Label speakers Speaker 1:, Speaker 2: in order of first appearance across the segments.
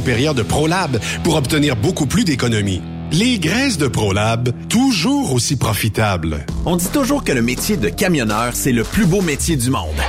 Speaker 1: de ProLab pour obtenir beaucoup plus d'économies. Les graisses de ProLab, toujours aussi profitables.
Speaker 2: On dit toujours que le métier de camionneur, c'est le plus beau métier du monde.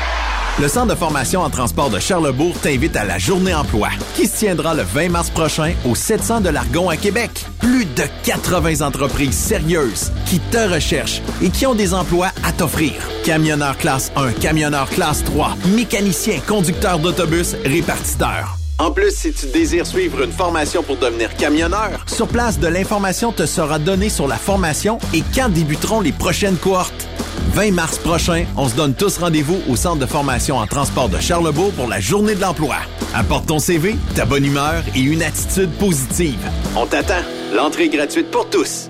Speaker 2: Le Centre de formation en transport de Charlebourg t'invite à la Journée emploi, qui se tiendra le 20 mars prochain au 700 de l'Argon à Québec. Plus de 80 entreprises sérieuses qui te recherchent et qui ont des emplois à t'offrir. Camionneur classe 1, camionneur classe 3, mécanicien, conducteur d'autobus, répartiteur. En plus, si tu désires suivre une formation pour devenir camionneur, sur place, de l'information te sera donnée sur la formation et quand débuteront les prochaines cohortes. 20 mars prochain, on se donne tous rendez-vous au Centre de formation en transport de Charlebourg pour la Journée de l'emploi. Apporte ton CV, ta bonne humeur et une attitude positive. On t'attend. L'entrée est gratuite pour tous.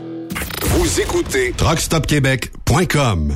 Speaker 1: Vous écoutez truckstopquebec.com.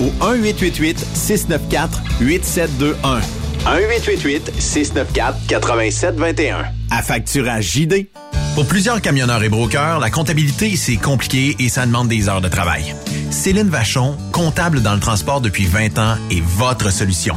Speaker 2: au 1-888-694-8721. 1-888-694-8721. À facturage JD.
Speaker 3: Pour plusieurs camionneurs et brokers, la comptabilité, c'est compliqué et ça demande des heures de travail. Céline Vachon, comptable dans le transport depuis 20 ans, est votre solution.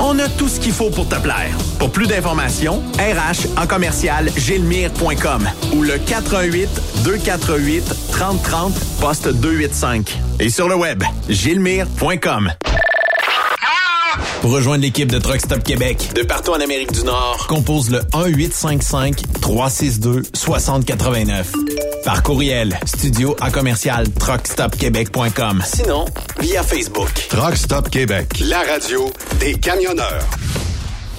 Speaker 2: On a tout ce qu'il faut pour te plaire. Pour plus d'informations, RH en commercial gilmire.com ou le 418 248 3030 poste 285 et sur le web gilmire.com.
Speaker 3: Pour rejoindre l'équipe de Truck Stop Québec,
Speaker 2: De partout en Amérique du Nord,
Speaker 3: compose le 1-855-362-6089. Par courriel, studio à commercial truckstopquebec.com.
Speaker 4: Sinon, via Facebook.
Speaker 1: Truck Stop Québec, la radio des camionneurs.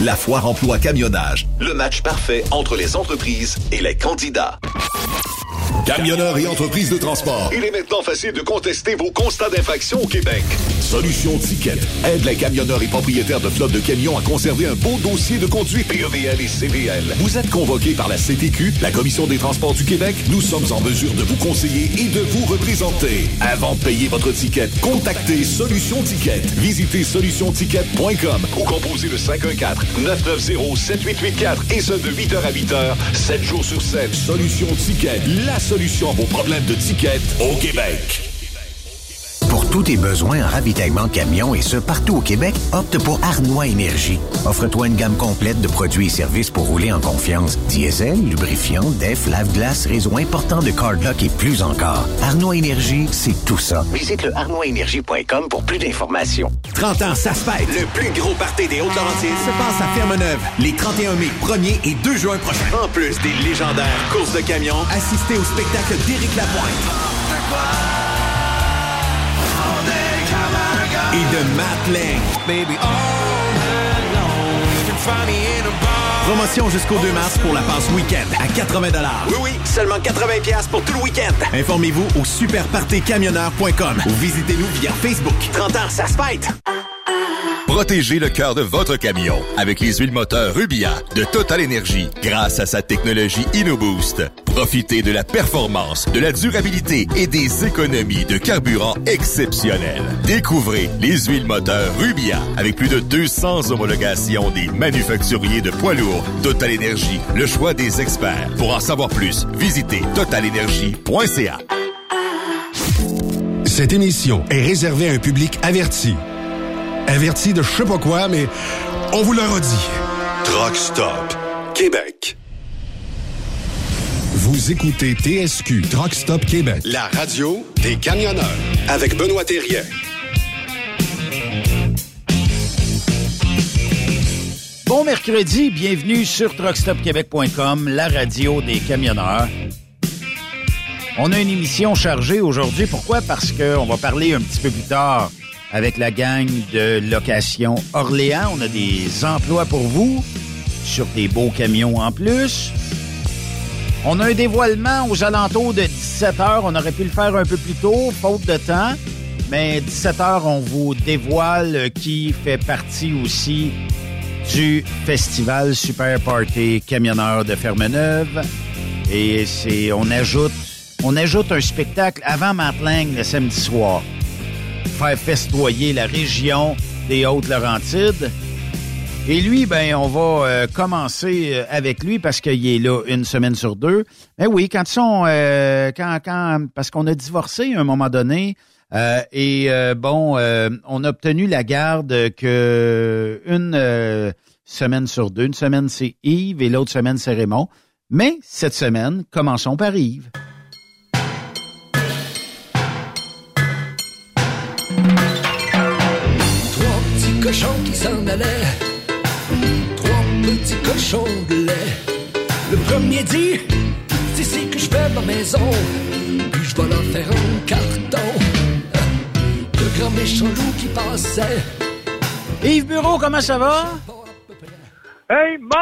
Speaker 5: La foire emploi camionnage, le match parfait entre les entreprises et les candidats. Camionneurs et entreprises de transport. Il est maintenant facile de contester vos constats d'infraction au Québec. Solution Ticket aide les camionneurs et propriétaires de flottes de camions à conserver un beau dossier de conduite PEVL et CVL. Vous êtes convoqué par la CTQ, la Commission des transports du Québec. Nous sommes en mesure de vous conseiller et de vous représenter. Avant de payer votre ticket, contactez Solution Ticket. Visitez solutionticket.com ou composez le 514-990-7884 et ce de 8h à 8h, 7 jours sur 7. Solution Ticket, la solution à vos problèmes de ticket au Québec.
Speaker 6: Pour tous tes besoins en ravitaillement camion et ce partout au Québec, opte pour Arnois Énergie. Offre-toi une gamme complète de produits et services pour rouler en confiance. Diesel, lubrifiant, def, lave-glace, réseau important de cardlock et plus encore. Arnois Énergie, c'est tout ça. Visite le arnoisénergie.com pour plus d'informations.
Speaker 2: 30 ans, ça se fête. Le plus gros party des Hautes-Laurentides se passe à Ferme-Neuve les 31 mai, 1er et 2 juin prochains. En plus des légendaires courses de camions, assistez au spectacle d'Éric Lapointe. et de Matt Lang. Baby, all alone, you can find me in a bar. Promotion jusqu'au 2 mars pour la passe week-end à 80 Oui, oui, seulement 80 pour tout le week-end. Informez-vous au superpartycamionneur.com ou visitez-nous via Facebook. 30 ans, ça se fête!
Speaker 7: Protégez le cœur de votre camion avec les huiles moteurs Rubia de Total Energy grâce à sa technologie InnoBoost. Profitez de la performance, de la durabilité et des économies de carburant exceptionnelles. Découvrez les huiles moteurs Rubia avec plus de 200 homologations des manufacturiers de poids lourds. Total Energy, le choix des experts. Pour en savoir plus, visitez totalenergy.ca.
Speaker 1: Cette émission est réservée à un public averti. Averti de je sais pas quoi, mais on vous le redit. Truck Stop Québec. Vous écoutez TSQ Truck Stop Québec, la radio des camionneurs avec Benoît Thérien.
Speaker 8: Bon mercredi, bienvenue sur truckstopquebec.com, la radio des camionneurs. On a une émission chargée aujourd'hui. Pourquoi? Parce qu'on va parler un petit peu plus tard avec la gang de location Orléans. On a des emplois pour vous sur des beaux camions en plus. On a un dévoilement aux alentours de 17 heures. On aurait pu le faire un peu plus tôt, faute de temps. Mais 17 heures, on vous dévoile qui fait partie aussi du festival Super Party Camionneur de Fermeneuve. Et c'est, on ajoute, on ajoute un spectacle avant Matling le samedi soir. Faire festoyer la région des Hautes-Laurentides. Et lui, ben, on va euh, commencer euh, avec lui parce qu'il est là une semaine sur deux. Mais oui, quand ils sont, euh, quand, quand, parce qu'on a divorcé à un moment donné, euh, et euh, bon, euh, on a obtenu la garde que une euh, semaine sur deux. Une semaine c'est Yves et l'autre semaine c'est Raymond. Mais cette semaine, commençons par Yves.
Speaker 9: Trois petits cochons qui s'en allaient. Trois petits cochons de lait. Le premier dit C'est ici que je fais ma maison. Puis je vais leur faire un carton. Le grand méchant loup qui passait.
Speaker 8: Yves Bureau, comment ça va?
Speaker 10: Hey, mange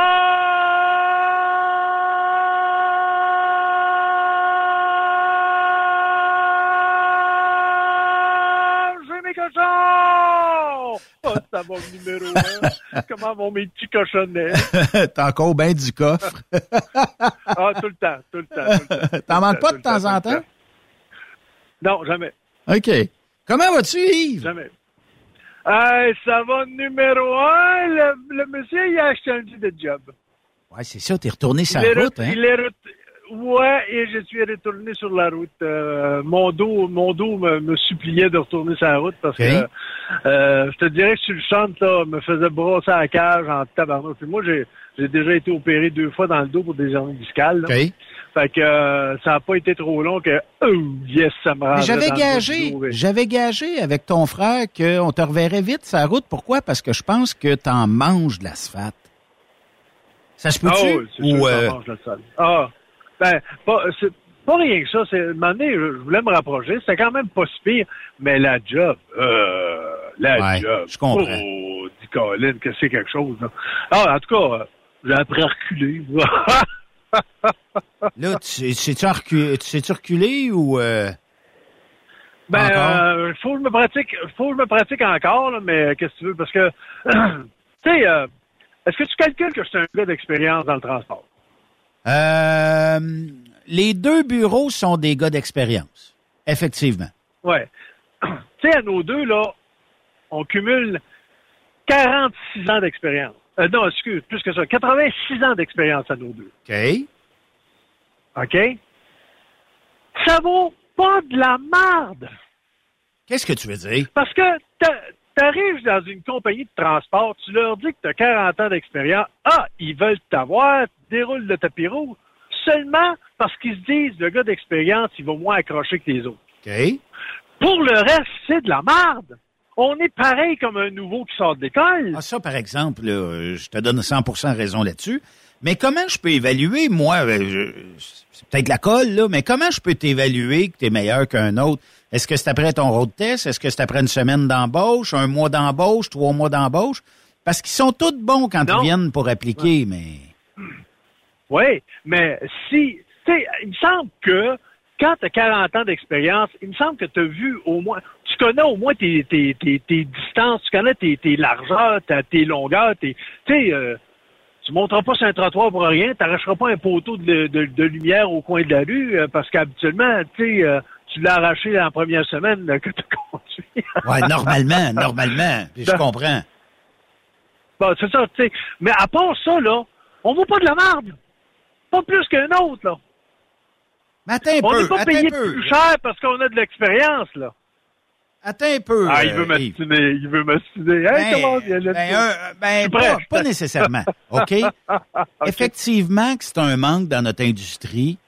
Speaker 10: mes cochons! Oh, ça va le numéro un. Comment vont mes petits cochonnets?
Speaker 8: T'as encore bien du coffre.
Speaker 10: Ah, tout le temps, tout le temps. tout le temps,
Speaker 8: T'en manques pas de temps en
Speaker 10: le
Speaker 8: temps?
Speaker 10: Non, jamais,
Speaker 8: OK. Comment vas-tu, Yves?
Speaker 10: jamais. Hey, ça va numéro un. Le, le monsieur, il a acheté un petit de job.
Speaker 8: Ouais, c'est ça, t'es retourné
Speaker 10: il est
Speaker 8: route, hein?
Speaker 10: il est fois et je suis retourné sur la route. Euh, mon dos, mon dos me, me, suppliait de retourner sur la route parce que euh, je te dirais que sur le champ, là, me faisait brosser à la cage en tabarnak. Puis moi, j'ai, j'ai déjà été opéré deux fois dans le dos pour des hernies discales. Fait que euh, ça n'a pas été trop long que oh, yes, ça me
Speaker 8: J'avais gagé, j'avais gagé avec ton frère qu'on te reverrait vite sur la route. Pourquoi? Parce que je pense que tu en manges de l'asphalte. Ça se peut-tu?
Speaker 10: Ah, Ou, euh... Ah, ben, pas, c'est pas rien que ça. C'est, un moment donné, je voulais me rapprocher. C'était quand même pas si pire, mais la job, euh, la job.
Speaker 8: Je comprends.
Speaker 10: Oh, dit Colin, que c'est quelque chose, là. Ah, en tout cas, j'ai appris à reculer.
Speaker 8: là, tu sais-tu reculer, reculer ou... Euh...
Speaker 10: Ben, euh, faut que je me pratique, faut que je me pratique encore, là, mais qu'est-ce que tu veux, parce que, tu sais, euh, est-ce que tu calcules que je suis un gars d'expérience dans le transport?
Speaker 8: Euh, les deux bureaux sont des gars d'expérience, effectivement.
Speaker 10: Ouais. tu sais, à nos deux, là, on cumule 46 ans d'expérience. Euh, non, excuse, plus que ça. 86 ans d'expérience à nos deux.
Speaker 8: OK.
Speaker 10: OK? Ça vaut pas de la merde.
Speaker 8: Qu'est-ce que tu veux dire?
Speaker 10: Parce que tu arrives dans une compagnie de transport, tu leur dis que tu as 40 ans d'expérience. Ah, ils veulent t'avoir, tu déroules le tapis rouge. Seulement parce qu'ils se disent, le gars d'expérience, il va moins accrocher que les autres.
Speaker 8: OK.
Speaker 10: Pour le reste, c'est de la merde on est pareil comme un nouveau qui sort de l'école.
Speaker 8: Ah, ça, par exemple, je te donne 100% raison là-dessus. Mais comment je peux évaluer, moi, euh, c'est peut-être la colle, là, mais comment je peux t'évaluer que tu es meilleur qu'un autre? Est-ce que c'est après ton road test? Est-ce que c'est après une semaine d'embauche, un mois d'embauche, trois mois d'embauche? Parce qu'ils sont tous bons quand ils viennent pour appliquer, mais...
Speaker 10: Oui, mais si... Tu sais, il me semble que quand tu as 40 ans d'expérience, il me semble que tu as vu au moins, tu connais au moins tes, tes, tes, tes distances, tu connais tes, tes largeurs, tes longueurs, tu sais, euh, tu monteras pas sur un trottoir pour rien, tu n'arracheras pas un poteau de, de, de, lumière au coin de la rue, euh, parce qu'habituellement, tu sais, euh, tu l'as arraché la première semaine que tu as conduit.
Speaker 8: ouais, normalement, normalement, je ben, comprends.
Speaker 10: Bon, c'est ça, tu sais. Mais à part ça, là, on vaut pas de la merde. Pas plus qu'un autre, là.
Speaker 8: Mais attends un
Speaker 10: on
Speaker 8: peu.
Speaker 10: n'est pas payé plus cher parce qu'on a de l'expérience, là.
Speaker 8: Attends un peu.
Speaker 10: Ah, il veut
Speaker 8: euh,
Speaker 10: m'astiner, il veut m'astiner. Hey,
Speaker 8: ben,
Speaker 10: comment il
Speaker 8: ben, ben pas, pas, nécessairement, OK? Effectivement que c'est un manque dans notre industrie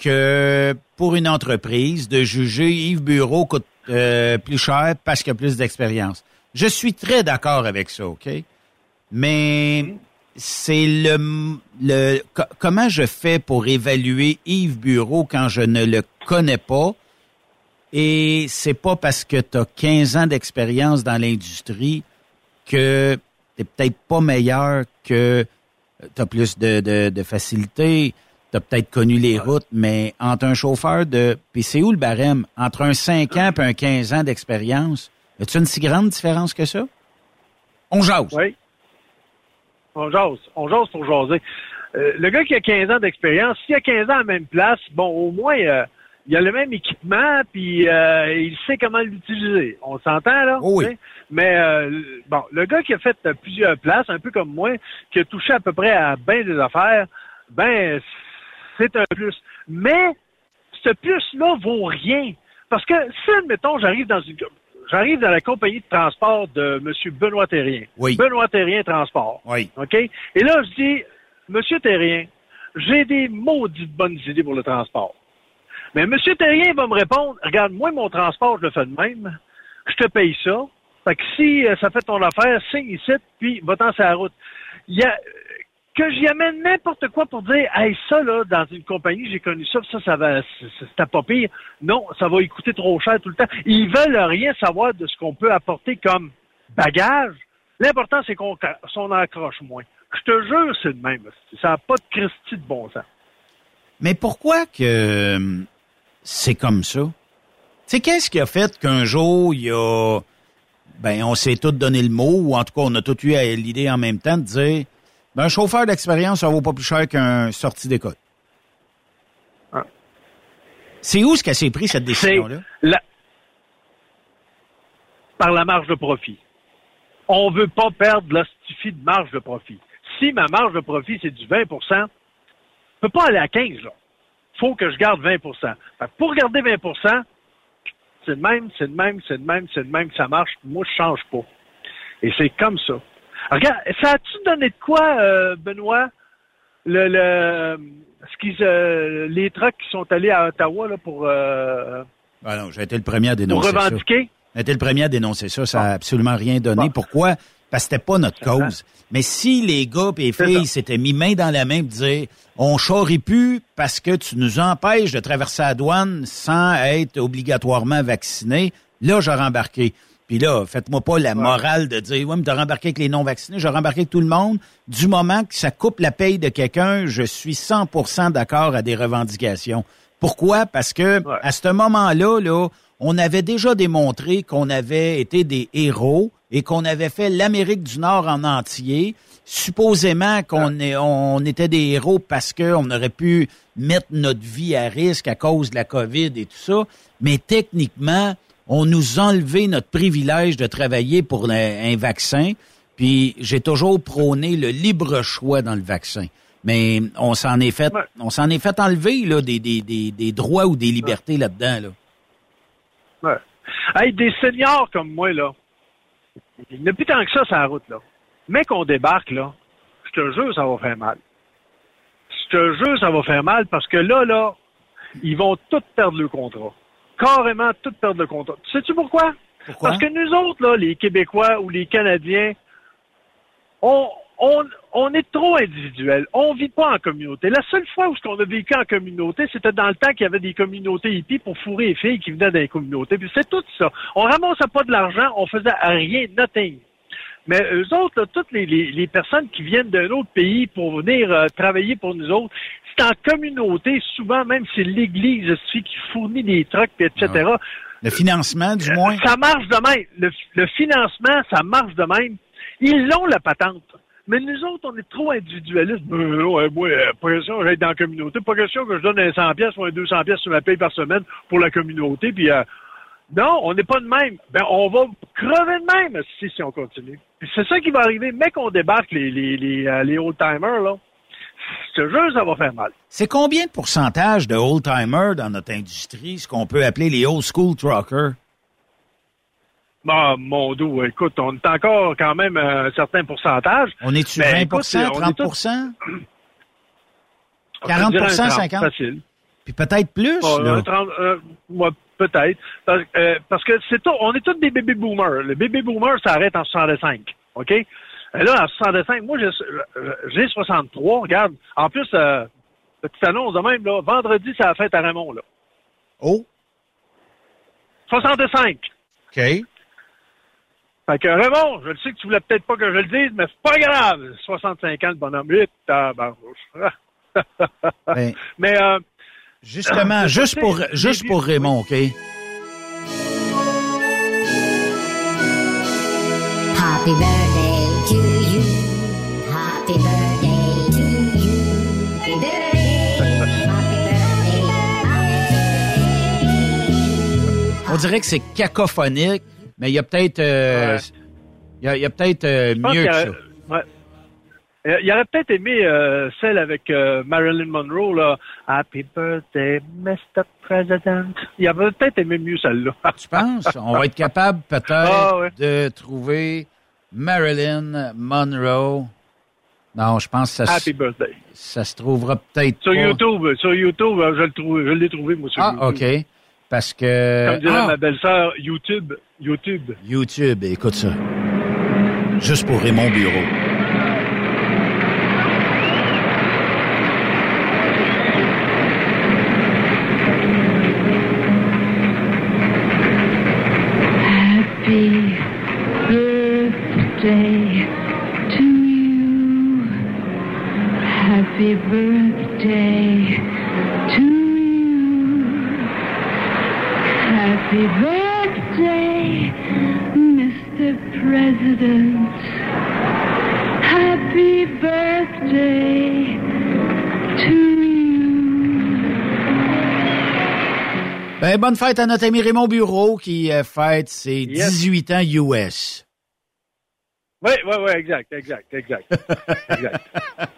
Speaker 8: que pour une entreprise de juger Yves Bureau coûte euh, plus cher parce qu'il a plus d'expérience. Je suis très d'accord avec ça, OK? Mais mm-hmm c'est le, le comment je fais pour évaluer Yves Bureau quand je ne le connais pas? Et c'est pas parce que tu as 15 ans d'expérience dans l'industrie que tu peut-être pas meilleur que tu as plus de, de, de facilité. Tu as peut-être connu les routes, mais entre un chauffeur de. Puis c'est où le barème? Entre un 5 ans et un 15 ans d'expérience, y a-tu une si grande différence que ça? On jase.
Speaker 10: Oui. On jase. On jase pour jaser. Euh, le gars qui a 15 ans d'expérience, s'il a 15 ans à la même place, bon, au moins, euh, il a le même équipement, puis euh, il sait comment l'utiliser. On s'entend, là?
Speaker 8: oui.
Speaker 10: Mais, bon, le gars qui a fait plusieurs places, un peu comme moi, qui a touché à peu près à bien des affaires, ben, c'est un plus. Mais, ce plus-là vaut rien. Parce que si, admettons, j'arrive dans une j'arrive dans la compagnie de transport de M. Benoît Terrien.
Speaker 8: Oui.
Speaker 10: Benoît Terrien Transport.
Speaker 8: Oui.
Speaker 10: OK? Et là, je dis, M. Terrien, j'ai des maudites bonnes idées pour le transport. Mais M. Terrien va me répondre, regarde, moi, mon transport, je le fais de même. Je te paye ça. Fait que si euh, ça fait ton affaire, signe ici, puis va-t'en sur la route. Il y a, que j'y amène n'importe quoi pour dire, hey, ça, là, dans une compagnie, j'ai connu ça, ça, ça va, c'était pas pire. Non, ça va y coûter trop cher tout le temps. Ils veulent rien savoir de ce qu'on peut apporter comme bagage. L'important, c'est qu'on s'en accroche moins. Je te jure, c'est le même. Ça n'a pas de Christie de bon sens.
Speaker 8: Mais pourquoi que c'est comme ça? Tu sais, qu'est-ce qui a fait qu'un jour, il y a... Ben, on s'est tous donné le mot, ou en tout cas, on a tous eu l'idée en même temps de dire ben, un chauffeur d'expérience, ça vaut pas plus cher qu'un sorti d'école.
Speaker 10: Ah.
Speaker 8: C'est où ce qu'elle s'est pris, cette décision-là?
Speaker 10: Par la marge de profit. On veut pas perdre l'hostifie de marge de profit. Si ma marge de profit, c'est du 20% je peux pas aller à 15, là. faut que je garde 20 fait que Pour garder 20% c'est le même, c'est le même, c'est le même, c'est le même, ça marche. Moi, je change pas. Et c'est comme ça. Regarde, ça a-tu donné de quoi, euh, Benoît, le, le ce qui, euh, les trucks qui sont allés à Ottawa là, pour... Euh,
Speaker 8: ah non, j'ai été le premier à dénoncer
Speaker 10: pour revendiquer?
Speaker 8: J'ai été le premier à dénoncer ça. Ça n'a absolument rien donné. Pourquoi? Parce que c'était pas notre cause. Mais si les gars et les filles s'étaient mis main dans la main et dire on charrie plus parce que tu nous empêches de traverser la douane sans être obligatoirement vacciné, là, j'aurais embarqué. Puis là, faites-moi pas la morale de dire, ouais, mais t'as rembarqué avec les non-vaccinés, j'ai rembarqué avec tout le monde. Du moment que ça coupe la paye de quelqu'un, je suis 100% d'accord à des revendications. Pourquoi? Parce que à ce moment-là, là, on avait déjà démontré qu'on avait été des héros et qu'on avait fait l'Amérique du Nord en entier, supposément qu'on on était des héros parce qu'on aurait pu mettre notre vie à risque à cause de la COVID et tout ça, mais techniquement, on nous a enlevé notre privilège de travailler pour un, vaccin, puis j'ai toujours prôné le libre choix dans le vaccin. Mais on s'en est fait, on s'en est fait enlever là, des, des, des, droits ou des libertés là-dedans.
Speaker 10: Là. Ouais. Hey, des seniors comme moi, là, il n'y a plus tant que ça sur la route, là. Mais qu'on débarque, là, je te jure, ça va faire mal. Je te jure, ça va faire mal parce que là, là, ils vont tous perdre le contrat carrément tout perdre le contrat. Sais-tu pourquoi? pourquoi? Parce que nous autres, là, les Québécois ou les Canadiens, on, on, on est trop individuels. On vit pas en communauté. La seule fois où ce qu'on a vécu en communauté, c'était dans le temps qu'il y avait des communautés hippies pour fourrer les filles qui venaient dans les communautés. Puis c'est tout ça. On ramassait pas de l'argent, on faisait rien, nothing. Mais eux autres, toutes les, les, personnes qui viennent d'un autre pays pour venir euh, travailler pour nous autres, c'est en communauté, souvent même c'est l'Église aussi qui fournit des trucs, etc. Ah.
Speaker 8: Le financement, du moins?
Speaker 10: Ça marche de même. Le, financement, ça marche de même. Ils l'ont, la patente. Mais nous autres, on est trop individualistes. Euh, ouais, moi, euh, pas question que j'aille dans la communauté. Pas question que je donne un 100 pièces ou un 200 pièces sur ma paye par semaine pour la communauté. Puis, non, on n'est pas de même. Ben, on va crever de même si, si on continue. c'est ça qui va arriver. Mais qu'on débarque les, les, les, euh, les old-timers, là, je te jure, ça va faire mal.
Speaker 8: C'est combien de pourcentage de old-timers dans notre industrie, ce qu'on peut appeler les old-school truckers?
Speaker 10: Ah, mon dos, écoute, on est encore quand même un certain pourcentage.
Speaker 8: On est-tu 20% 30 40% 50%
Speaker 10: Facile.
Speaker 8: Puis peut-être plus. là.
Speaker 10: 30, euh, Peut-être. Euh, parce, que c'est tout, on est tous des baby boomers. Le baby boomer, ça arrête en 65. OK? Et là, en 65, moi, j'ai 63. Regarde. En plus, euh, petite annonce de même, là, vendredi, c'est la fête à Raymond, là.
Speaker 8: Oh?
Speaker 10: 65.
Speaker 8: OK.
Speaker 10: Fait que Raymond, je le sais que tu voulais peut-être pas que je le dise, mais c'est pas grave. 65 ans, le bonhomme. 8, ben, mais, euh,
Speaker 8: Justement, juste pour, juste pour Raymond, OK? Happy birthday On dirait que c'est cacophonique, mais il y a peut-être euh, il y a, peut-être euh, mieux que ça. Ouais.
Speaker 10: Il aurait peut-être aimé euh, celle avec euh, Marilyn Monroe, là. Happy birthday, Mr. President. Il aurait peut-être aimé mieux celle-là.
Speaker 8: tu penses? On va être capable peut-être ah, de trouver Marilyn Monroe. Non, je pense que ça,
Speaker 10: Happy birthday.
Speaker 8: ça se trouvera peut-être
Speaker 10: sur YouTube. Sur YouTube, je, l'ai trouvé, moi, sur
Speaker 8: ah, OK. Parce que...
Speaker 10: Comme dirait ah! ma belle-sœur, YouTube. YouTube.
Speaker 8: YouTube, écoute ça. Juste pour Raymond Bureau. Happy birthday to you. Happy birthday, Mr. President. Happy birthday to you. Ben, bonne fête à notre ami Raymond Bureau qui euh, fête ses 18 ans US.
Speaker 10: Oui, oui, oui, exact, exact, exact. exact.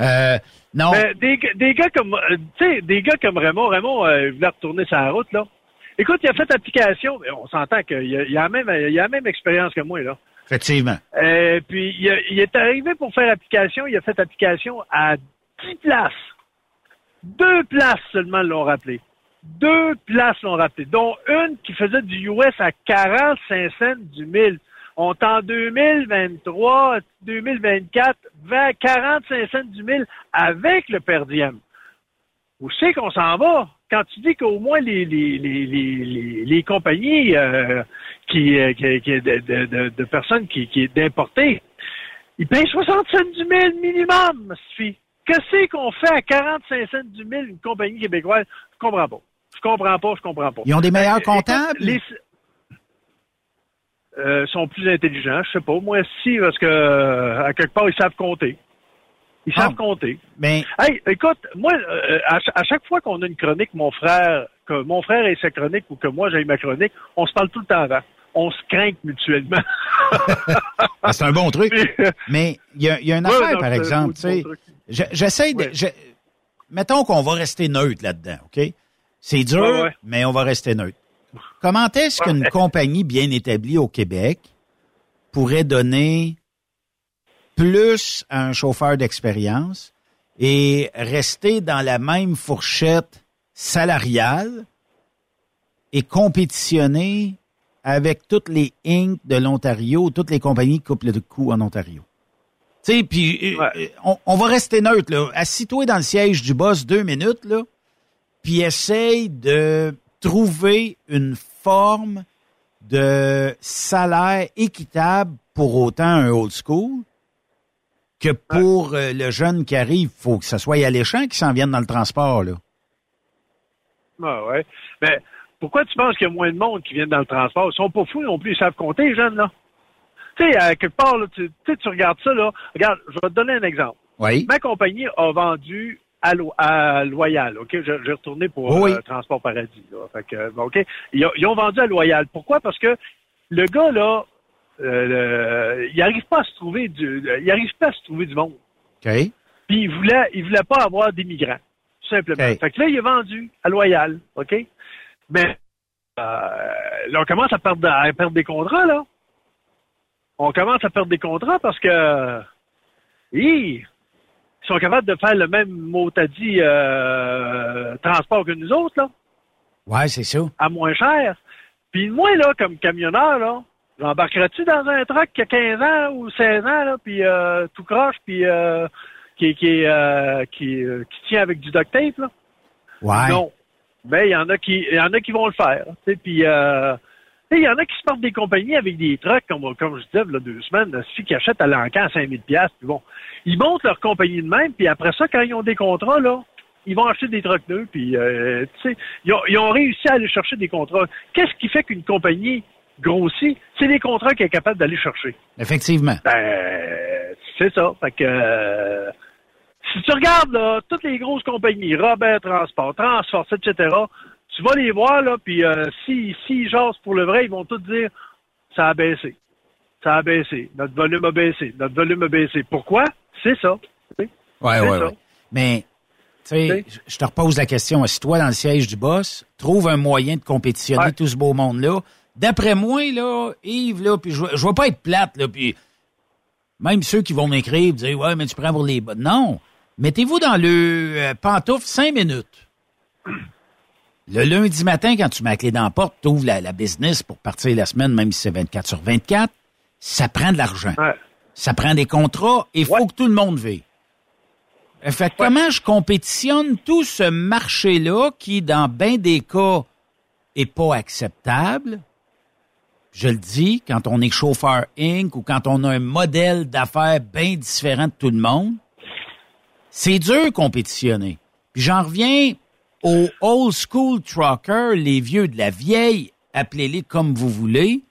Speaker 8: Euh, Non.
Speaker 10: Mais des, des gars comme, euh, tu sais, des gars comme Raymond, Raymond euh, voulait retourner sa route, là. Écoute, il a fait application, mais on s'entend qu'il a, il a, la même, il a la même expérience que moi, là.
Speaker 8: Effectivement.
Speaker 10: Euh, puis il, a- il est arrivé pour faire application, il a fait application à 10 places. Deux places seulement l'ont rappelé. Deux places l'ont rappelé, dont une qui faisait du US à 45 cents du 1000. On est en 2023, 2024, 20, 45 cents du 1000 avec le per diem. Où c'est qu'on s'en va? Quand tu dis qu'au moins les, les, les, les, compagnies euh, qui, euh, qui, qui- de, de, personnes qui, qui d'importer, ils payent 60 cents du 1000 minimum, suffit. Qu'est-ce qu'on fait à 45 cents du 1000 une compagnie québécoise? Je comprends pas. Je comprends pas, je comprends pas.
Speaker 8: Ils ont des meilleurs
Speaker 10: Euh,
Speaker 8: comptables?
Speaker 10: les- euh, sont plus intelligents, je sais pas. Moi, si, parce que à quelque part, ils savent compter. Ils savent compter.
Speaker 8: Mais
Speaker 10: Hey, écoute, moi, euh, à, ch- à chaque fois qu'on a une chronique, mon frère, que mon frère ait sa chronique ou que moi j'ai ma chronique, on se parle tout le temps avant. On se craint mutuellement.
Speaker 8: Ah, c'est un bon truc. Mais il y a, il y a une
Speaker 10: Ouais,
Speaker 8: affaire,
Speaker 10: non,
Speaker 8: par exemple. J'essaie de. je- mettons qu'on va rester neutre là-dedans, OK? C'est dur,
Speaker 10: ouais.
Speaker 8: mais on va rester neutre. Comment est-ce qu'une compagnie bien établie au Québec pourrait donner plus à un chauffeur d'expérience et rester dans la même fourchette salariale et compétitionner avec toutes les Inc. de l'Ontario, toutes les compagnies qui coupent le coup en Ontario. Tu sais, puis euh, on, on va rester neutre, là. Assis-toi dans le siège du boss deux minutes, là, puis essaye de trouver une forme de salaire équitable pour autant un old school que pour euh, le jeune qui arrive, faut que ce soit alléchant qui s'en vienne dans le transport, là.
Speaker 10: Ah ouais. Mais pourquoi tu penses qu'il y a moins de monde qui viennent dans le transport? Ils sont pas fous non plus, ils savent compter, les jeunes, là. Tu sais, à quelque part, là, tu, tu sais, tu regardes ça, là. Regarde, je vais te donner un exemple.
Speaker 8: Oui.
Speaker 10: Ma compagnie a vendu à, Lo- à Loyal, OK? Je, je vais retourner pour
Speaker 8: Oui.
Speaker 10: euh, Transport Paradis, là. Fait que, OK? Ils ont vendu à Loyal. Pourquoi? Parce que le gars, là, euh, il arrive pas à se trouver du, il arrive pas à se trouver du monde.
Speaker 8: OK?
Speaker 10: Puis il voulait, il voulait pas avoir d'immigrants, tout simplement. Fait que là, il est vendu à Loyal, OK? Mais euh, là, on commence à perdre, à perdre des contrats, là. On commence à perdre des contrats parce que hi, ils sont capables de faire le même mot t'as dit euh, transport que nous autres, là,
Speaker 8: Ouais, c'est ça.
Speaker 10: à moins cher. Puis moi, là, comme camionneur, là, j'embarquerais-tu dans un truck qui a 15 ans ou 16 ans, là, puis euh, tout croche, puis euh, qui, qui, euh, qui, euh, qui tient avec du duct tape, là?
Speaker 8: Ouais.
Speaker 10: Non. Mais il y en a qui il y en a qui vont le faire. Puis euh, il y en a qui se portent des compagnies avec des trucks, comme, comme je disais, là, deux semaines, là, qui achètent à l'encan à 5000 pièces puis bon. Ils montent leur compagnie de même, puis après ça, quand ils ont des contrats, là, ils vont acheter des trucks neufs, puis euh, tu sais, ils ont, ils ont réussi à aller chercher des contrats. Qu'est-ce qui fait qu'une compagnie grossit? C'est les contrats qu'elle est capable d'aller chercher.
Speaker 8: Effectivement.
Speaker 10: Ben, c'est ça. Fait que euh, si tu regardes là, toutes les grosses compagnies, Robert Transport, Transforce, etc., tu vas les voir, là, puis euh, si, si jasent pour le vrai, ils vont tous dire ça a baissé. Ça a baissé. Notre volume a baissé. Notre volume a baissé. Pourquoi? C'est ça. tu sais.
Speaker 8: Ouais. Mais, tu sais, je- te repose la question. Assis-toi dans le siège du boss, trouve un moyen de compétitionner tout ce beau monde-là. D'après moi, là, Yves, là, puis je je veux pas être plate, là, puis même ceux qui vont m'écrire, dire, ouais, mais tu prends pour les bonnes. Non. Mettez-vous dans le euh, pantoufle cinq minutes. Le lundi matin, quand tu mets la clé dans la porte, tu ouvres la, la business pour partir la semaine, même si c'est 24 sur 24, ça prend de l'argent. Ça prend des contrats et il faut que tout le monde vive. Euh, Fait que comment je compétitionne tout ce marché-là qui, dans bien des cas, est pas acceptable? Je le dis, quand on est chauffeur Inc. ou quand on a un modèle d'affaires bien différent de tout le monde, c'est dur compétitionner. Puis j'en reviens aux old school truckers, les vieux de la vieille, appelez-les comme vous voulez,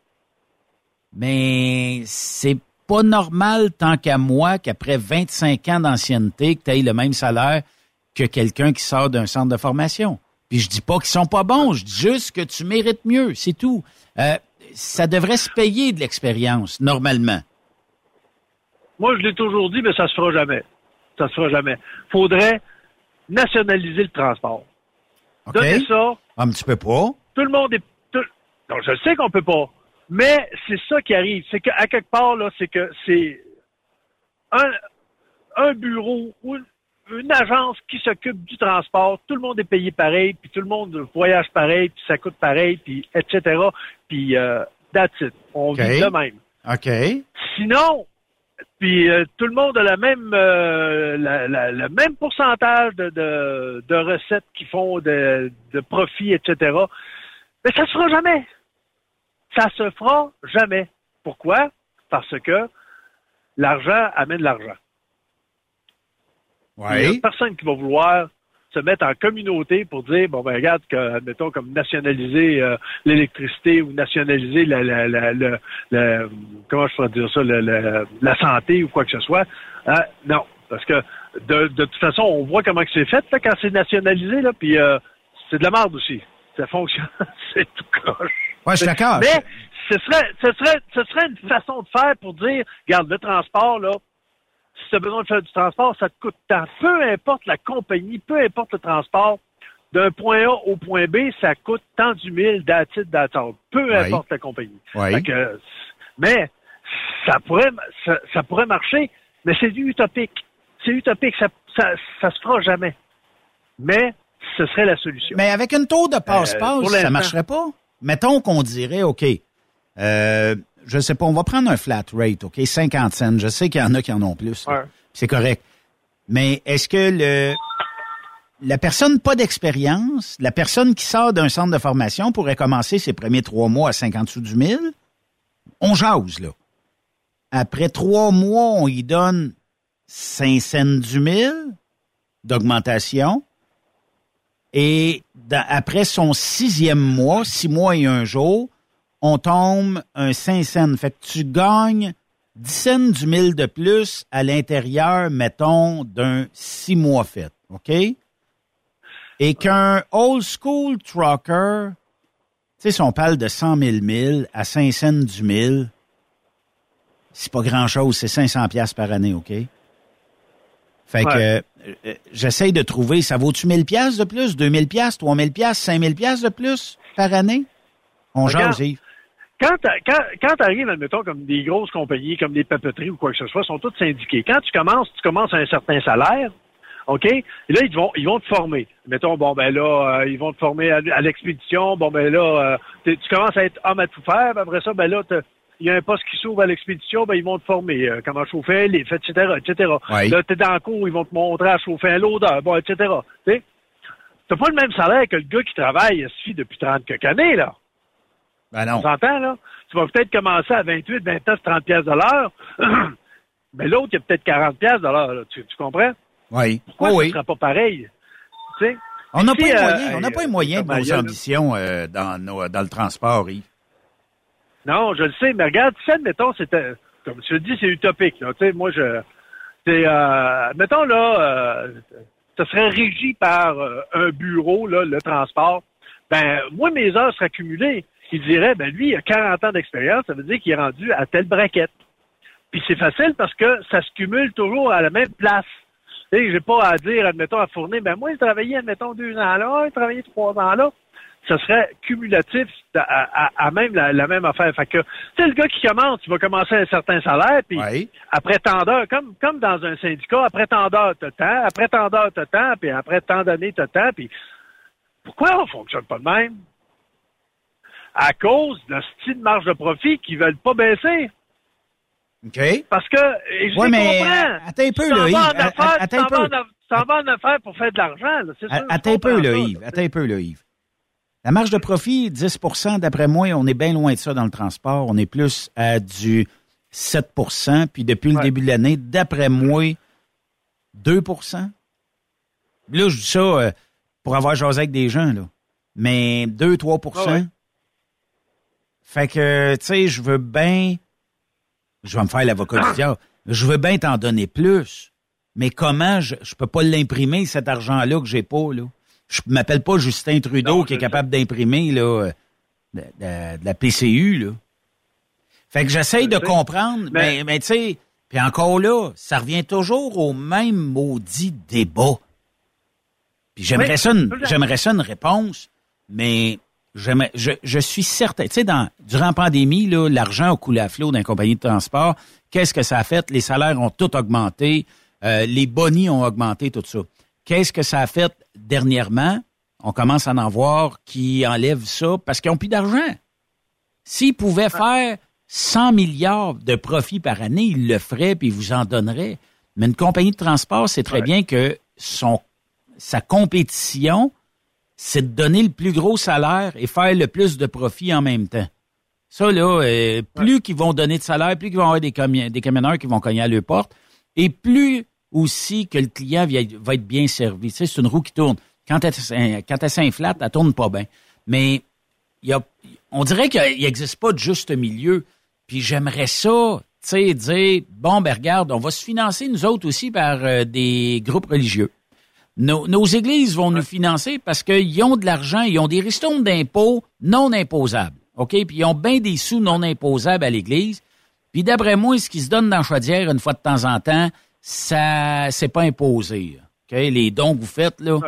Speaker 8: mais c'est pas normal tant qu'à moi qu'après 25 ans d'ancienneté, que tu aies le même salaire que quelqu'un qui sort d'un centre de formation. Puis je dis pas qu'ils sont pas bons, je dis juste que tu mérites mieux, c'est tout. Euh, ça devrait se payer de l'expérience, normalement.
Speaker 10: Moi, je l'ai toujours dit, mais ça se fera jamais. Ça se fera jamais. Faudrait nationaliser le transport.
Speaker 8: OK.
Speaker 10: Donner ça.
Speaker 8: Un petit peu pas.
Speaker 10: Tout le monde est. tout- Non, je sais qu'on peut pas. Mais c'est ça qui arrive. C'est qu'à quelque part, là, c'est que c'est un, un bureau ou une, agence qui s'occupe du transport. Tout le monde est payé pareil, puis tout le monde voyage pareil, puis ça coûte pareil, puis etc. Puis euh, that's it. On
Speaker 8: OK.
Speaker 10: vit de même.
Speaker 8: OK.
Speaker 10: Sinon, puis euh, tout le monde a la même euh, la- la- le même pourcentage de, de, de recettes qu'ils font de, de profits, etc. Mais ça se fera jamais. Ça se fera jamais. Pourquoi? Parce que l'argent amène l'argent. Il n'y a personne qui va vouloir se mettre en communauté pour dire, bon, ben regarde, que, admettons, comme nationaliser euh, l'électricité ou nationaliser la, la, la, la- la- comment je pourrais dire ça, la, la, la santé ou quoi que ce soit. Hein, non, parce que de, de toute façon, on voit comment que c'est fait là, quand c'est nationalisé, là, puis euh, c'est de la merde aussi. Ça fonctionne, c'est tout croche.
Speaker 8: Ouais, je suis d'accord.
Speaker 10: Mais ce serait, ce serait, ce serait une façon de faire pour dire, regarde, le transport, là, si tu as besoin de faire du transport, ça te coûte tant. Peu importe la compagnie, peu importe le transport, d'un point A au point B, ça coûte tant du mille d'attitude d'attente. Peu
Speaker 8: Oui.
Speaker 10: importe la compagnie.
Speaker 8: Oui.
Speaker 10: Que, mais ça pourrait, ça, ça pourrait marcher, mais c'est du utopique. C'est utopique, ça, ça, ça se fera jamais. Mais ce serait la solution.
Speaker 8: Mais avec une tour de passe-passe,
Speaker 10: Euh,
Speaker 8: ça marcherait pas? Mettons qu'on dirait, OK, euh, je sais pas, on va prendre un flat rate, OK, 50 cents. Je sais qu'il y en a qui en ont plus.
Speaker 10: Ouais.
Speaker 8: C'est correct. Mais est-ce que le la personne pas d'expérience, la personne qui sort d'un centre de formation pourrait commencer ses premiers trois mois à 50 sous du mille? On jase, là. Après trois mois, on y donne 5 cents du mille d'augmentation. Et dans- après son sixième mois, six mois et un jour, on tombe un 5 cents. Fait que tu gagnes 10 cents du mille de plus à l'intérieur, mettons, d'un six mois fait. OK? Et qu'un old school trucker, tu sais, si on parle de 100 000 milles à 5 cents du mille, c'est pas grand-chose, c'est 500 pièces par année, OK? Fait que
Speaker 10: Ouais.
Speaker 8: euh, euh, j'essaye de trouver, ça vaut-tu 1000 pièces de plus, 2000 pièces, 3000 pièces, 5000 pièces de plus par année? On
Speaker 10: Regarde,
Speaker 8: jase, Yves.
Speaker 10: Quand t'a- quand, quand tu arrives, admettons, comme des grosses compagnies, comme des papeteries ou quoi que ce soit, sont toutes syndiquées. Quand tu commences, tu commences à un certain salaire, OK? Et là, ils vont, ils vont te former. Mettons, bon, ben là, euh, ils vont te former à, à l'expédition. Bon, ben là, euh, tu commences à être homme à tout faire. après ça, ben là, il y a un poste qui s'ouvre à l'expédition, ben ils vont te former. euh, comment chauffer, les etc., etc.
Speaker 8: Oui.
Speaker 10: Là, t'es dans le cours, ils vont te montrer à chauffer un loader, bon, etc. Tu sais? T'as pas le même salaire que le gars qui travaille ici depuis 30 quelques années, là.
Speaker 8: Ben non.
Speaker 10: On s'entend, là? Tu vas peut-être commencer à 28, 29, 30 pièces de l'heure. Mais l'autre, il y a peut-être 40 pièces de l'heure. Tu, tu comprends?
Speaker 8: Oui.
Speaker 10: Pourquoi
Speaker 8: Oh oui.
Speaker 10: ne sera pas pareil? Tu sais?
Speaker 8: On n'a pas,
Speaker 10: euh,
Speaker 8: moyens, on n'a pas les
Speaker 10: euh,
Speaker 8: moyens de
Speaker 10: comme
Speaker 8: nos ambitions euh, dans, nos- dans le transport, Yves.
Speaker 10: Non, je le sais, mais regarde, tu sais, mettons, c'était, comme tu le dis, c'est utopique, là. Tu moi, je, euh, mettons, là, euh, ça serait régi par euh, un bureau, là, le transport. Ben, moi, mes heures seraient accumulées. Il dirait, ben, lui, il a 40 ans d'expérience, ça veut dire qu'il est rendu à telle braquette. Puis c'est facile parce que ça se cumule toujours à la même place. Tu sais, j'ai pas à dire, admettons, à fournir, ben, moi, j'ai travaillé, admettons, deux ans là, j'ai travaillé trois ans là ça serait cumulatif à, à- à même la, la même affaire. Fait que, tu sais, le gars qui commence, il va commencer à un certain salaire, puis
Speaker 8: Oui.
Speaker 10: après tant d'heures, comme, comme dans un syndicat, après tant d'heures, t'as tant, après tant d'heures, t'as tant, puis après tant d'années, t'as tant, puis pourquoi on fonctionne pas de même? À cause de ce style de marge de profit qui veulent pas baisser.
Speaker 8: OK?
Speaker 10: Parce que, et je
Speaker 8: Ouais, mais,
Speaker 10: comprends.
Speaker 8: attends un peu, là, Yves.
Speaker 10: tu
Speaker 8: attends
Speaker 10: t'en
Speaker 8: un
Speaker 10: vas
Speaker 8: peu.
Speaker 10: en affaires pour faire de l'argent, là, c'est
Speaker 8: Attends un peu, là, Yves. Attends un peu, là, Yves. La marge de profit, 10% d'après moi, on est bien loin de ça dans le transport. On est plus à du 7% puis depuis le début de l'année, d'après moi, 2% Là, je dis ça euh, pour avoir jasé avec des gens, là. Mais 2-3
Speaker 10: Ah ouais.
Speaker 8: Fait que, tu sais, je veux bien... Je vais me faire l'avocat du diable. Je veux bien t'en donner plus. Mais comment je, je peux pas l'imprimer, cet argent-là que j'ai pas, là? Je m'appelle pas Justin Trudeau
Speaker 10: Non,
Speaker 8: qui est capable d'imprimer, là, de, de- de la PCU, là. Fait que j'essaye
Speaker 10: Je
Speaker 8: de comprendre, mais,
Speaker 10: Mais-
Speaker 8: mais tu sais, Puis encore là, ça revient toujours au même maudit débat. Puis j'aimerais
Speaker 10: Oui,
Speaker 8: ça, une- j'aimerais ça une réponse, mais je, je suis certain. Tu sais, dans, durant la pandémie, l'argent a coulé à flot dans les compagnies de transport. Qu'est-ce que ça a fait? Les salaires ont tout augmenté. euh, les bonnies ont augmenté, tout ça. Qu'est-ce que ça a fait dernièrement? On commence à en voir qui enlèvent ça parce qu'ils n'ont plus d'argent. S'ils pouvaient faire 100 milliards de profits par année, ils le feraient puis ils vous en donneraient. Mais une compagnie de transport, c'est très bien que son, sa compétition, c'est de donner le plus gros salaire et faire le plus de profits en même temps. Ça, là, euh, plus qu'ils vont donner de salaire, plus qu'ils vont avoir des, cami- des camionneurs qui vont cogner à leur porte, et plus aussi que le client va être bien servi. Tu sais, c'est une roue qui tourne. Quand elle, s'in- quand elle s'inflate, elle tourne pas bien. Mais il y a, on dirait qu'il n'existe pas de juste milieu. Puis j'aimerais ça, tu sais, dire, bon, ben regarde, on va se financer, nous autres aussi, par euh, des groupes religieux. Nos, nos églises vont nous financer parce qu'ils ont de l'argent, ils ont des ristournes d'impôts non imposables. OK? Puis ils ont bien des sous non imposables à l'église. Puis d'après moi, ce qui se donne dans la chaudière une fois de temps en temps, ça c'est pas imposé. OK? Les dons que vous faites, là,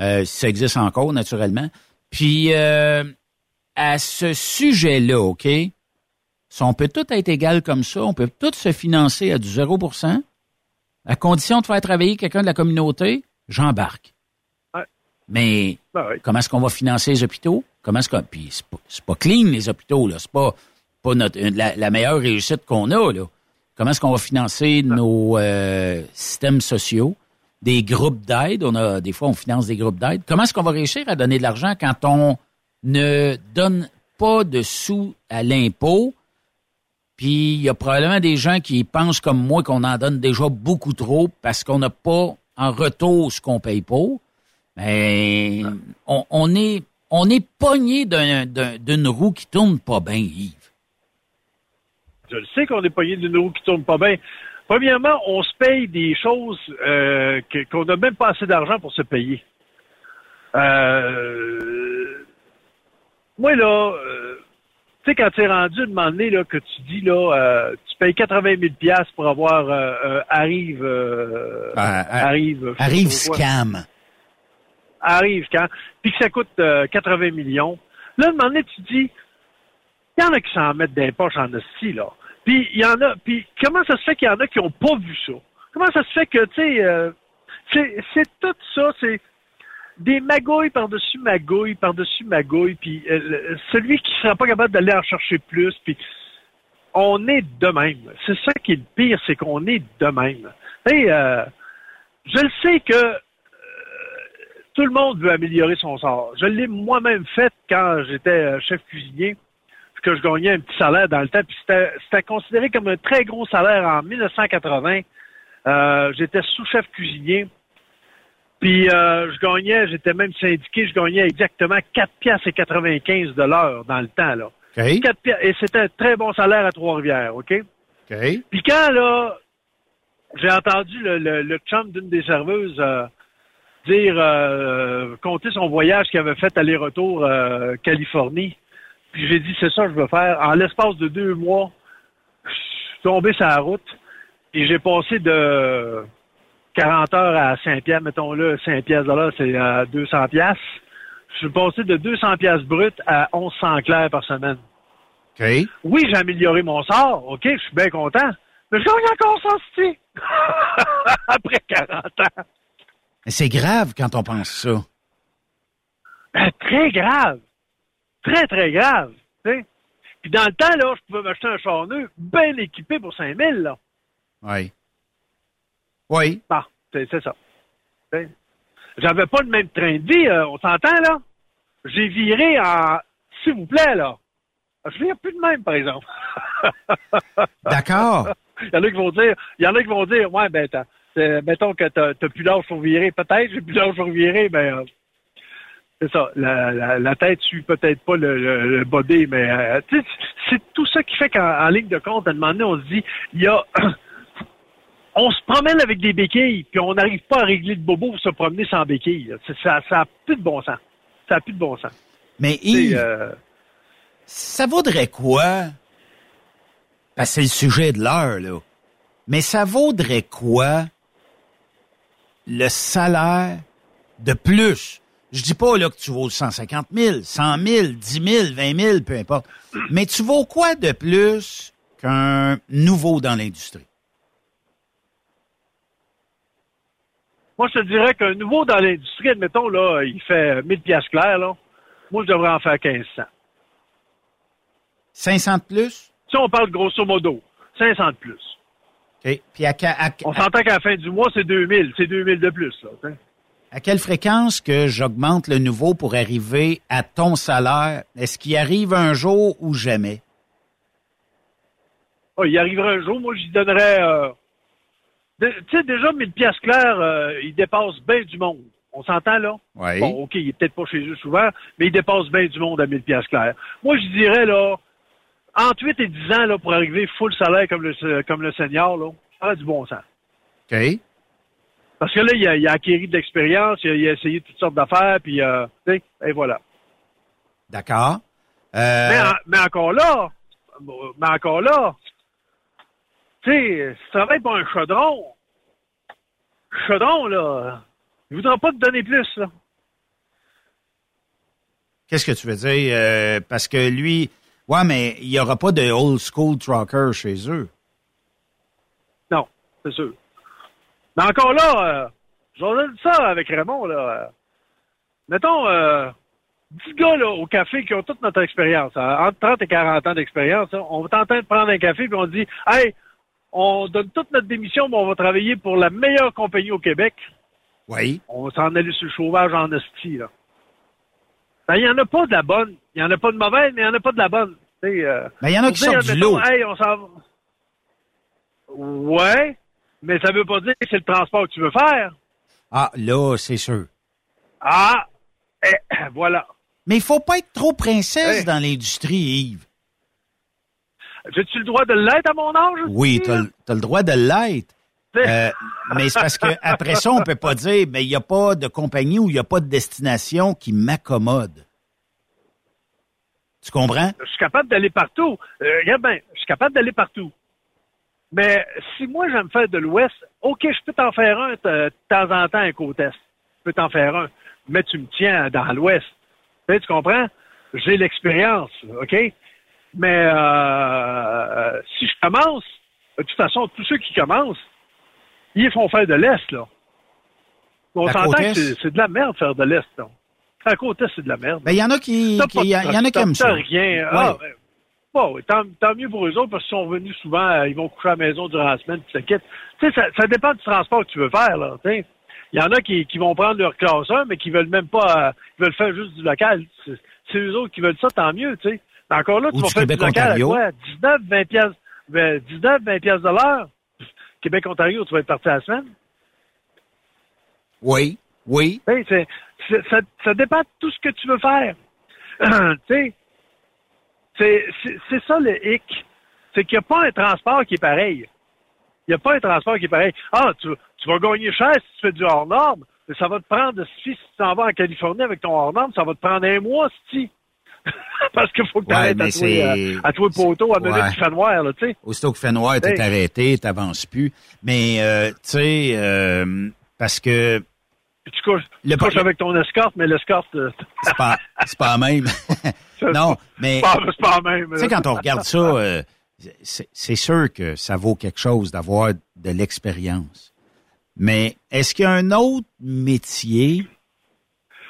Speaker 8: euh, ça existe encore, naturellement. Puis euh, à ce sujet-là, OK? Si on peut tout être égal comme ça, on peut tout se financer à du 0% à condition de faire travailler quelqu'un de la communauté, j'embarque.
Speaker 10: Ouais.
Speaker 8: Mais
Speaker 10: Ben oui.
Speaker 8: comment est-ce qu'on va financer les hôpitaux? Comment est-ce qu'on. Puis c'est pas, clean, les hôpitaux, là. C'est pas, pas notre, la, la meilleure réussite qu'on a, là. Comment est-ce qu'on va financer nos euh, systèmes sociaux? Des groupes d'aide. On a, des fois, on finance des groupes d'aide. Comment est-ce qu'on va réussir à donner de l'argent quand on ne donne pas de sous à l'impôt? Puis il y a probablement des gens qui pensent comme moi qu'on en donne déjà beaucoup trop parce qu'on n'a pas en retour ce qu'on paye pour. Mais on, est on est pogné d'un- d'un- d'une roue qui tourne pas bien, Yves.
Speaker 10: Je le sais qu'on est payé d'une roue qui tourne pas bien. Premièrement, on se paye des choses euh, qu'on n'a même pas assez d'argent pour se payer. Euh, moi, là, euh, tu sais, quand tu es rendu, de moment donné, là, que tu dis, là, euh, tu payes 80 000 piastres pour avoir euh, euh, Arrive... euh,
Speaker 8: Ah, ah,
Speaker 10: arrive...
Speaker 8: Arrive
Speaker 10: pas quoi.
Speaker 8: scam.
Speaker 10: arrive quand, puis que ça coûte euh, 80 millions. Là, à un moment donné, tu te dis, il y en a qui s'en mettent des poches en hostie, là. Puis il y en a, puis comment ça se fait qu'il y en a qui n'ont pas vu ça? Comment ça se fait que, tu sais, euh, c'est, c'est tout ça, c'est des magouilles par-dessus magouilles, par-dessus magouilles, puis euh, celui qui sera pas capable d'aller en chercher plus, puis on est de même. C'est ça qui est le pire, c'est qu'on est de même. Et euh, je le sais que tout le monde veut améliorer son sort. Je l'ai moi-même fait quand j'étais euh, chef cuisinier, que je gagnais un petit salaire dans le temps, puis c'était considéré comme un très gros salaire en 1980. Euh, j'étais sous-chef cuisinier, puis euh, je gagnais, j'étais même syndiqué, je gagnais exactement 4 piastres et 95 de l'heure dans le temps, là.
Speaker 8: OK.
Speaker 10: 4 piastres, et c'était un très bon salaire à Trois-Rivières, OK?
Speaker 8: OK.
Speaker 10: Puis quand, là, j'ai entendu le, le, le chum d'une des serveuses euh, dire, euh, compter son voyage qu'il avait fait aller-retour euh, Californie, puis j'ai dit, c'est ça que je veux faire. En l'espace de deux mois, je suis tombé sur la route et j'ai passé de 40 heures à Saint-Pierre, mettons-le, 5 piastres de l'heure, c'est à 200 piastres. Je suis passé de 200 piastres brut à 1100 clairs par semaine.
Speaker 8: OK.
Speaker 10: Oui, j'ai amélioré mon sort, OK, je suis bien content. Mais je gagne encore ça, Après 40 ans.
Speaker 8: Mais c'est grave quand on pense ça.
Speaker 10: Ben, très grave. Très, très grave. Puis dans le temps, là, je pouvais m'acheter un char neuf bien équipé pour 5000, là.
Speaker 8: Oui. Oui.
Speaker 10: C'est ça. J'avais pas le même train de vie, euh, on s'entend, là? J'ai viré en... S'il vous plaît, là. Je vire plus de même, par exemple.
Speaker 8: D'accord.
Speaker 10: Il y en a qui vont dire, il y en a qui vont dire, ouais, ben, mettons que t'as t'as plus d'âge pour virer. Peut-être, j'ai plus d'âge pour virer, ben, euh, c'est ça. La, la, la tête suit peut-être pas le, le, le body, mais euh, c'est tout ça qui fait qu'en en ligne de compte, à un moment donné, on se dit, il y a, on se promène avec des béquilles, puis on n'arrive pas à régler le bobo pour se promener sans béquilles. Ça, ça a plus de bon sens. Ça a plus de bon sens.
Speaker 8: Mais Yves,
Speaker 10: euh,
Speaker 8: ça vaudrait quoi? Parce que c'est le sujet de l'heure, là. Mais ça vaudrait quoi le salaire de plus? Je dis pas là que tu vaux 150 000, 100 000, 10 000, 20 000, peu importe. Mais tu vaux quoi de plus qu'un nouveau dans l'industrie?
Speaker 10: Moi, je te dirais qu'un nouveau dans l'industrie, admettons, là, il fait 1000 pièces claires, là. Moi, je devrais en faire 1500.
Speaker 8: 500 de plus?
Speaker 10: Si on parle grosso modo, 500 de plus.
Speaker 8: OK. Puis à, à,
Speaker 10: on s'entend qu'à la fin du mois, c'est 2000. C'est 2000 de plus, là.
Speaker 8: À quelle fréquence que j'augmente le nouveau pour arriver à ton salaire? Est-ce qu'il arrive un jour ou jamais?
Speaker 10: Oh, il arrivera un jour. Moi, j'y donnerais... Euh, tu sais, déjà, 1000 pièces claires, euh, il dépasse bien du monde. On s'entend, là?
Speaker 8: Oui.
Speaker 10: Bon, OK, il est peut-être pas chez eux souvent, mais il dépasse bien du monde à 1000 pièces claires. Moi, je dirais, là, entre 8 et 10 ans, là, pour arriver full salaire comme le, comme le senior, là, ça a du bon sens.
Speaker 8: OK.
Speaker 10: Parce que là, il a, il a acquis de l'expérience, il a, il a essayé toutes sortes d'affaires, puis, euh, tu sais, et voilà.
Speaker 8: D'accord. Euh,
Speaker 10: Mais, mais encore là, mais encore là, tu sais, si tu travailles pour un chaudron, chaudron, là, il voudra pas te donner plus, là.
Speaker 8: Qu'est-ce que tu veux dire? Euh, parce que lui, ouais, mais il n'y aura pas de old school trucker chez eux.
Speaker 10: Non, c'est sûr. Mais encore là, euh, j'en ai dit ça avec Raymond, là. euh, mettons, euh, 10 gars là, au café qui ont toute notre expérience, hein, entre 30 et 40 ans d'expérience, hein, on est en train de prendre un café puis on dit Hey, on donne toute notre démission, mais on va travailler pour la meilleure compagnie au Québec.
Speaker 8: Oui.
Speaker 10: On va s'en aller sur le chauffage en hostie, là. Ben, il n'y en a pas de la bonne. Il n'y en a pas de mauvaise, mais il n'y en a pas de la bonne. Euh,
Speaker 8: Ben, il y en a qui sortent du lot.
Speaker 10: Hey, on s'en va. Ouais, mais ça veut pas dire que c'est le transport que tu veux faire.
Speaker 8: Ah, là, c'est sûr.
Speaker 10: Ah, eh, voilà.
Speaker 8: Mais il faut pas être trop princesse
Speaker 10: Hey.
Speaker 8: dans l'industrie, Yves.
Speaker 10: J'ai-tu le droit de l'être à mon âge?
Speaker 8: Oui, tu as, le droit de l'être. Euh, mais c'est parce que après ça, on peut pas dire, mais il n'y a pas de compagnie ou il n'y a pas de destination qui m'accommode. Tu comprends?
Speaker 10: Je suis capable d'aller partout. Euh, regarde bien, je suis capable d'aller partout. Mais si moi j'aime faire de l'Ouest, OK, je peux t'en faire un de de temps en temps un Est. Je peux t'en faire un. Mais tu me tiens dans l'Ouest. Tu sais, tu comprends? J'ai l'expérience, OK? Mais euh, si je commence, de toute façon, tous ceux qui commencent, ils font faire de l'Est, là. On s'entend que
Speaker 8: Est?
Speaker 10: c'est de la merde faire de l'Est, là. Côte Est, c'est de la merde.
Speaker 8: Ben, il y en a qui, qui- y, a- en a qui aiment ça.
Speaker 10: rien. Ah,
Speaker 8: Ouais.
Speaker 10: ben, bon, tant, tant mieux pour eux autres parce qu'ils sont revenus souvent, euh, ils vont coucher à la maison durant la semaine, puis ça quitte. Tu sais, ça, ça dépend du transport que tu veux faire, là. Il y en a qui, qui vont prendre leur classe 1, mais qui veulent même pas, euh, ils veulent faire juste du local. C'est eux autres qui veulent ça, tant mieux, tu sais. Encore là, tu
Speaker 8: Ou
Speaker 10: vas
Speaker 8: du
Speaker 10: faire du local à
Speaker 8: Ontario.
Speaker 10: quoi? 19, 20 piastres, ben, 19, 20 piastres de l'heure? Québec, Ontario, tu vas être parti à la semaine?
Speaker 8: Oui, oui.
Speaker 10: Ça, ça dépend de tout ce que tu veux faire. tu sais, c'est ça le hic. C'est qu'il n'y a pas un transport qui est pareil. Il n'y a pas un transport qui est pareil. Ah, tu, tu vas gagner cher si tu fais du hors-norme, mais ça va te prendre, si tu t'en vas en Californie avec ton hors-norme, ça va te prendre un mois, si Parce qu'il faut que tu
Speaker 8: Ouais,
Speaker 10: arrêtes
Speaker 8: mais
Speaker 10: à toi,
Speaker 8: c'est-
Speaker 10: euh, à toi poteau, à
Speaker 8: Ouais.
Speaker 10: mener du fait noir, là, tu sais.
Speaker 8: Aussitôt que fait noir, t'es arrêté, t'avances plus. Mais, euh, tu sais, euh, parce que
Speaker 10: tu couches,
Speaker 8: Le
Speaker 10: tu couches avec ton escorte, mais l'escorte, euh,
Speaker 8: c'est pas, c'est pas même. non, mais,
Speaker 10: c'est pas, pas même.
Speaker 8: tu sais, quand on regarde ça, c'est c'est sûr que ça vaut quelque chose d'avoir de l'expérience. Mais est-ce qu'il y a un autre métier?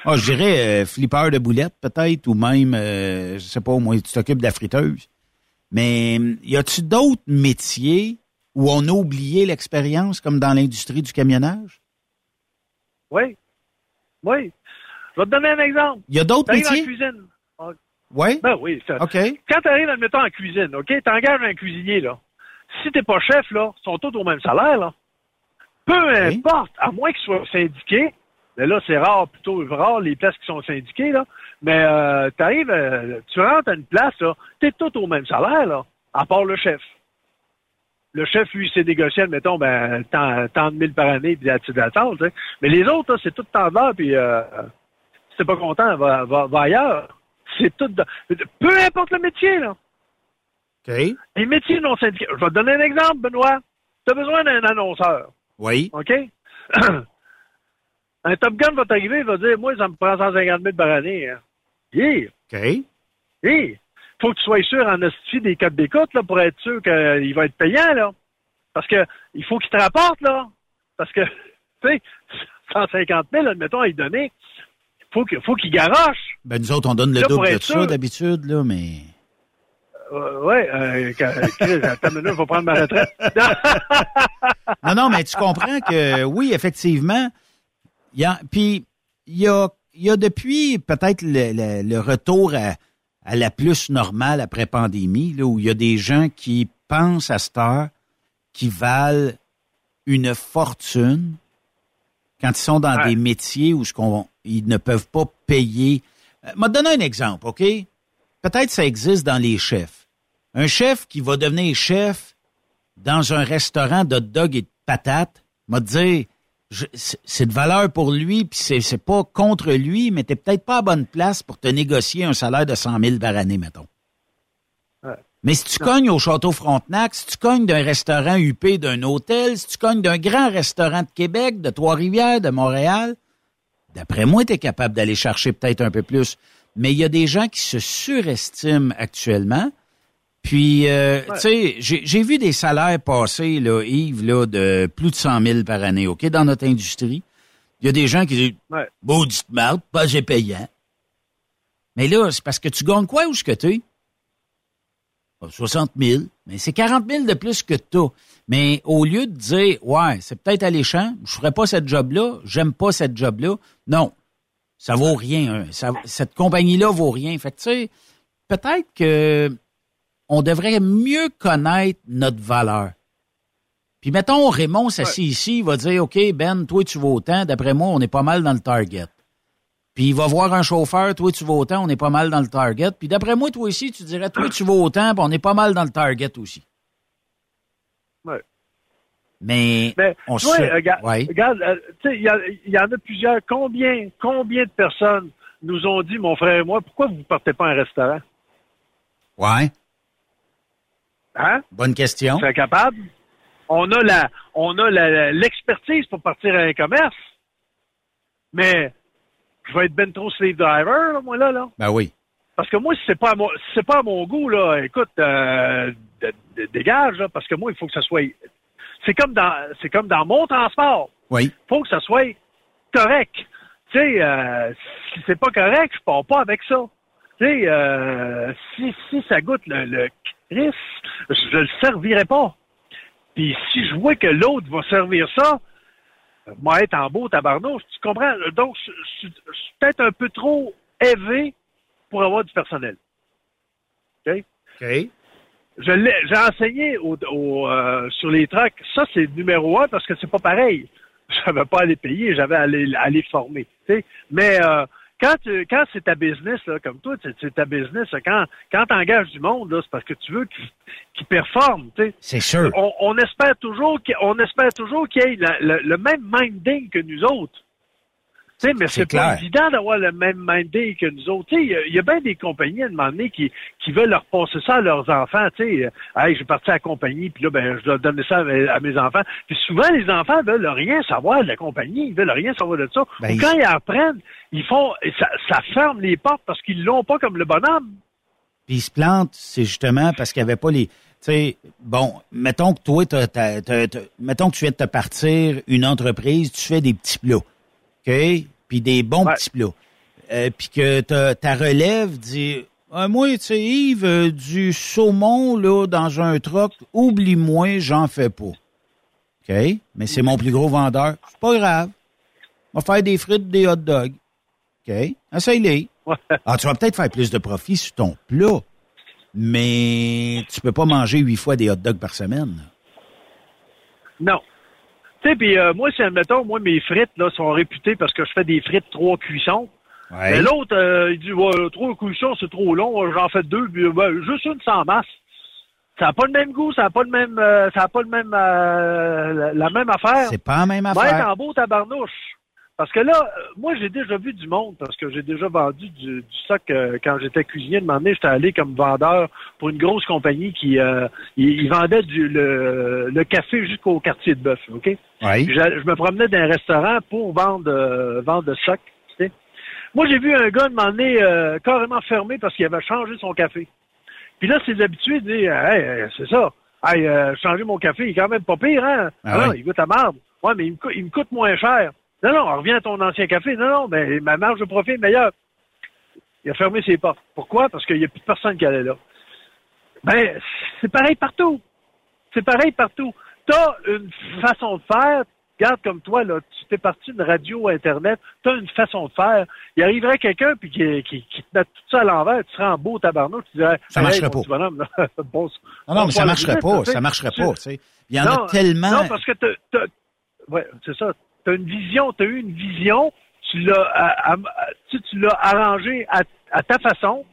Speaker 8: Ah, je dirais euh, flipper de boulettes peut-être, ou même, euh, je sais pas, moi, tu t'occupes de la friteuse. Mais hum, y a-tu d'autres métiers où on a oublié l'expérience, comme dans l'industrie du camionnage?
Speaker 10: Oui. Oui. Je vais te donner un exemple.
Speaker 8: Il y a d'autres
Speaker 10: T'arrives en
Speaker 8: métiers?
Speaker 10: cuisine.
Speaker 8: Oui?
Speaker 10: Ben oui. ça-
Speaker 8: OK.
Speaker 10: Quand tu arrives, admettons, en cuisine, OK, t'engages un cuisinier, là. Si t'es pas chef, là, ils sont tous au même salaire, là. Peu importe, à moins qu'ils soient syndiqués, mais là, c'est rare, plutôt rare, les places qui sont syndiquées, là. Mais euh, t'arrives, euh, tu rentres à une place, là, t'es tous au même salaire, là, à part le chef. Le chef, lui, s'est négocié, admettons, ben, tant, tant de mille par année, puis là-dessus d'attente, tu sais. Mais les autres, là, c'est tout temps puis euh, si t'es pas content, va, va, va ailleurs. C'est tout... dans- Peu importe le métier, là.
Speaker 8: OK.
Speaker 10: Les métiers non syndiqués. Je vais te donner un exemple, Benoît. Tu as besoin d'un annonceur.
Speaker 8: Oui.
Speaker 10: OK? un Top Gun va t'arriver, il va dire, moi, ça me prend 150 000 par année. Hein. Yeah.
Speaker 8: OK.
Speaker 10: Hey, faut que tu sois sûr en hostie des codes d'écoute, là, pour être sûr qu'il va être payant, là. Parce que, il faut qu'il te rapporte, là. Parce que, tu sais, 150 000, admettons, à y donner, faut qu'il faut qu'il garoche.
Speaker 8: Ben, nous autres, on donne le
Speaker 10: Là,
Speaker 8: double de ça d'habitude, là, mais.
Speaker 10: Euh, ouais, euh, quand- il faut prendre ma retraite.
Speaker 8: Non, non, mais tu comprends que oui, effectivement. Il y a, puis il y a, il y a depuis peut-être le, le- le retour à, à la plus normale après pandémie, là, où il y a des gens qui pensent à cette heure qui valent une fortune quand ils sont dans
Speaker 10: Ouais.
Speaker 8: des métiers où ce qu'on, ils ne peuvent pas payer. Euh, m'a donné un exemple, OK? Peut-être ça existe dans les chefs. Un chef qui va devenir chef dans un restaurant de dog et de patates, m'a dit, c'est de valeur pour lui, puis c'est c'est pas contre lui, mais t'es peut-être pas à bonne place pour te négocier un salaire de 100 000 par année, mettons.
Speaker 10: Ouais.
Speaker 8: Mais si tu cognes au Château Frontenac, si tu cognes d'un restaurant huppé d'un hôtel, si tu cognes d'un grand restaurant de Québec, de Trois-Rivières, de Montréal, d'après moi, tu es capable d'aller chercher peut-être un peu plus. Mais il y a des gens qui se surestiment actuellement. Puis, euh, tu sais, j'ai vu des salaires passer, là, Yves, là, de plus de 100 000 par année, OK, dans notre industrie. Il y a des gens qui disent,
Speaker 10: Ouais.
Speaker 8: maudite marde, pas j'ai payant. Mais là, c'est parce que tu gagnes quoi où ce que tu 60 000. Mais c'est 40 000 de plus que tu Mais au lieu de dire, ouais, c'est peut-être alléchant, je ferais pas cette job-là, j'aime pas cette job-là. Non. Ça vaut rien. hein. Ça- cette compagnie-là vaut rien. Fait que, tu sais, peut-être que on devrait mieux connaître notre valeur. Puis mettons, Raymond s'assit ici, il va dire, OK, Ben, toi, tu vaux autant. D'après moi, on est pas mal dans le target. Puis il va voir un chauffeur, toi, tu vaux autant, on est pas mal dans le target. Puis d'après moi, toi aussi, tu dirais, toi, tu vaux autant, puis on est pas mal dans le target aussi.
Speaker 10: Ouais.
Speaker 8: Mais,
Speaker 10: Mais,
Speaker 8: on se...
Speaker 10: regarde,
Speaker 8: Ouais.
Speaker 10: regarde, euh, tu sais, il y, a- il y en a plusieurs. Combien, combien de personnes nous ont dit, mon frère et moi, pourquoi vous ne partez pas à un restaurant?
Speaker 8: Ouais.
Speaker 10: Hein?
Speaker 8: Bonne question.
Speaker 10: Tu serais capable? On a la, on a l'expertise pour partir à un commerce. Mais, je vais être ben trop slave driver, là, moi, là, là.
Speaker 8: Ben oui.
Speaker 10: Parce que moi, si c'est pas à mon, si c'est pas à mon goût, là, écoute, euh, dégage, là, parce que moi, il faut que ça soit, c'est comme dans, c'est comme dans mon transport.
Speaker 8: Oui.
Speaker 10: faut que ça soit correct. Tu sais, euh, si c'est pas correct, je pars pas avec ça. Tu sais, euh, si, si ça goûte le, le Chris, je le servirai pas. Puis si je vois que l'autre va servir ça, moi être en beau tabarnouche, tu comprends? Donc, je, je- je suis peut-être un peu trop élevé pour avoir du personnel. OK?
Speaker 8: OK.
Speaker 10: Je j'ai enseigné au, au, euh, sur les trucks. Ça, c'est numéro un parce que c'est pas pareil. J'avais pas à les payer, j'avais à les, à les former. Mais euh, quand tu, quand c'est ta business, là, comme toi, c'est, ta business, là, quand, quand tu engages du monde, c'est parce que tu veux qu'ils, qu'ils performent.
Speaker 8: C'est sûr.
Speaker 10: On, on espère toujours qu'il, on espère toujours qu'il y ait la- le même minding que nous autres. Tu sais, mais
Speaker 8: C'est
Speaker 10: pas évident d'avoir le même minding que nous autres. Il y a- il y, a bien des compagnies à un moment donné qui, qui veulent leur passer ça à leurs enfants. Tu sais, euh, hey, j'ai parti à la compagnie, puis là, ben, je dois donner ça à mes, à mes enfants. Puis souvent, les enfants veulent rien savoir de la compagnie, ils veulent rien savoir de ça.
Speaker 8: Ben,
Speaker 10: Ou quand ils apprennent, ils font, ça, ça ferme les portes parce qu'ils l'ont pas comme le bonhomme.
Speaker 8: Puis ils se plantent, c'est justement parce qu'il n'y avait pas les. Tu sais, bon, mettons que toi, t'as- t'as- t'as- t'as- mettons que tu viens de te partir une entreprise, tu fais des petits plats, OK? Puis des bons petits plats. Euh, puis que ta, ta relève dit, Ah, moi, tu sais, Yves, euh, du saumon, là, dans un troc, oublie-moi, j'en fais pas. OK? Mais c'est mon plus gros vendeur. C'est pas grave. On va faire des frites, des hot dogs. OK? Essaye-les. Ah, tu vas peut-être faire plus de profit sur ton plat, mais tu peux pas manger huit fois des hot dogs par semaine.
Speaker 10: Non. Tu sais, puis euh, moi, si, admettons, moi, mes frites, là, sont réputées parce que je fais des frites trois cuissons.
Speaker 8: Ouais.
Speaker 10: Mais l'autre, euh, il dit, ouais, trois cuissons, c'est trop long, j'en fais deux, puis, ben, juste une sans masse. Ça n'a pas le même goût, ça n'a pas le même, euh, ça a pas le même, euh, la, la même affaire.
Speaker 8: C'est pas la même affaire.
Speaker 10: en beau tabarnouche. Parce que là, euh, moi, j'ai déjà vu du monde, parce que j'ai déjà vendu du, du sac euh, quand j'étais cuisinier. De moment j'étais allé comme vendeur pour une grosse compagnie qui euh, il, vendait du, le, le café jusqu'au quartier de bœuf, OK?
Speaker 8: Oui.
Speaker 10: Je, me promenais dans un restaurant pour vendre, euh, vendre de sac. tu sais. Moi, j'ai vu un gars de moment carrément fermé parce qu'il avait changé son café. Puis là, ses habitués disent Hey, c'est ça. Hey, euh, changer mon café, il est quand même pas pire, hein?
Speaker 8: Ah
Speaker 10: non,
Speaker 8: ouais.
Speaker 10: il goûte à marde. Ouais, mais il me, coûte, il me coûte moins cher. Non, non, reviens à ton ancien café. Non, non, mais ma marge de profit est meilleure. Il a fermé ses portes. Pourquoi? Parce qu'il n'y a plus personne qui allait là. Ben, c'est pareil partout. C'est pareil partout. T'as une façon de faire. Regarde comme toi, là, tu t'es parti d'une radio Internet, tu as une façon de faire. Il arriverait quelqu'un puis qui, qui, qui te met tout ça à l'envers, tu serais en beau tabarnak, tu dirais
Speaker 8: Ça
Speaker 10: Hey,
Speaker 8: marcherait pas.
Speaker 10: bonhomme, là, bon,
Speaker 8: Non, non, mais ça marcherait pas. Ça marcherait pas, tu sais. Il y en
Speaker 10: non,
Speaker 8: a tellement.
Speaker 10: Non, parce que t'as, t'as- ouais, c'est ça. T'as une vision, t'as eu une vision, tu l'as, à- tu, tu l'as arrangé à, à ta façon,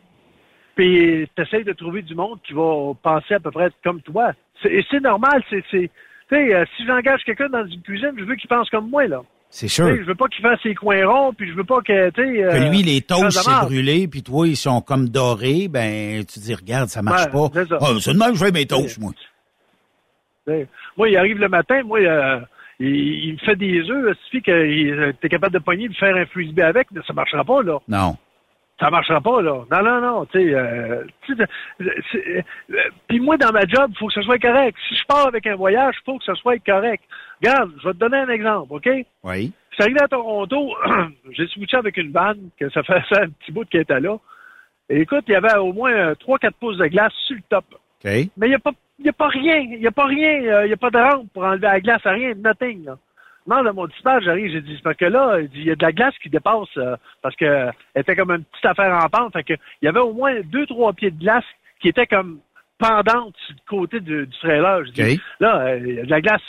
Speaker 10: puis t'essayes de trouver du monde qui va penser à peu près comme toi. Et c'est normal, c'est, c'est, tu sais, euh, si j'engage quelqu'un dans une cuisine, je veux qu'il pense comme moi, là.
Speaker 8: C'est
Speaker 10: Tu
Speaker 8: sûr.
Speaker 10: sais, Je veux pas qu'il fasse ses coins ronds, puis je veux pas que, tu sais...
Speaker 8: Que
Speaker 10: euh,
Speaker 8: lui, les toasts, c'est brûlé, puis toi, ils sont comme dorés, ben, tu dis, regarde, ça marche
Speaker 10: Ouais,
Speaker 8: pas.
Speaker 10: c'est ça.
Speaker 8: Ah, c'est de même que je fais mes toasts, moi.
Speaker 10: Tu Moi, il arrive le matin, moi, euh, il, fait des œufs, il suffit que tu es capable de pogner, de faire un frisbee avec, mais ça marchera pas, là.
Speaker 8: Non.
Speaker 10: Ça marchera pas, là. Non, non, non, tu sais, euh, euh, euh, puis moi, dans ma job, il faut que ce soit correct. Si je pars avec un voyage, il faut que ce soit correct. Regarde, je vais te donner un exemple, OK?
Speaker 8: Oui.
Speaker 10: Je suis arrivé à Toronto, j'ai switché avec une vanne, que ça ça un petit bout qu'elle était là. Et écoute, il y avait au moins 3-4 pouces de glace sur le top.
Speaker 8: OK.
Speaker 10: Mais il n'y a, pas- il y a pas rien. Il n'y a pas rien. euh, Il n'y a pas de rampe pour enlever la glace. Rien. Nothing. Là. Non, de mon dispatch, j'arrive, j'ai dit, c'est parce que là, il y a de la glace qui dépasse euh, parce que euh, elle était comme une petite affaire en pente. Fait que il y avait au moins deux, trois pieds de glace qui étaient comme pendantes sur le côté du, du trailer. Je dis,
Speaker 8: OK.
Speaker 10: là, euh, il y a de la glace.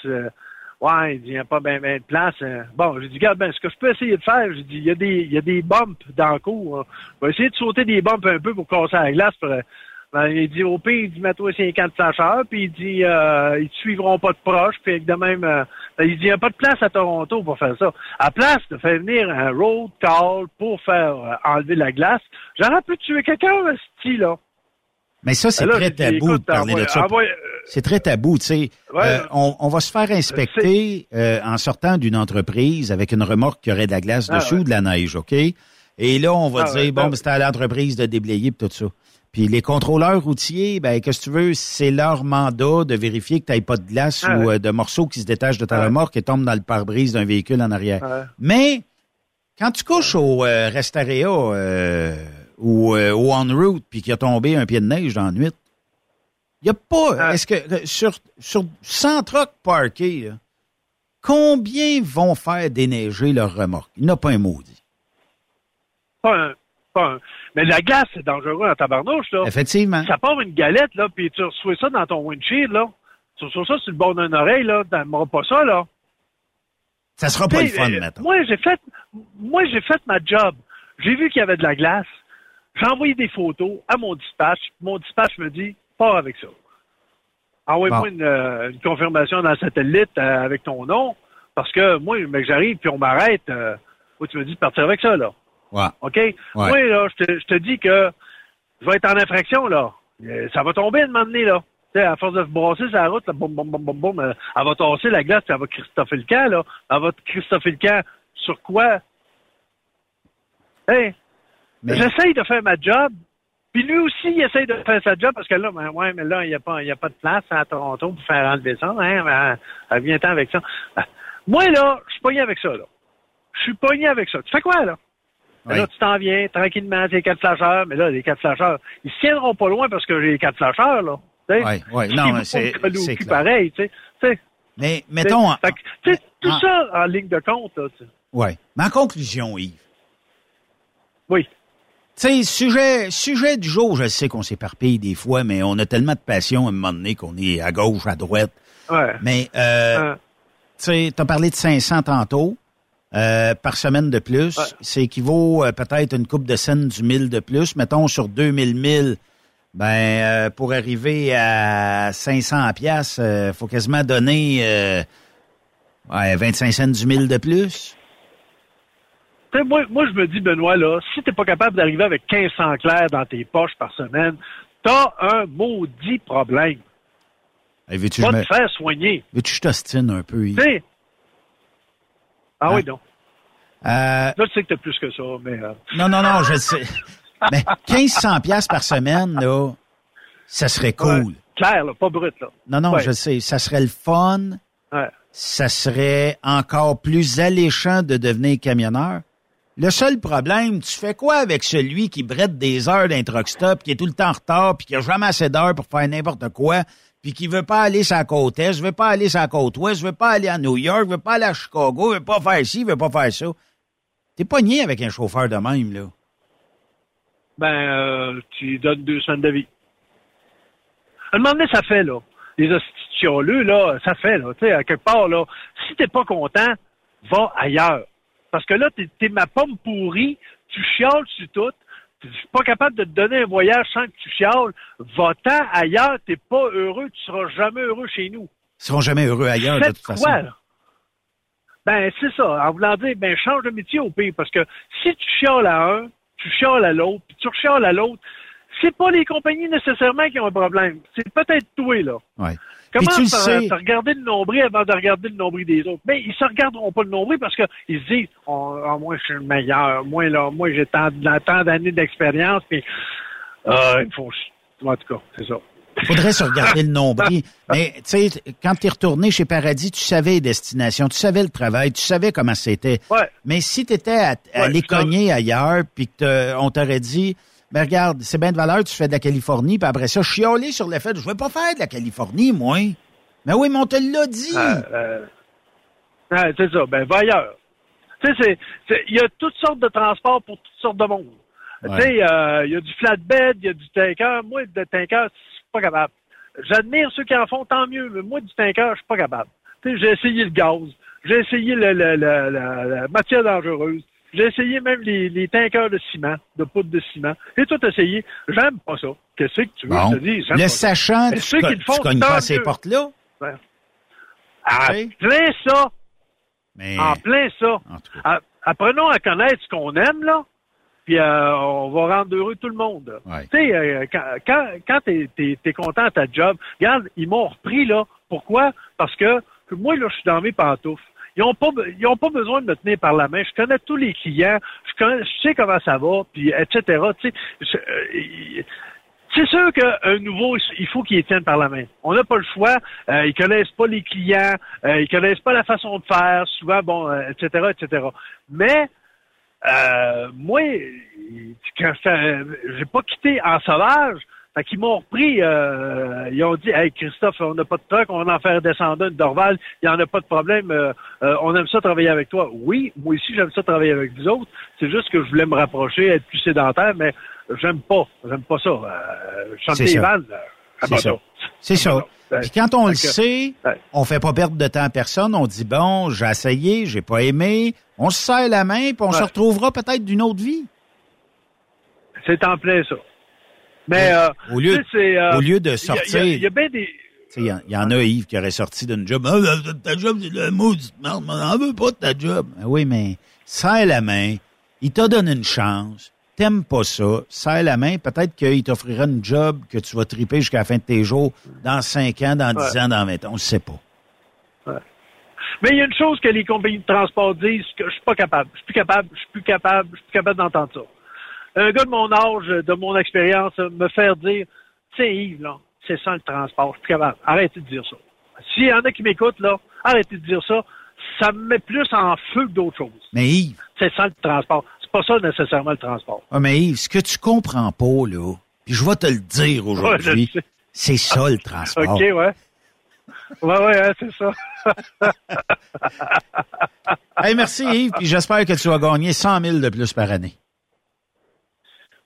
Speaker 10: ouais, il dit, il n'y a pas bien ben de place. euh. Bon, j'ai dit, regarde, ben, ce que je peux essayer de faire, j'ai dit, il y a des, il y a des bumps dans le cours. hein. Je vais essayer de sauter des bumps un peu pour casser la glace. pour, euh, ben, il dit au pire, il dit mets-toi 50 flasheurs, puis il dit euh, ils te suivront pas de proche, puis de même euh, ben, il dit il n'y a pas de place à Toronto pour faire ça. À place de faire venir un road call pour faire euh, enlever la glace, j'aurais pu tuer quelqu'un, ce style là.
Speaker 8: Mais ça, c'est
Speaker 10: Ben
Speaker 8: très tabou de parler de ça. C'est très tabou, tu sais.
Speaker 10: Ouais.
Speaker 8: Euh, on, on va se faire inspecter euh, en sortant d'une entreprise avec une remorque qui aurait de la glace
Speaker 10: Ah,
Speaker 8: dessus
Speaker 10: ouais.
Speaker 8: ou de la neige, OK? Et là, on va
Speaker 10: Ah,
Speaker 8: dire,
Speaker 10: ouais,
Speaker 8: bon,
Speaker 10: ben
Speaker 8: c'est à l'entreprise de déblayer pis tout ça. Puis les contrôleurs routiers, ben, qu'est-ce que tu veux, c'est leur mandat de vérifier que tu n'aies pas de glace
Speaker 10: Ah,
Speaker 8: ou
Speaker 10: ouais.
Speaker 8: euh, de morceaux qui se détachent de ta
Speaker 10: Ah,
Speaker 8: remorque et tombent dans le pare-brise d'un véhicule en arrière.
Speaker 10: Ouais.
Speaker 8: Mais quand tu couches au euh, Restaréa euh, ou euh, au En Route puis qu'il a tombé un pied de neige dans la nuit, il n'y a pas.
Speaker 10: Ah.
Speaker 8: Est-ce que euh, sur, sur 100 trucks parkés, là, combien vont faire déneiger leur remorque? Il n'y a pas un maudit.
Speaker 10: Pas un, pas un. Mais la glace, c'est dangereux en tabarnouche, là.
Speaker 8: Effectivement.
Speaker 10: Ça part une galette, là, puis tu reçois ça dans ton windshield, là. Tu reçois ça sur le bord d'une oreille, là. T'aimeras pas ça, là.
Speaker 8: Ça sera pas le fun,
Speaker 10: euh,
Speaker 8: maintenant.
Speaker 10: Moi, j'ai fait, moi, j'ai fait ma job. J'ai vu qu'il y avait de la glace. J'ai envoyé des photos à mon dispatch. Mon dispatch me dit, pars avec ça. Envoie-moi
Speaker 8: Bon.
Speaker 10: une, euh, une confirmation dans le satellite euh, avec ton nom. Parce que moi, que j'arrive puis on m'arrête, euh, tu me dis de partir avec ça, là.
Speaker 8: Ouais.
Speaker 10: OK? Moi, là, je te, je te dis que je vais être en infraction, là. Euh, Ça va tomber à un moment donné, là. Tu sais, à force de se brasser sur la route, là, boum, boum, boum, boum, boum, euh, elle va tasser la glace, puis elle va Christopher le camp, là. Elle va Christopher le camp sur quoi? Hey!
Speaker 8: Mais-
Speaker 10: J'essaye de faire ma job, puis lui aussi, il essaye de faire sa job, parce que là, ben, ouais, mais là, il n'y a, pas- y a pas de place à Toronto pour faire enlever ça, hein, ben, euh, viens-t'en avec ça. Ben, moi, là, je suis pogné avec ça, là. Je suis pogné avec ça. Tu fais quoi, là?
Speaker 8: Oui.
Speaker 10: Là, tu t'en viens tranquillement, tes quatre flasheurs, mais là, les quatre flasheurs, ils se tiendront pas loin parce que j'ai les quatre flasheurs, là. Tu?
Speaker 8: Oui, oui. Non, mais c'est c'est
Speaker 10: pareil, tu sais. Tu.
Speaker 8: Mais mettons. en-
Speaker 10: Fait que, tu sais, tout
Speaker 8: en-
Speaker 10: ça en ligne de compte, là, tu.
Speaker 8: Ouais. Mais en conclusion, Yves.
Speaker 10: Oui.
Speaker 8: Tu sais, sujet, sujet du jour, je sais qu'on s'éparpille des fois, mais on a tellement de passion à un moment donné qu'on est à gauche, à droite.
Speaker 10: Ouais.
Speaker 8: Mais, euh,
Speaker 10: Hein.
Speaker 8: tu sais, t'as parlé de 500 tantôt, euh, par semaine de plus.
Speaker 10: Ouais.
Speaker 8: C'est équivaut euh, peut-être une coupe de scène du 1000 de plus. Mettons sur 2000 milles, ben, euh, pour arriver à 500 pièces, euh, faut quasiment donner, ouais, 25 cents du 1000 de plus.
Speaker 10: moi, moi, je me dis, Benoît, là, si t'es pas capable d'arriver avec 1500 clairs dans tes poches par semaine, t'as un maudit problème.
Speaker 8: Hey, veux-tu
Speaker 10: Va
Speaker 8: je me-
Speaker 10: te faire soigner.
Speaker 8: veux-tu que je t'ostine un peu? Yves?
Speaker 10: Tu. Ah
Speaker 8: Hein?
Speaker 10: oui, non.
Speaker 8: Euh,
Speaker 10: Là, je sais que t'as plus que ça, mais... euh,
Speaker 8: non, non, non, je sais. Mais 1500 pièces par semaine, là, ça serait cool.
Speaker 10: clair, là, pas brut, là.
Speaker 8: Non, non,
Speaker 10: Ouais.
Speaker 8: je sais. Ça serait le fun.
Speaker 10: Ouais.
Speaker 8: Ça serait encore plus alléchant de devenir camionneur. Le seul problème, tu fais quoi avec celui qui brette des heures d'un truck stop, qui est tout le temps en retard, puis qui a jamais assez d'heures pour faire n'importe quoi, puis qui veut pas aller sur la côte est, veut pas aller sur côte ouest, veut pas aller à New York, veut pas aller à Chicago, veut pas faire ci, veut pas faire ça. T'es pas nié avec un chauffeur de même, là.
Speaker 10: Ben, euh, tu donnes deux semaines de vie. À un moment donné, ça fait, là. Les institutions-là, là, ça fait, là. Tu sais, à quelque part, là, si t'es pas content, va ailleurs. Parce que là, t'es, t'es ma pomme pourrie, tu chiales sur tout, je suis pas capable de te donner un voyage sans que tu chiales, va-t'en ailleurs, t'es pas heureux, tu seras jamais heureux chez nous.
Speaker 8: Ils seront jamais heureux ailleurs, de toute façon.
Speaker 10: quoi? Ben, c'est ça. En voulant dire, ben, change de métier au pire. Parce que si tu chiales à un, tu chiales à l'autre, puis tu rechiales à l'autre, c'est pas les compagnies nécessairement qui ont un problème. C'est peut-être toi, là.
Speaker 8: Ouais. Le
Speaker 10: par, par regarder le nombril avant de regarder le nombril des autres? Mais ils se regarderont pas le nombril parce qu'ils se disent, oh, ah, moi, je suis le meilleur. Moi, là, moi, j'ai tant, tant d'années d'expérience, puis, euh, il faut, en tout cas, c'est ça.
Speaker 8: faudrait se regarder le nombril. Mais, tu sais, quand tu es retourné chez Paradis, tu savais les destinations, tu savais le travail, tu savais comment c'était.
Speaker 10: Ouais.
Speaker 8: Mais si tu étais à, à
Speaker 10: Ouais,
Speaker 8: ailleurs, puis qu'on t'aurait dit, mais regarde, c'est bien de valeur, tu fais de la Californie, puis après ça, chialer sur le fait, je veux pas faire de la Californie, moi. Mais oui, mais on te l'a dit.
Speaker 10: Euh, euh, ouais, c'est ça. Ben, va ailleurs. Tu sais, il y a toutes sortes de transports pour toutes sortes de monde.
Speaker 8: Ouais.
Speaker 10: Tu sais, euh, il y a du flatbed, il y a du tanker. Moi, de tanker, je suis pas capable. J'admire ceux qui en font, tant mieux, mais moi, du tanker, je suis pas capable. Tu sais, j'ai essayé le gaz, j'ai essayé le, le- le- la, la matière dangereuse, j'ai essayé même les, les tankers de ciment, de poudre de ciment. J'ai tout essayé. J'aime pas ça. Qu'est-ce que tu veux
Speaker 8: Bon.
Speaker 10: je te? J'aime
Speaker 8: Le
Speaker 10: pas ça.
Speaker 8: sachant,
Speaker 10: Mais
Speaker 8: tu,
Speaker 10: ceux
Speaker 8: co-
Speaker 10: qui le font,
Speaker 8: tu cognes pas à ces portes-là?
Speaker 10: Ouais. Ah,
Speaker 8: Tu sais?
Speaker 10: plein ça.
Speaker 8: Mais,
Speaker 10: En plein ça.
Speaker 8: en
Speaker 10: Apprenons à connaître ce qu'on aime, là, puis euh, on va rendre heureux tout le monde.
Speaker 8: Ouais.
Speaker 10: Tu sais, euh, quand, quand, quand t'es es, es content à ta job, regarde, ils m'ont repris, là. Pourquoi? Parce que moi, là, je suis dans mes pantoufles. Ils ont pas, ils ont pas besoin de me tenir par la main. Je connais tous les clients. Je connais, je sais comment ça va, puis etc. Tu sais, euh, c'est sûr qu'un nouveau, il faut qu'il tienne par la main. On n'a pas le choix. Euh, ils connaissent pas les clients, euh, ils connaissent pas la façon de faire, souvent, bon, euh, etc., etc. Mais euh, moi, quand j'ai pas quitté en sauvage, fait qu'ils m'ont repris, euh, ils ont dit, hey Christophe, on n'a pas de truc, on va en faire descendre une Dorval, il n'y en a pas de problème, euh, euh, on aime ça travailler avec toi. Oui, moi aussi j'aime ça travailler avec vous autres. C'est juste que je voulais me rapprocher, être plus sédentaire, mais j'aime pas, j'aime pas ça. Euh, chanter
Speaker 8: C'est
Speaker 10: les
Speaker 8: ça.
Speaker 10: vannes, euh,
Speaker 8: C'est
Speaker 10: j'aime pas
Speaker 8: ça. C'est ça.
Speaker 10: Ouais.
Speaker 8: Puis quand on le sait, on fait pas perdre de temps à personne. On dit bon, j'ai essayé, j'ai pas aimé. On se serre la main, puis on se retrouvera peut-être d'une autre vie.
Speaker 10: C'est en plein ça. Mais euh,
Speaker 8: Au lieu-
Speaker 10: sais, c'est, euh,
Speaker 8: au lieu de sortir-
Speaker 10: il y a, il y a bien des.
Speaker 8: Il y, en- il y en a, Yves, qui aurait sorti d'une job. Ah, ta- ta job, c'est de la maudite merde, mais on n'en veut pas de ta job. Ben oui, mais serre la main. Il t'a donné une chance. T'aimes pas ça. Serre la main. Peut-être qu'il t'offrira une job que tu vas triper jusqu'à la fin de tes jours, dans 5 ans, dans 10
Speaker 10: Ouais.
Speaker 8: ans, dans 20 ans. On ne sait pas.
Speaker 10: Mais il y a une chose que les compagnies de transport disent que je suis pas capable. Je suis plus capable, je suis plus capable, je suis plus capable d'entendre ça. Un gars de mon âge, de mon expérience, me faire dire, tu sais Yves, là, c'est ça le transport, je suis capable. Arrêtez de dire ça. S'il y en a qui m'écoutent, là, arrêtez de dire ça. Ça me met plus en feu que d'autres choses.
Speaker 8: Mais Yves,
Speaker 10: C'est ça le transport. C'est pas ça nécessairement le transport.
Speaker 8: ah, mais Yves, ce que tu comprends pas, là, puis je vais te le dire aujourd'hui, c'est ça le transport.
Speaker 10: OK, ouais. Ouais, ouais, hein, c'est ça.
Speaker 8: Hey, merci Yves, puis j'espère que tu vas gagner 100 000 de plus par année.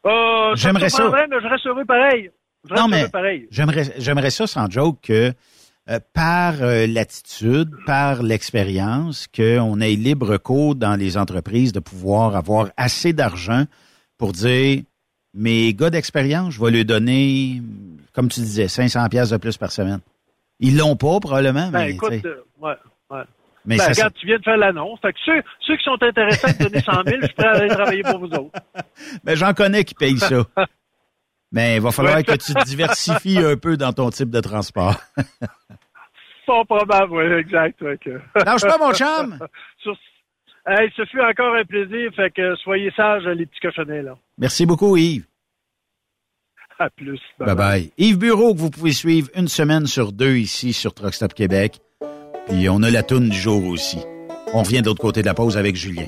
Speaker 10: Euh,
Speaker 8: J'aimerais
Speaker 10: me
Speaker 8: ça.
Speaker 10: mais je reste heureux pareil. Je reste
Speaker 8: Non, mais
Speaker 10: heureux pareil.
Speaker 8: j'aimerais, j'aimerais ça sans joke que euh, par euh, l'attitude, par l'expérience, qu'on ait libre cours dans les entreprises de pouvoir avoir assez d'argent pour dire mes gars d'expérience, je vais lui donner, comme tu disais, 500 pièces de plus par semaine. Ils l'ont pas probablement,
Speaker 10: Ben,
Speaker 8: mais
Speaker 10: écoute, euh, ouais, ouais.
Speaker 8: Mais
Speaker 10: ben,
Speaker 8: ça,
Speaker 10: regarde, tu viens de faire l'annonce. Fait que ceux, ceux qui sont intéressés à me donner 100 000, je suis prêt à aller travailler pour vous autres.
Speaker 8: Mais j'en connais qui payent ça. Mais il va falloir
Speaker 10: Ouais.
Speaker 8: que tu te diversifies un peu dans ton type de transport.
Speaker 10: Pas probable, oui, exact.
Speaker 8: Lâche pas, mon chum!
Speaker 10: Sur- Hey, ce fut encore un plaisir, fait que soyez sages, les petits cochonnets, là.
Speaker 8: Merci beaucoup, Yves.
Speaker 10: À plus.
Speaker 8: Bye bye. Yves Bureau, que vous pouvez suivre une semaine sur deux ici sur Truck Stop Québec. Puis on a la toune du jour aussi. On revient de l'autre côté de la pause avec Julien.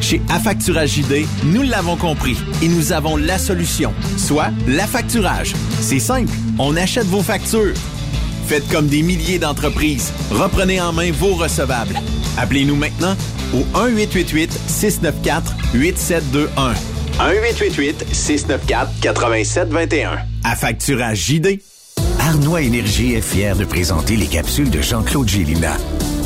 Speaker 2: Chez Affacturage JD, nous l'avons compris et nous avons la solution, soit l'affacturage. C'est simple, on achète vos factures. Faites comme des milliers d'entreprises. Reprenez en main vos recevables. Appelez-nous maintenant au 1-888-694-8721.
Speaker 11: 1-888-694-8721.
Speaker 2: Affacturage JD.
Speaker 6: Arnois Énergie est fier de présenter les capsules de Jean-Claude Gélina.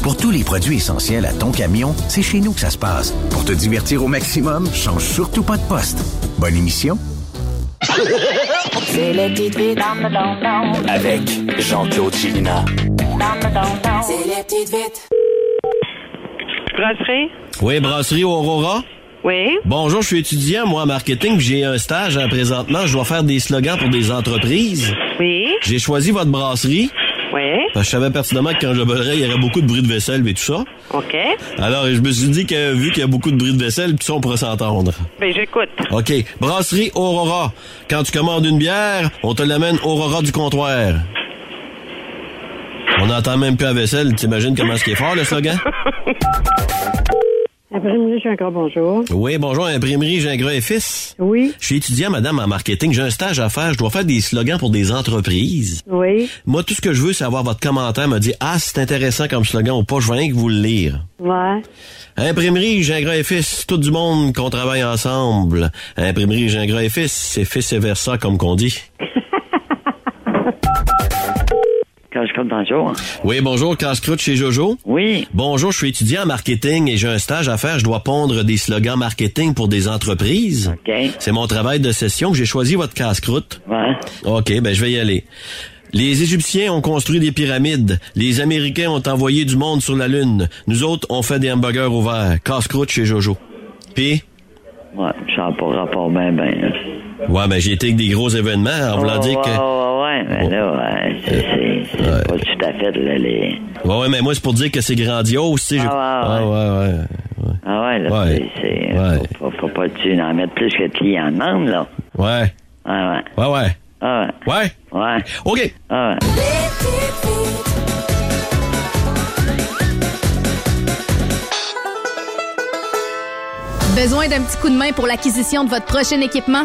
Speaker 6: Pour tous les produits essentiels à ton camion, c'est chez nous que ça se passe. Pour te divertir au maximum, change surtout pas de poste. Bonne émission.
Speaker 12: C'est les petites vites dans le don
Speaker 13: Avec Jean-Claude Chilina.
Speaker 12: C'est les petites vites.
Speaker 14: Brasserie?
Speaker 15: Oui, brasserie Aurora.
Speaker 14: Oui.
Speaker 15: Bonjour, je suis étudiant, moi, en marketing, j'ai un stage hein, présentement. Je dois faire des slogans pour des entreprises.
Speaker 14: Oui.
Speaker 15: J'ai choisi votre brasserie.
Speaker 14: Oui.
Speaker 15: Parce que je savais pertinemment que quand je volerais, il y aurait beaucoup de bruit de vaisselle et tout ça.
Speaker 14: OK.
Speaker 15: Alors, je me suis dit que vu qu'il y a beaucoup de bruit de vaisselle, tout ça, on pourrait s'entendre.
Speaker 14: Ben, j'écoute.
Speaker 15: OK. Brasserie Aurora. Quand tu commandes une bière, on te l'amène Aurora du comptoir. On n'entend même plus la vaisselle. T'imagines comment ce qui est fort, le slogan?
Speaker 14: Imprimerie Gingras, bonjour.
Speaker 15: Oui, bonjour, imprimerie Gingras et Fils.
Speaker 14: Oui.
Speaker 15: Je suis étudiant, madame, en marketing. J'ai un stage à faire. Je dois faire des slogans pour des entreprises.
Speaker 14: Oui.
Speaker 15: Moi, tout ce que je veux, c'est avoir votre commentaire, me dire, ah, c'est intéressant comme slogan ou pas. Je veux rien que vous le lire.
Speaker 14: Ouais.
Speaker 15: Imprimerie Gingras et Fils, tout du monde qu'on travaille ensemble. Imprimerie Gingras et Fils, c'est fils et versa, comme qu'on dit.
Speaker 16: Cache-croûte, bonjour.
Speaker 15: Oui, bonjour, casse-croûte chez Jojo.
Speaker 16: Oui.
Speaker 15: Bonjour, je suis étudiant en marketing et j'ai un stage à faire. Je dois pondre des slogans marketing pour des entreprises.
Speaker 16: OK.
Speaker 15: C'est mon travail de session que j'ai choisi votre casse-croûte.
Speaker 16: Ouais.
Speaker 15: OK, ben je vais y aller. Les Égyptiens ont construit des pyramides. Les Américains ont envoyé du monde sur la Lune. Nous autres, on fait des hamburgers ouverts. Casse-croûte chez Jojo. Puis?
Speaker 16: Ouais, ça n'a pas rapport bien, bien.
Speaker 15: Ouais, ben j'ai été avec des gros événements en voulant
Speaker 16: Ouais,
Speaker 15: dire que...
Speaker 16: Ouais, ouais, ouais, mais là, ouais, c'est c'est- c'est pas tout à fait là, les...
Speaker 15: Ouais, ouais, mais moi, c'est pour dire que c'est grandiose, tu sais. je-
Speaker 16: Ah,
Speaker 15: ouais, ouais, ouais.
Speaker 16: Ah ouais, là,
Speaker 15: Ouais.
Speaker 16: c'est...
Speaker 15: Ouais.
Speaker 16: Faut, faut, faut pas tu en mettre plus que le client demande, là.
Speaker 15: Ouais.
Speaker 16: Ouais, ouais.
Speaker 15: Ouais, ouais.
Speaker 16: Ah ouais.
Speaker 15: Ouais.
Speaker 16: Ouais.
Speaker 15: OK.
Speaker 16: Ah ouais.
Speaker 17: Besoin d'un petit coup de main pour l'acquisition de votre prochain équipement?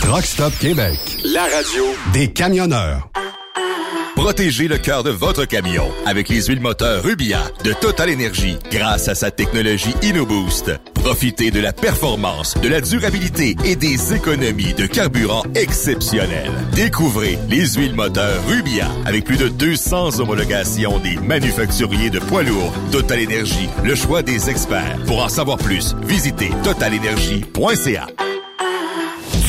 Speaker 1: Truck Stop Québec.
Speaker 7: La radio
Speaker 1: Des camionneurs.
Speaker 7: Protégez le cœur de votre camion avec les huiles moteurs Rubia de Total Energy grâce à sa technologie InnoBoost. Profitez de la performance, de la durabilité et des économies de carburant exceptionnelles. Découvrez les huiles moteurs Rubia avec plus de 200 homologations des manufacturiers de poids lourds. Total Energy, le choix des experts. Pour en savoir plus, visitez totalenergy.ca.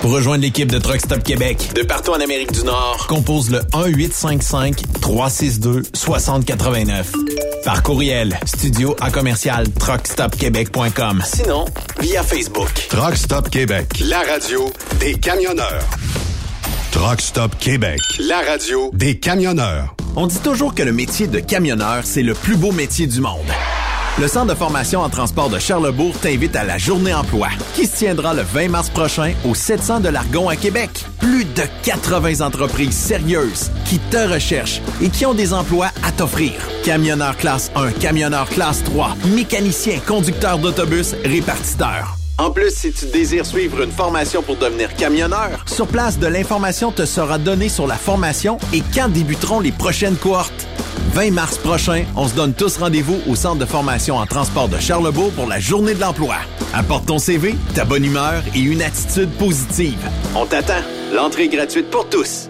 Speaker 3: Pour rejoindre l'équipe de Truck Stop Québec, de partout en Amérique du Nord, compose le 1-855-362-6089. Par courriel, studio à commercial truckstopquebec.com.
Speaker 4: Sinon, via Facebook.
Speaker 1: Truck Stop Québec.
Speaker 4: La radio des camionneurs.
Speaker 1: Truck Stop Québec.
Speaker 4: La radio
Speaker 1: Des camionneurs.
Speaker 2: On dit toujours que le métier de camionneur, c'est le plus beau métier du monde. Le Centre de formation en transport de Charlebourg t'invite à la Journée emploi, qui se tiendra le 20 mars prochain au 700 de l'Argon à Québec. Plus de 80 entreprises sérieuses qui te recherchent et qui ont des emplois à t'offrir. Camionneur classe 1, camionneur classe 3, mécanicien, conducteur d'autobus, répartiteur. En plus, si tu désires suivre une formation pour devenir camionneur, sur place, de l'information te sera donnée sur la formation et quand débuteront les prochaines cohortes. 20 mars prochain, on se donne tous rendez-vous au Centre de formation en transport de Charlebourg pour la Journée de l'emploi. Apporte ton CV, ta bonne humeur et une attitude positive. On t'attend. L'entrée est gratuite pour tous.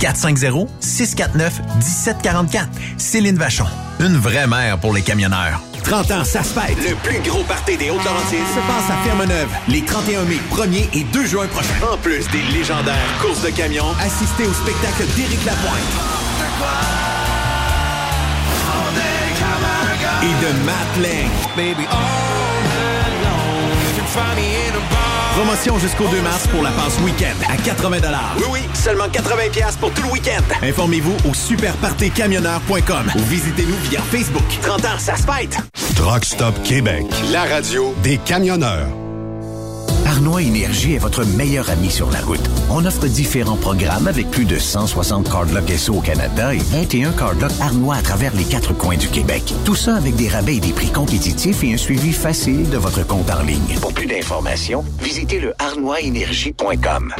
Speaker 3: 450-649-1744. Céline Vachon. Une vraie mère pour les camionneurs.
Speaker 2: 30 ans, ça se fête. Le plus gros party des Hautes-Laurentides se passe à Ferme-Neuve les 31 mai, 1er et 2 juin prochains. En plus des légendaires courses de camions, assistez au spectacle d'Éric Lapointe. Et de Matt Lang. Promotion jusqu'au 2 mars pour la passe week-end à 80 Oui, oui, seulement 80 pour tout le week-end. Informez-vous au superpartycamionneur.com ou visitez-nous via Facebook. 30 ans, ça se fête!
Speaker 1: Truck Stop Québec.
Speaker 4: La radio
Speaker 1: Des camionneurs.
Speaker 6: Arnois Énergie est votre meilleur ami sur la route. On offre différents programmes avec plus de 160 cardlocks SO au Canada et 21 cardlocks Arnois à travers les quatre coins du Québec. Tout ça avec des rabais et des prix compétitifs et un suivi facile de votre compte en ligne. Pour plus d'informations, visitez le arnoisénergie.com.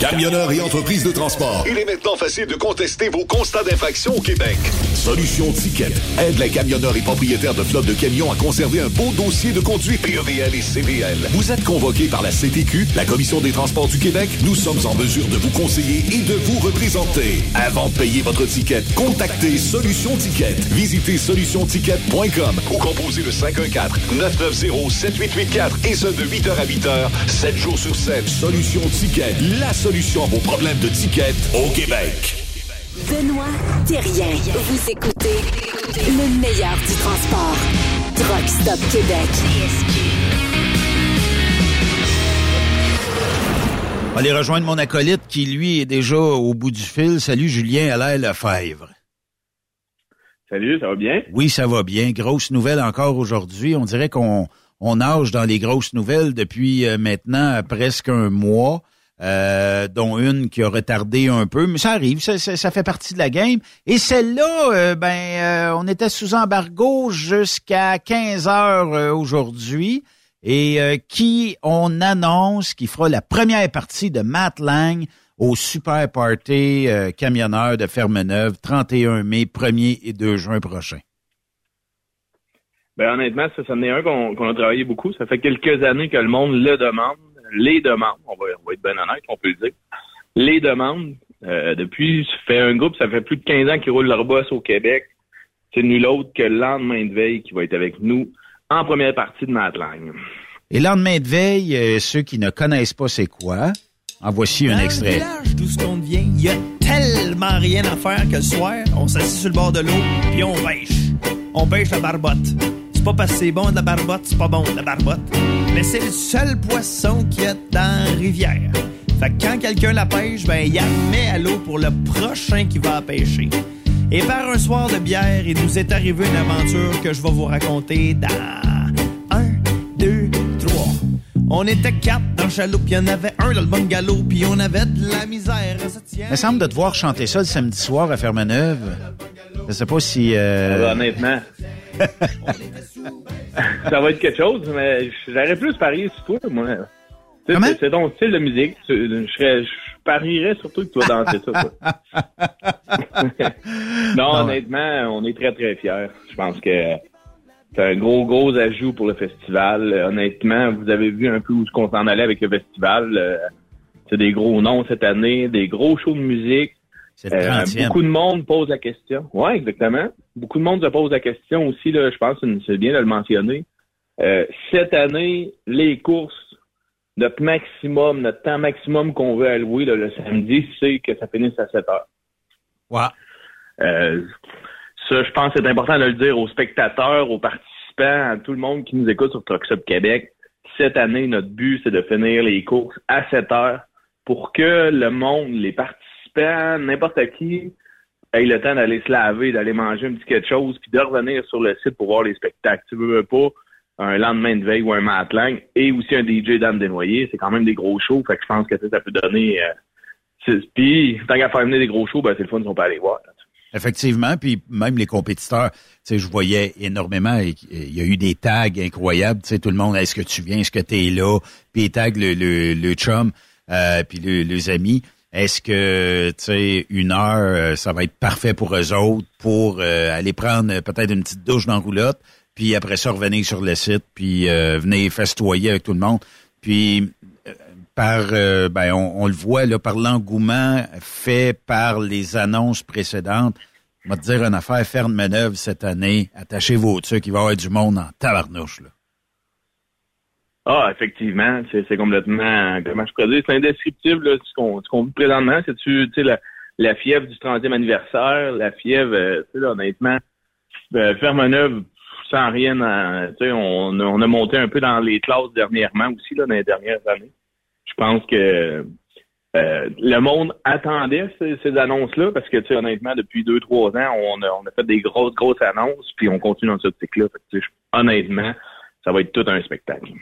Speaker 5: Camionneurs et entreprises de transport.
Speaker 4: Il est maintenant facile de contester vos constats d'infraction au Québec.
Speaker 5: Solution Ticket aide les camionneurs et propriétaires de flottes de camions à conserver un beau dossier de conduite PEVL et CVL. Vous êtes convoqué par la CTQ, la Commission des transports du Québec. Nous sommes en mesure de vous conseiller et de vous représenter. Avant de payer votre ticket, contactez Solution Ticket. Visitez solutionticket.com
Speaker 4: ou composez le 514-990-7884 et ce de 8h à 8h, 7 jours sur 7.
Speaker 5: Solution Ticket, la solution à vos problèmes de ticket au Québec.
Speaker 12: Benoît Thérien. Vous écoutez le meilleur du transport. Truck Stop Québec.
Speaker 8: On va aller rejoindre mon acolyte qui, lui, est déjà au bout du fil. Salut, Julien Allaire Lefebvre.
Speaker 18: Salut, ça va bien?
Speaker 8: Oui, ça va bien. Grosse nouvelle encore aujourd'hui. On dirait qu'on on nage dans les grosses nouvelles depuis euh, maintenant presque un mois, euh, dont une qui a retardé un peu, mais ça arrive, ça, ça- ça fait partie de la game. Et celle-là, euh, ben, euh, on était sous embargo jusqu'à 15 heures euh, aujourd'hui. Et euh, qui on annonce qui fera la première partie de Matt Lang au Super Party euh, camionneur de Fermeneuve, 31 mai, 1er et 2 juin prochain.
Speaker 18: Ben honnêtement, ça, ça en est un qu'on a travaillé beaucoup. Ça fait quelques années que le monde le demande, les demande. On va, on va être bien honnête, on peut le dire. Les demande. Euh, depuis, ça fait un groupe, ça fait plus de 15 ans qu'ils roulent leur boss au Québec. C'est nul autre que le lendemain de veille qui va être avec nous en première partie de Matlang.
Speaker 8: Et lendemain de veille, euh, ceux qui ne connaissent pas c'est quoi, en voici un
Speaker 19: Dans
Speaker 8: extrait.
Speaker 19: le village d'où ce qu'on vient, il y a tellement rien à faire que le soir, on s'assied sur le bord de l'eau, puis on pêche. On pêche la barbotte. C'est pas parce que c'est bon de la barbotte, c'est pas bon de la barbotte. Mais c'est le seul poisson qu'il y a dans la rivière. Fait que quand quelqu'un la pêche, ben il la met à l'eau pour le prochain qui va la pêcher. Et par un soir de bière, il nous est arrivé une aventure que je vais vous raconter dans un, deux, trois. On était quatre dans le chaloupe, il y en avait un dans le bungalow, puis on avait de la misère.
Speaker 8: Il me semble de te voir chanter ça le samedi soir à Fermeneuve. Je sais pas si... euh,
Speaker 18: Ben, honnêtement, ça va être quelque chose, mais j'aurais plus parier sur toi, moi. Tu sais, C'est ton style de musique. Je, serais- je parierais surtout que tu vas danser ça. toi. non, honnêtement, on est très, très fiers. Je pense que c'est un gros, gros ajout pour le festival. Honnêtement, vous avez vu un peu où on s'en allait avec le festival. Euh, C'est des gros noms cette année, des gros shows de musique. Euh,
Speaker 8: 30e.
Speaker 18: beaucoup de monde pose la question. Oui, exactement. Beaucoup de monde se pose la question aussi, là, je pense que c'est bien de le mentionner. Euh, cette année, les courses, notre maximum, notre temps maximum qu'on veut allouer là, le samedi, c'est que ça finisse à 7 heures.
Speaker 8: Ouais.
Speaker 18: Euh, ça, je pense que c'est important de le dire aux spectateurs, aux participants, à tout le monde qui nous écoute sur Truck Stop Québec. Cette année, notre but, c'est de finir les courses à 7 heures pour que le monde, les participants, n'importe qui, ait le temps d'aller se laver, d'aller manger un petit quelque chose, puis de revenir sur le site pour voir les spectacles. Tu veux, veux pas un lendemain de veille ou un matlang et aussi un DJ Dan Desnoyers, c'est quand même des gros shows, fait que je pense que ça, peut donner... Euh, puis, tant qu'à faire venir des gros shows, ben c'est le fun, on peut aller voir.
Speaker 8: Effectivement, puis même les compétiteurs, tu sais, je voyais énormément, il y a eu des tags incroyables, tu sais, tout le monde, est-ce que tu viens, est-ce que tu es là, puis ils taguent le, le, le chum, euh, puis le- les amis, est-ce que, tu sais, une heure, euh, ça va être parfait pour eux autres, pour euh, aller prendre peut-être une petite douche dans la roulotte, puis après ça, revenir sur le site, puis euh, venir festoyer avec tout le monde, puis euh, par, euh, ben, on, le voit là, par l'engouement fait par les annonces précédentes. On va te dire une affaire, faire une cette année, attachez vos trucs, il va y avoir du monde en tabarnouche. Là.
Speaker 18: Ah, effectivement, c'est complètement, comment je pourrais dire, c'est indescriptible, ce qu'on vit présentement. C'est-tu, la, la fièvre du 30e anniversaire, la fièvre, honnêtement, euh, Fermeneuve, sans rien, à- sais, on, a- on a monté un peu dans les classes dernièrement aussi, là, dans les dernières années. Je pense que euh, le monde attendait ces, ces annonces-là, parce que, tu sais, honnêtement, depuis deux, trois ans, on a, fait des grosses, grosses annonces, puis on continue dans ce cycle-là. Honnêtement, ça va être tout un spectacle.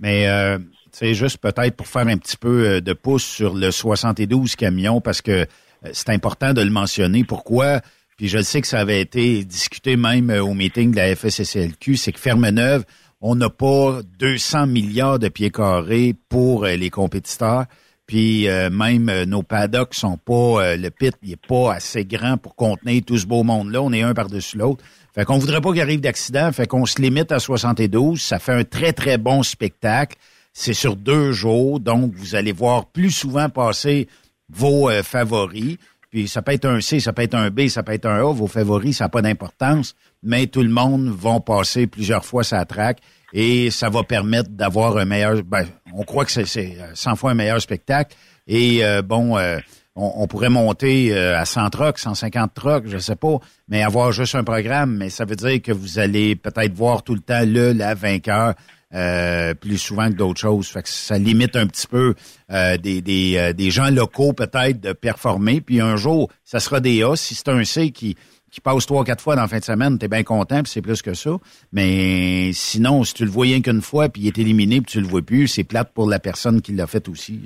Speaker 8: Mais euh, juste peut-être pour faire un petit peu euh, de pouce sur le 72 camions, parce que euh, c'est important de le mentionner. Pourquoi? Puis je sais que ça avait été discuté même euh, au meeting de la FSSLQ, c'est que Fermeneuve, on n'a pas 200 milliards de pieds carrés pour euh, les compétiteurs. Puis euh, même nos paddocks sont pas, euh, le pit il est pas assez grand pour contenir tout ce beau monde-là. On est un par-dessus l'autre. Fait qu'on voudrait pas qu'il arrive d'accident. Fait qu'on se limite à 72. Ça fait un très, très bon spectacle. C'est sur deux jours. Donc, vous allez voir plus souvent passer vos favoris. Puis ça peut être un C, ça peut être un B, ça peut être un A. Vos favoris, ça n'a pas d'importance. Mais tout le monde va passer plusieurs fois sa track et ça va permettre d'avoir un meilleur. Ben, on croit que c'est- c'est 100 fois un meilleur spectacle. Et euh, bon, euh, on, pourrait monter euh, à 100 trucks, 150 trucks, je sais pas, mais avoir juste un programme. Mais ça veut dire que vous allez peut-être voir tout le temps le, la vainqueur. Euh, plus souvent que d'autres choses. Fait que ça limite un petit peu euh, des, des, euh, des gens locaux peut-être de performer. Puis un jour, ça sera des A. Si c'est un C qui, qui passe trois, quatre fois dans la fin de semaine, t'es bien content, puis c'est plus que ça. Mais sinon, si tu le rien qu'une fois, puis il est éliminé, puis tu le vois plus, c'est plate pour la personne qui l'a fait aussi.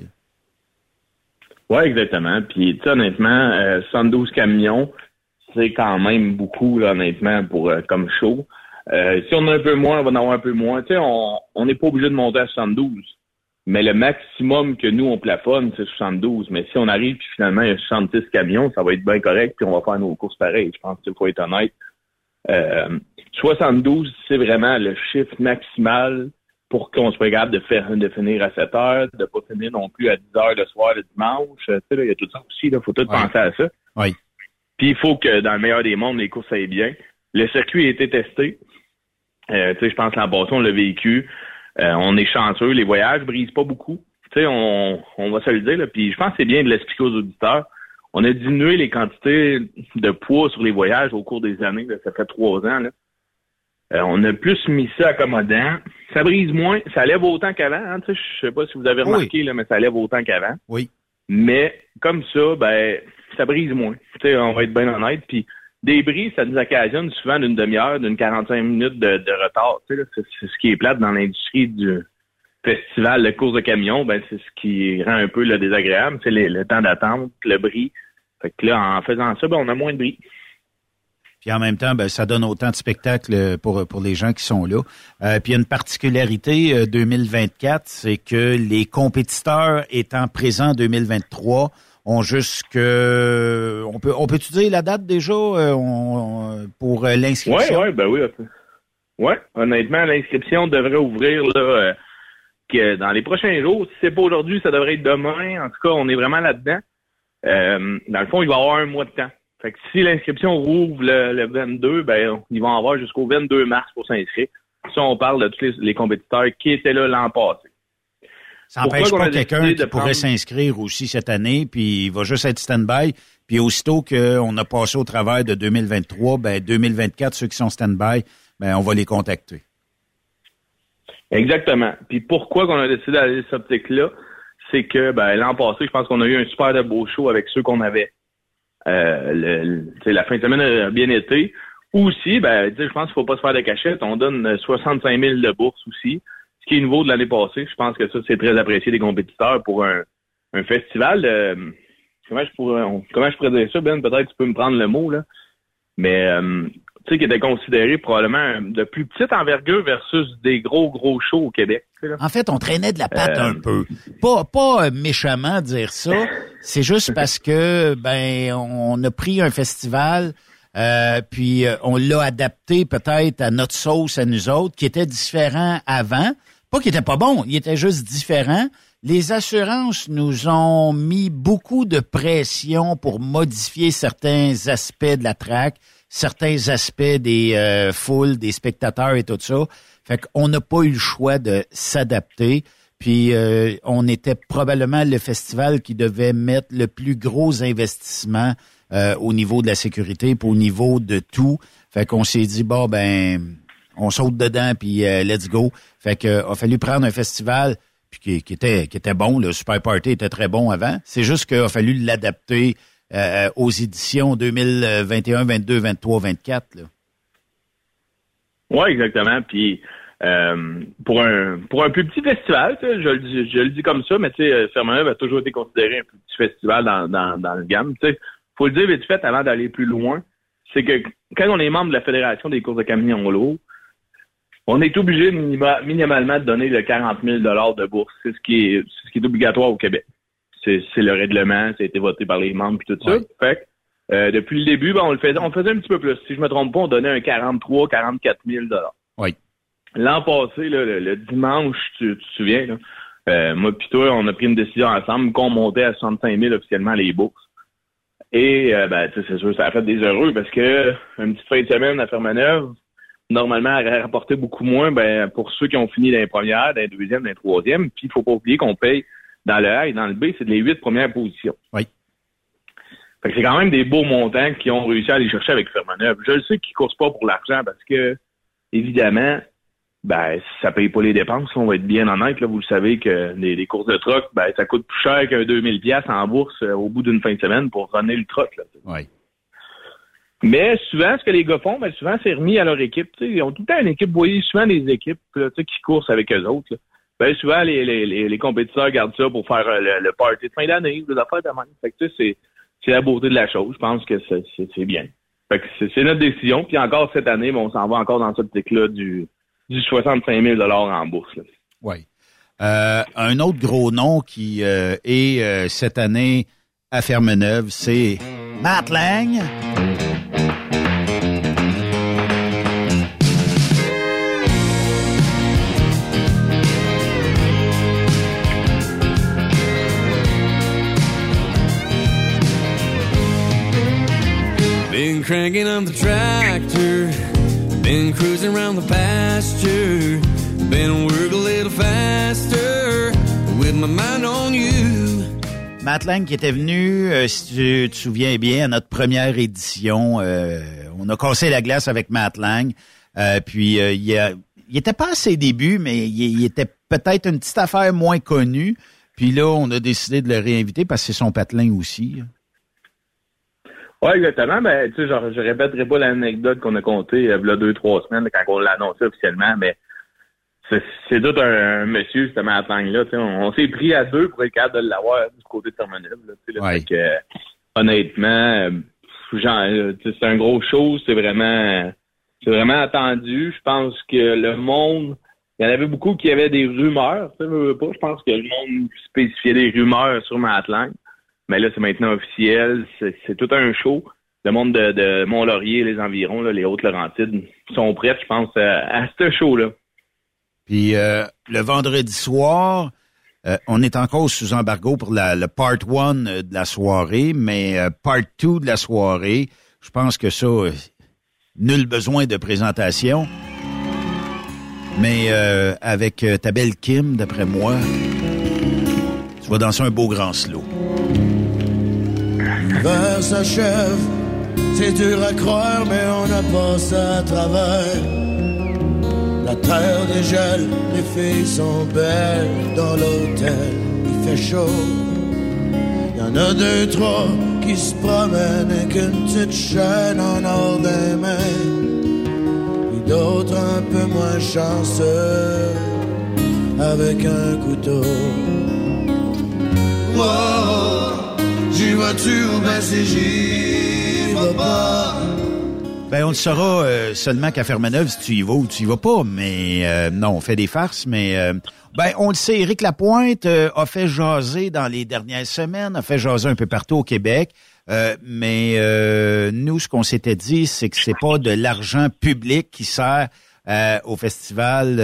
Speaker 18: Oui, exactement. Puis, tu honnêtement, euh, 72 camions, c'est quand même beaucoup, là, honnêtement, pour euh, comme show. Euh, si on a un peu moins, on va en avoir un peu moins. Tu sais, on n'est pas obligé de monter à 72. Mais le maximum que nous, on plafonne, c'est 72. Mais si on arrive, puis finalement, il y a 66 camions, ça va être bien correct, puis on va faire nos courses pareilles. Je pense qu'il faut être honnête. Euh, 72, c'est vraiment le chiffre maximal pour qu'on soit capable de faire de finir à 7 heures, de pas finir non plus à 10 heures le soir le dimanche. Tu sais, là, il y a tout ça aussi, il faut tout penser à ça.
Speaker 8: Oui.
Speaker 18: Puis il faut que dans le meilleur des mondes, les courses aillent bien. Le circuit a été testé. Euh, tu sais, je pense l'an passé, on l'a vécu. Euh, on est chanceux. Les voyages brisent pas beaucoup. Tu sais, on, on va se le dire. Là. Puis je pense que c'est bien de l'expliquer aux auditeurs. On a diminué les quantités de poids sur les voyages au cours des années. là. Ça fait trois ans. Là. Euh, on a plus mis ça accommodant. Ça brise moins. Ça lève autant qu'avant. Hein, tu sais, je sais pas si vous avez remarqué, là, mais ça lève autant qu'avant.
Speaker 8: Oui.
Speaker 18: Mais comme ça, ben, ça brise moins. Tu sais, on va être bien honnête. Puis des brises, ça nous occasionne souvent d'une demi-heure, d'une 45 minutes de, retard. C'est, ce qui est plate dans l'industrie du festival de course de camion. Ben, c'est ce qui rend un peu le désagréable. C'est le, le temps d'attente, le bris. Fait que là, en faisant ça, ben, on a moins de bris.
Speaker 8: Puis en même temps, ben, ça donne autant de spectacles pour, pour les gens qui sont là. Euh, puis une particularité euh, 2024, c'est que les compétiteurs étant présents en 2023 on peut on peut-tu dire la date déjà euh, pour euh, l'inscription?
Speaker 18: Ouais, ouais, ben oui. Ouais, honnêtement, l'inscription devrait ouvrir là, euh, que dans les prochains jours. Si c'est pas aujourd'hui, ça devrait être demain. En tout cas, on est vraiment là-dedans. Dans le fond, il va y avoir un mois de temps. Fait que si l'inscription rouvre le, le 22, ben ils vont avoir jusqu'au 22 mars pour s'inscrire. Ça, on parle de tous les, les compétiteurs qui étaient là l'an passé.
Speaker 8: Ça n'empêche pas quelqu'un qui pourrait s'inscrire aussi cette année, puis il va juste être stand-by. Puis aussitôt qu'on a passé au travers de 2023, ben 2024, ceux qui sont stand-by, ben on va les contacter.
Speaker 18: Exactement. Puis pourquoi qu'on a décidé d'aller cette optique-là, c'est que ben, l'an passé, je pense qu'on a eu un super de beau show avec ceux qu'on avait. Euh, le- le- la fin de semaine a bien été. Aussi, ben, je pense qu'il faut pas se faire de cachette. On donne euh, 65 000 de bourse aussi, ce qui est nouveau de l'année passée. Je pense que ça, c'est très apprécié des compétiteurs pour un, un festival. euh, comment, je pourrais, on- comment je pourrais dire ça, Ben? Peut-être tu peux me prendre le mot, là. Mais, euh, tu sais, qui était considéré probablement de plus petite envergure versus des gros, gros shows au Québec. là.
Speaker 8: En fait, on traînait de la patte
Speaker 18: Euh,
Speaker 8: un peu. Pas, pas euh, méchamment dire ça. C'est juste parce que ben on a pris un festival, euh, puis euh, on l'a adapté peut-être à notre sauce à nous autres, qui était différent avant. Pas qu'il était pas bon, il était juste différent. Les assurances nous ont mis beaucoup de pression pour modifier certains aspects de la track, certains aspects des euh, foules, des spectateurs et tout ça. Fait qu'on n'a pas eu le choix de s'adapter. Puis euh, on était probablement le festival qui devait mettre le plus gros investissement euh, au niveau de la sécurité, puis au niveau de tout. Fait qu'on s'est dit bon ben on saute dedans puis euh, let's go. Fait que euh, a fallu prendre un festival puis qui, était qui était bon. Le Super Party était très bon avant. C'est juste qu'il a fallu l'adapter euh, aux éditions 2021, 22, 23, 24. Là.
Speaker 18: Oui, exactement. Puis euh, pour un pour un plus petit festival, je, le dis- je le dis comme ça, mais tu sais, a toujours été considéré un plus petit festival dans, dans, dans le gamme. Tu sais, faut le dire vite fait avant d'aller plus loin, c'est que quand on est membre de la Fédération des courses de camions lourds, on est obligé minima- minimalement de donner le 40 000 de bourse. C'est ce qui est ce qui est obligatoire au Québec. c'est le règlement, ça a été voté par les membres puis tout ça. Fait que, euh, depuis le début, ben, on le faisait, on faisait un petit peu plus. Si je me trompe pas, on donnait un 43, 44 000 dollars.
Speaker 8: Oui.
Speaker 18: L'an passé, là, le, le dimanche, tu, tu te souviens, là, euh, moi puis toi, on a pris une décision ensemble qu'on montait à 65 000 officiellement les bourses. Et euh, ben, tu sais, c'est sûr, ça a fait des heureux parce que une petite fin de semaine à Fermeneuve, normalement, aurait rapporté beaucoup moins ben, pour ceux qui ont fini dans les premières, dans les deuxièmes, dans les troisièmes. Puis il faut pas oublier qu'on paye dans le A et dans le B, c'est les huit premières positions.
Speaker 8: Oui.
Speaker 18: Fait que c'est quand même des beaux montants qui ont réussi à aller chercher avec Fermeneuve. Je le sais qu'ils ne courent pas pour l'argent parce que, évidemment, ben, ça paye pas les dépenses, on va être bien honnête. Là, vous le savez que les, les courses de troc, ben, ça coûte plus cher qu'un 2000 pièces en bourse euh, au bout d'une fin de semaine pour runner le troc. Là.
Speaker 8: Oui.
Speaker 18: Mais souvent, ce que les gars font, ben, souvent, c'est remis à leur équipe. Ils ont tout le temps une équipe. Vous voyez souvent des équipes qui coursent avec eux autres. Ben, souvent, les, les, les, les compétiteurs gardent ça pour faire euh, le, le party de fin d'année, des affaires de même. Fait que, c'est, c'est la beauté de la chose. Je pense que c'est, c'est, bien. Fait que c'est, notre décision. Puis encore cette année, ben, on s'en va encore dans cette optique-là du, du 65 000 en bourse.
Speaker 8: Oui. Euh, un autre gros nom qui euh, est cette année à Fermeneuve, c'est Matt Lang.
Speaker 20: Been cranking on the tractor, been cruising around the pasture, been work a little faster with my mind on you.
Speaker 8: Matt Lang qui était venu, euh, si tu te souviens bien, à notre première édition. euh, on a cassé la glace avec Matt Lang. Euh, puis euh, il, a- il était pas à ses débuts, mais il, il était peut-être une petite affaire moins connue. Puis là, on a décidé de le réinviter parce que c'est son patelin aussi.
Speaker 18: Oui, exactement. Ben, tu sais, genre, je répéterai pas l'anecdote qu'on a contée euh, il y a deux, trois semaines quand on l'a annoncé officiellement, mais c'est c'est tout un, un monsieur, justement, à là. tu sais, On, on s'est pris à deux pour être capable de l'avoir du côté de Terminal. Là, tu sais, là.
Speaker 8: Ouais.
Speaker 18: Fait que, euh, honnêtement, euh, genre, euh, c'est un gros show, c'est vraiment c'est vraiment attendu. Je pense que le monde, il y en avait beaucoup qui avaient des rumeurs. Tu sais. Je pense que le monde spécifiait des rumeurs sur Matlang. Mais là, c'est maintenant officiel. C'est tout un show. Le monde de, de Mont-Laurier les environs, les Hautes-Laurentides, sont prêts, je pense, à, ce show-là.
Speaker 8: Puis euh, le vendredi soir, euh, on est encore sous embargo pour la, le part one euh, de la soirée, mais part two de la soirée, je pense que ça, nul besoin de présentation. Mais avec ta belle Kim, d'après moi, tu vas danser un beau grand slow.
Speaker 21: L'hiver s'achève, c'est dur à croire, mais on a passé à travers. La terre dégèle, les filles sont belles dans l'hôtel, il fait chaud. Y en a deux, trois qui se promènent avec une petite chaîne en or des mains. Puis d'autres un peu moins chanceux, avec un couteau. Ben?
Speaker 8: Ben, on le saura euh, seulement qu'à Fermeneuve si tu y vas ou tu y vas pas. Mais euh, non, on fait des farces, mais euh, ben on le sait, Éric Lapointe euh, a fait jaser dans les dernières semaines, a fait jaser un peu partout au Québec. Euh, mais euh, nous, ce qu'on s'était dit, c'est que c'est pas de l'argent public qui sert au festival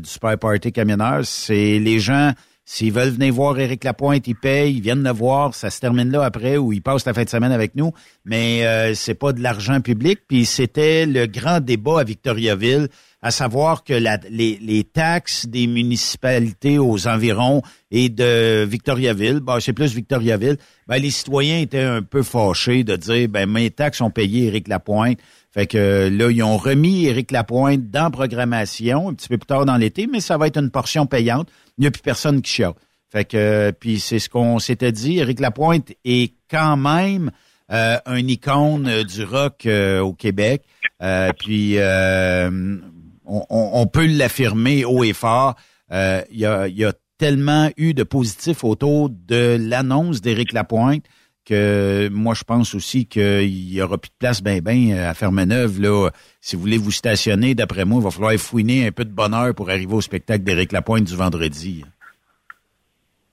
Speaker 8: du Super Party Camionneur. C'est les gens, s'ils veulent venir voir Éric Lapointe, ils payent, ils viennent le voir, ça se termine là après ou ils passent la fin de semaine avec nous. Mais euh, c'est pas de l'argent public. Puis c'était le grand débat à Victoriaville, à savoir que les, taxes des municipalités aux environs et de Victoriaville, ben, c'est plus Victoriaville, ben, les citoyens étaient un peu fâchés de dire ben mes taxes ont payé Éric Lapointe. Fait que là, ils ont remis Éric Lapointe dans programmation un petit peu plus tard dans l'été, mais ça va être une portion payante. Il n'y a plus personne qui chiale. Fait que puis c'est ce qu'on s'était dit. Éric Lapointe est quand même euh, un icône euh, du rock euh, au Québec. Euh, puis euh, on, on- peut l'affirmer haut et fort. Il y, a, y a tellement eu de positifs autour de l'annonce d'Éric Lapointe que moi je pense aussi qu'il y aura plus de place ben ben à Fermeneuve là. Si vous voulez vous stationner, d'après moi, il va falloir fouiner un peu de bonheur pour arriver au spectacle d'Éric Lapointe du vendredi.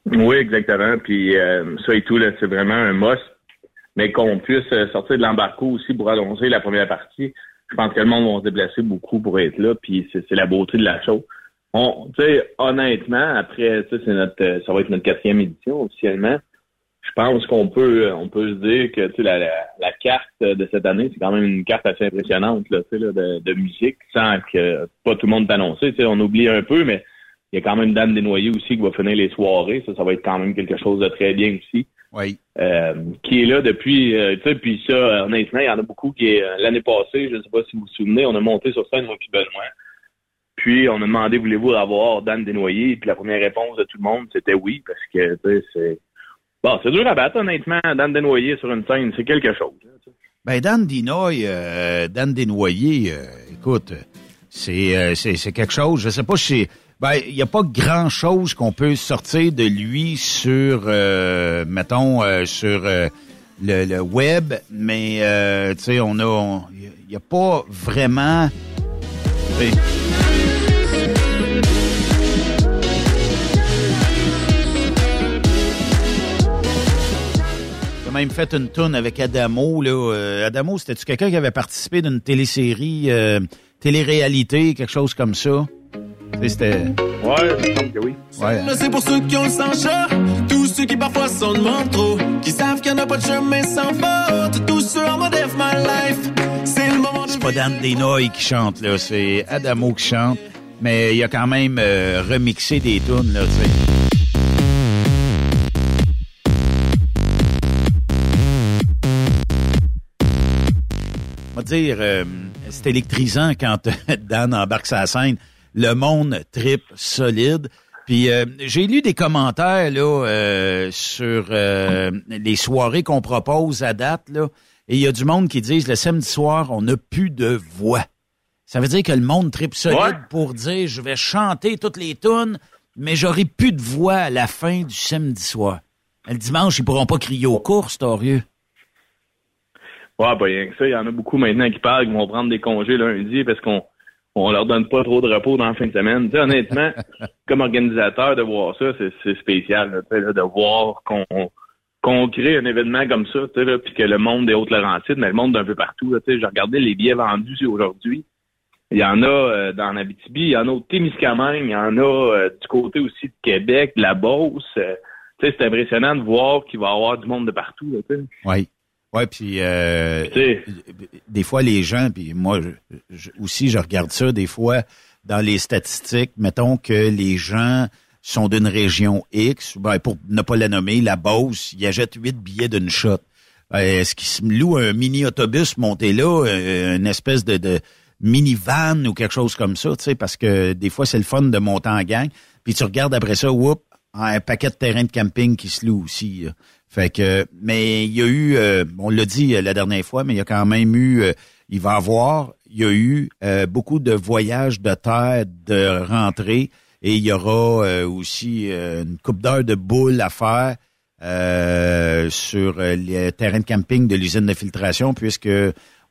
Speaker 18: Oui, exactement. Puis euh, ça et tout, là, c'est vraiment un must. Mais qu'on puisse euh, sortir de l'embarco aussi pour allonger la première partie. Je pense que le monde va se déplacer beaucoup pour être là. Puis c'est la beauté de la chose. On, honnêtement, après, c'est notre, euh, ça va être notre quatrième édition officiellement. Je pense qu'on peut, euh, on peut se dire que tu sais, la, la, la carte de cette année, c'est quand même une carte assez impressionnante là, tu sais, là, de, de musique, sans que pas tout le monde t'annoncer. Tu sais, on oublie un peu, mais il y a quand même Dan Desnoyers aussi qui va finir les soirées. Ça, ça va être quand même quelque chose de très bien aussi.
Speaker 8: Oui.
Speaker 18: Euh, qui est là depuis, euh, tu sais, puis ça, honnêtement, il y en a beaucoup qui est euh, l'année passée, je ne sais pas si vous vous souvenez, on a monté sur scène puis Benoît. Puis on a demandé voulez-vous avoir Dan Desnoyers, puis la première réponse de tout le monde c'était oui parce que tu sais c'est bon, c'est dur à battre honnêtement Dan Desnoyers sur une scène, c'est quelque chose. sais.
Speaker 8: Ben Dan Dinoy, euh, Dan Desnoyers, euh, écoute, c'est euh, c'est quelque chose. Je sais pas si ben il y a pas grand chose qu'on peut sortir de lui sur euh, mettons euh, sur le, le web, mais tu sais on a il y a pas vraiment même fait une tourne avec Adamo. Là. Euh, Adamo, c'était-tu quelqu'un qui avait participé d'une télésérie, euh, télé-réalité, quelque chose comme ça? Tu sais, C'était...
Speaker 18: Ouais, semble que oui.
Speaker 8: Ouais.
Speaker 20: Là, c'est pour ceux qui ont le sang chaud, tous ceux qui parfois s'en demandent trop, qui savent qu'il n'y en a pas de chemin sans faute, tous ceux en mode F my life. C'est le moment de
Speaker 8: C'est pas Dan Denoy qui chante, là. C'est Adamo qui chante. Mais il a quand même euh, remixé des tunes, là, tu sais. Va dire, euh, c'est électrisant quand Dan embarque sa scène. Le monde tripe solide. Puis euh, j'ai lu des commentaires là euh, sur euh, les soirées qu'on propose à date là, et il y a du monde qui disent le samedi soir on n'a plus de voix. Ça veut dire que le monde tripe solide
Speaker 18: Ouais.
Speaker 8: pour dire je vais chanter toutes les tunes, mais j'aurai plus de voix à la fin du samedi soir. Le dimanche ils pourront pas crier aux courses, torieux.
Speaker 18: Ouais, pas rien que ça. Il y en a beaucoup maintenant qui parlent, qui vont prendre des congés lundi parce qu'on on leur donne pas trop de repos dans la fin de semaine. Tu sais, honnêtement, comme organisateur, de voir ça, c'est, c'est spécial. là, tu sais, là, de voir qu'on qu'on crée un événement comme ça, tu sais, là, puis que le monde des Hautes-Laurentides, mais le monde d'un peu partout. Là, tu sais, j'ai regardé les billets vendus aujourd'hui. Il y en a euh, dans Abitibi, il y en a au Témiscamingue, il y en a euh, du côté aussi de Québec, de la Beauce. euh, tu sais, c'est impressionnant de voir qu'il va y avoir du monde de partout. Là, tu sais.
Speaker 8: Oui. Ouais, puis euh, des fois les gens, puis moi je- je- aussi je regarde ça des fois dans les statistiques, mettons que les gens sont d'une région X, ben, pour ne pas la nommer, la Beauce, ils achètent huit billets d'une shot. Euh, Est-ce qu'ils se louent un mini-autobus monté là, euh, une espèce de, de mini-van ou quelque chose comme ça, tu sais, parce que des fois c'est le fun de monter en gang, puis tu regardes après ça, whoop, un paquet de terrains de camping qui se louent aussi. là. Fait que, mais il y a eu, euh, on l'a dit euh, la dernière fois, mais il y a quand même eu, euh, il va avoir, il y a eu euh, beaucoup de voyages de terre de rentrée et il y aura euh, aussi euh, une coupe d'heures de boules à faire sur les terrains de camping de l'usine de filtration, puisque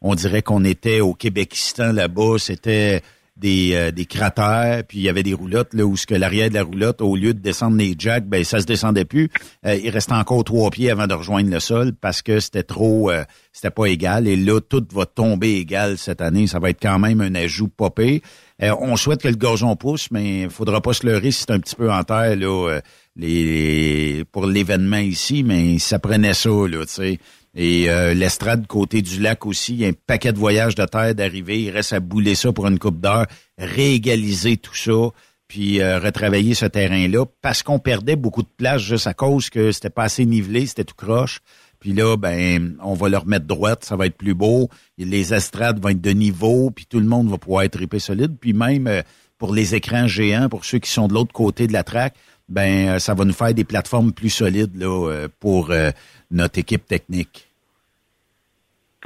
Speaker 8: on dirait qu'on était au Québékistan là-bas, c'était des, euh, des cratères, puis il y avait des roulottes là où ce que l'arrière de la roulotte, au lieu de descendre les jacks, ben ça se descendait plus. Euh, il restait encore trois pieds avant de rejoindre le sol parce que c'était trop, euh, c'était pas égal. Et là, tout va tomber égal cette année. Ça va être quand même un ajout popé. Euh, on souhaite que le gazon pousse, mais il faudra pas se leurrer si c'est un petit peu en terre là, euh, les, pour l'événement ici, mais ça prenait ça là, tu sais. Et euh, l'estrade côté du lac aussi, il y a un paquet de voyages de terre d'arrivée. Il reste à bouler ça pour une coupe d'heure, réégaliser tout ça, puis euh, retravailler ce terrain-là, parce qu'on perdait beaucoup de place juste à cause que c'était pas assez nivelé, c'était tout croche. Puis là, ben, on va le remettre droite, ça va être plus beau. Les estrades vont être de niveau, puis tout le monde va pouvoir être épais solide. Puis même euh, pour les écrans géants, pour ceux qui sont de l'autre côté de la traque, ben, euh, ça va nous faire des plateformes plus solides là euh, pour euh, notre équipe technique.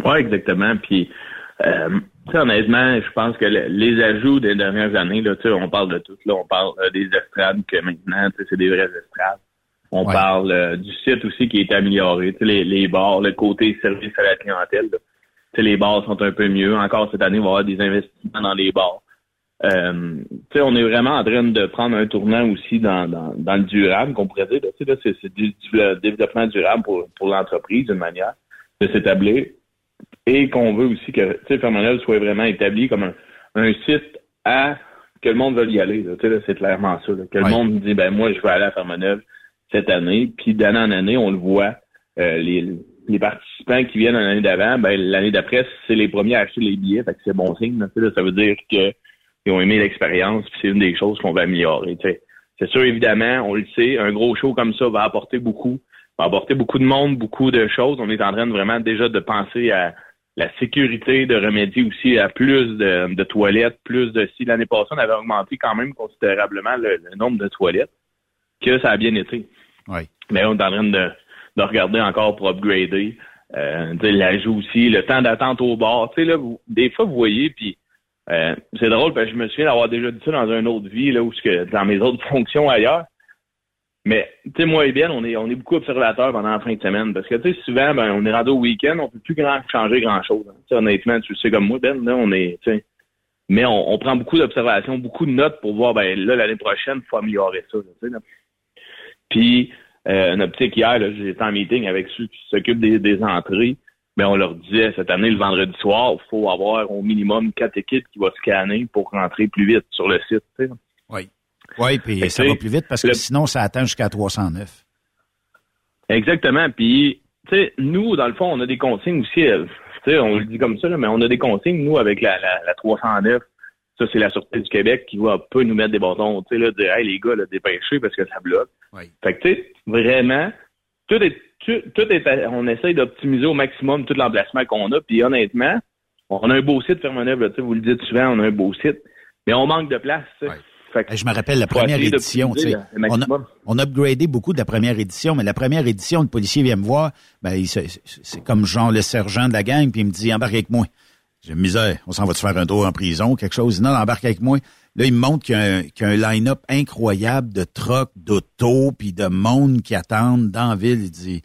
Speaker 18: Oui, exactement. Puis, euh, honnêtement, je pense que le- les ajouts des dernières années, là, on parle de tout. Là, on parle euh, des estrades que maintenant, c'est des vraies estrades. On
Speaker 8: Ouais.
Speaker 18: parle euh, du site aussi qui est amélioré. Les, les bars, le côté service à la clientèle. là. Les bars sont un peu mieux. Encore cette année, il va y avoir des investissements dans les bars. Euh, tu sais, on est vraiment en train de prendre un tournant aussi dans, dans, dans le durable, qu'on pourrait dire. Tu sais, là, c'est, c'est du, développement durable pour, pour l'entreprise, d'une manière de s'établir. Et qu'on veut aussi que, tu sais, Fermaneuve soit vraiment établi comme un, un site à que le monde veuille y aller. Là. Tu sais, là, c'est clairement ça. Là. Que le monde dit, ben moi, je vais aller à Fermaneuve cette année. Puis d'année en année, on le voit. Euh, les, les participants qui viennent l'année d'avant, ben l'année d'après, c'est les premiers à acheter les billets. Fait que c'est bon signe. Là, Tu sais, là, ça veut dire que ils ont aimé l'expérience, puis c'est une des choses qu'on va améliorer. C'est sûr, évidemment, on le sait, un gros show comme ça va apporter beaucoup, va apporter beaucoup de monde, beaucoup de choses. On est en train de vraiment déjà de penser à la sécurité, de remédier aussi à plus de, de toilettes, plus de si l'année passée, on avait augmenté quand même considérablement le, le nombre de toilettes, que ça a bien été.
Speaker 8: Oui.
Speaker 18: Mais on est en train de, de regarder encore pour upgrader. Euh, l'ajout aussi, le temps d'attente au bar. Tu sais, là, vous- des fois, vous voyez, puis euh, c'est drôle parce que je me souviens d'avoir déjà dit ça dans une autre vie, là, que dans mes autres fonctions ailleurs. Mais tu sais, moi et Ben, on est on est beaucoup observateurs pendant la fin de semaine. Parce que tu sais, souvent, ben, on est rendu au week-end, on peut plus grand changer grand chose. honnêtement, tu sais comme moi, Ben, là, on est. Mais on, on prend beaucoup d'observations, beaucoup de notes pour voir ben là, l'année prochaine, il faut améliorer ça. tu sais. Puis euh, une optique hier, j'étais en meeting avec ceux qui s'occupent des, des entrées. Mais on leur disait cette année, le vendredi soir, il faut avoir au minimum quatre équipes qui vont scanner pour rentrer plus vite sur le site. tu sais.
Speaker 8: Oui. Oui, puis ça va plus vite parce que
Speaker 18: le-
Speaker 8: sinon, ça atteint jusqu'à 309.
Speaker 18: Exactement. Puis, tu sais, nous, dans le fond, on a des consignes aussi. euh, Tu sais, on le dit comme ça, là, mais on a des consignes, nous, avec la, la, la 309. Ça, c'est la Sûreté du Québec qui va peu nous mettre des bâtons. Tu sais, là, dire, hey, les gars, là, dépêchez parce que ça bloque. Fait que, tu sais, vraiment, tout est, tout, tout est, à- on essaye d'optimiser au maximum tout l'emplacement qu'on a. Puis, honnêtement, on a un beau site, sais, vous le dites souvent, on a un beau site, mais on manque de place. Fait que
Speaker 8: Je me rappelle la première édition.
Speaker 18: le
Speaker 8: On a, on a upgradé beaucoup de la première édition, mais la première édition, le policier vient me voir, ben, c'est comme genre le sergent de la gang, puis il me dit embarque avec moi. J'ai misère, on s'en va te faire un tour en prison, quelque chose? Non, embarque avec moi. Là, il me montre qu'il y a un, line-up incroyable de trucks, d'autos, puis de monde qui attendent dans la ville. Il dit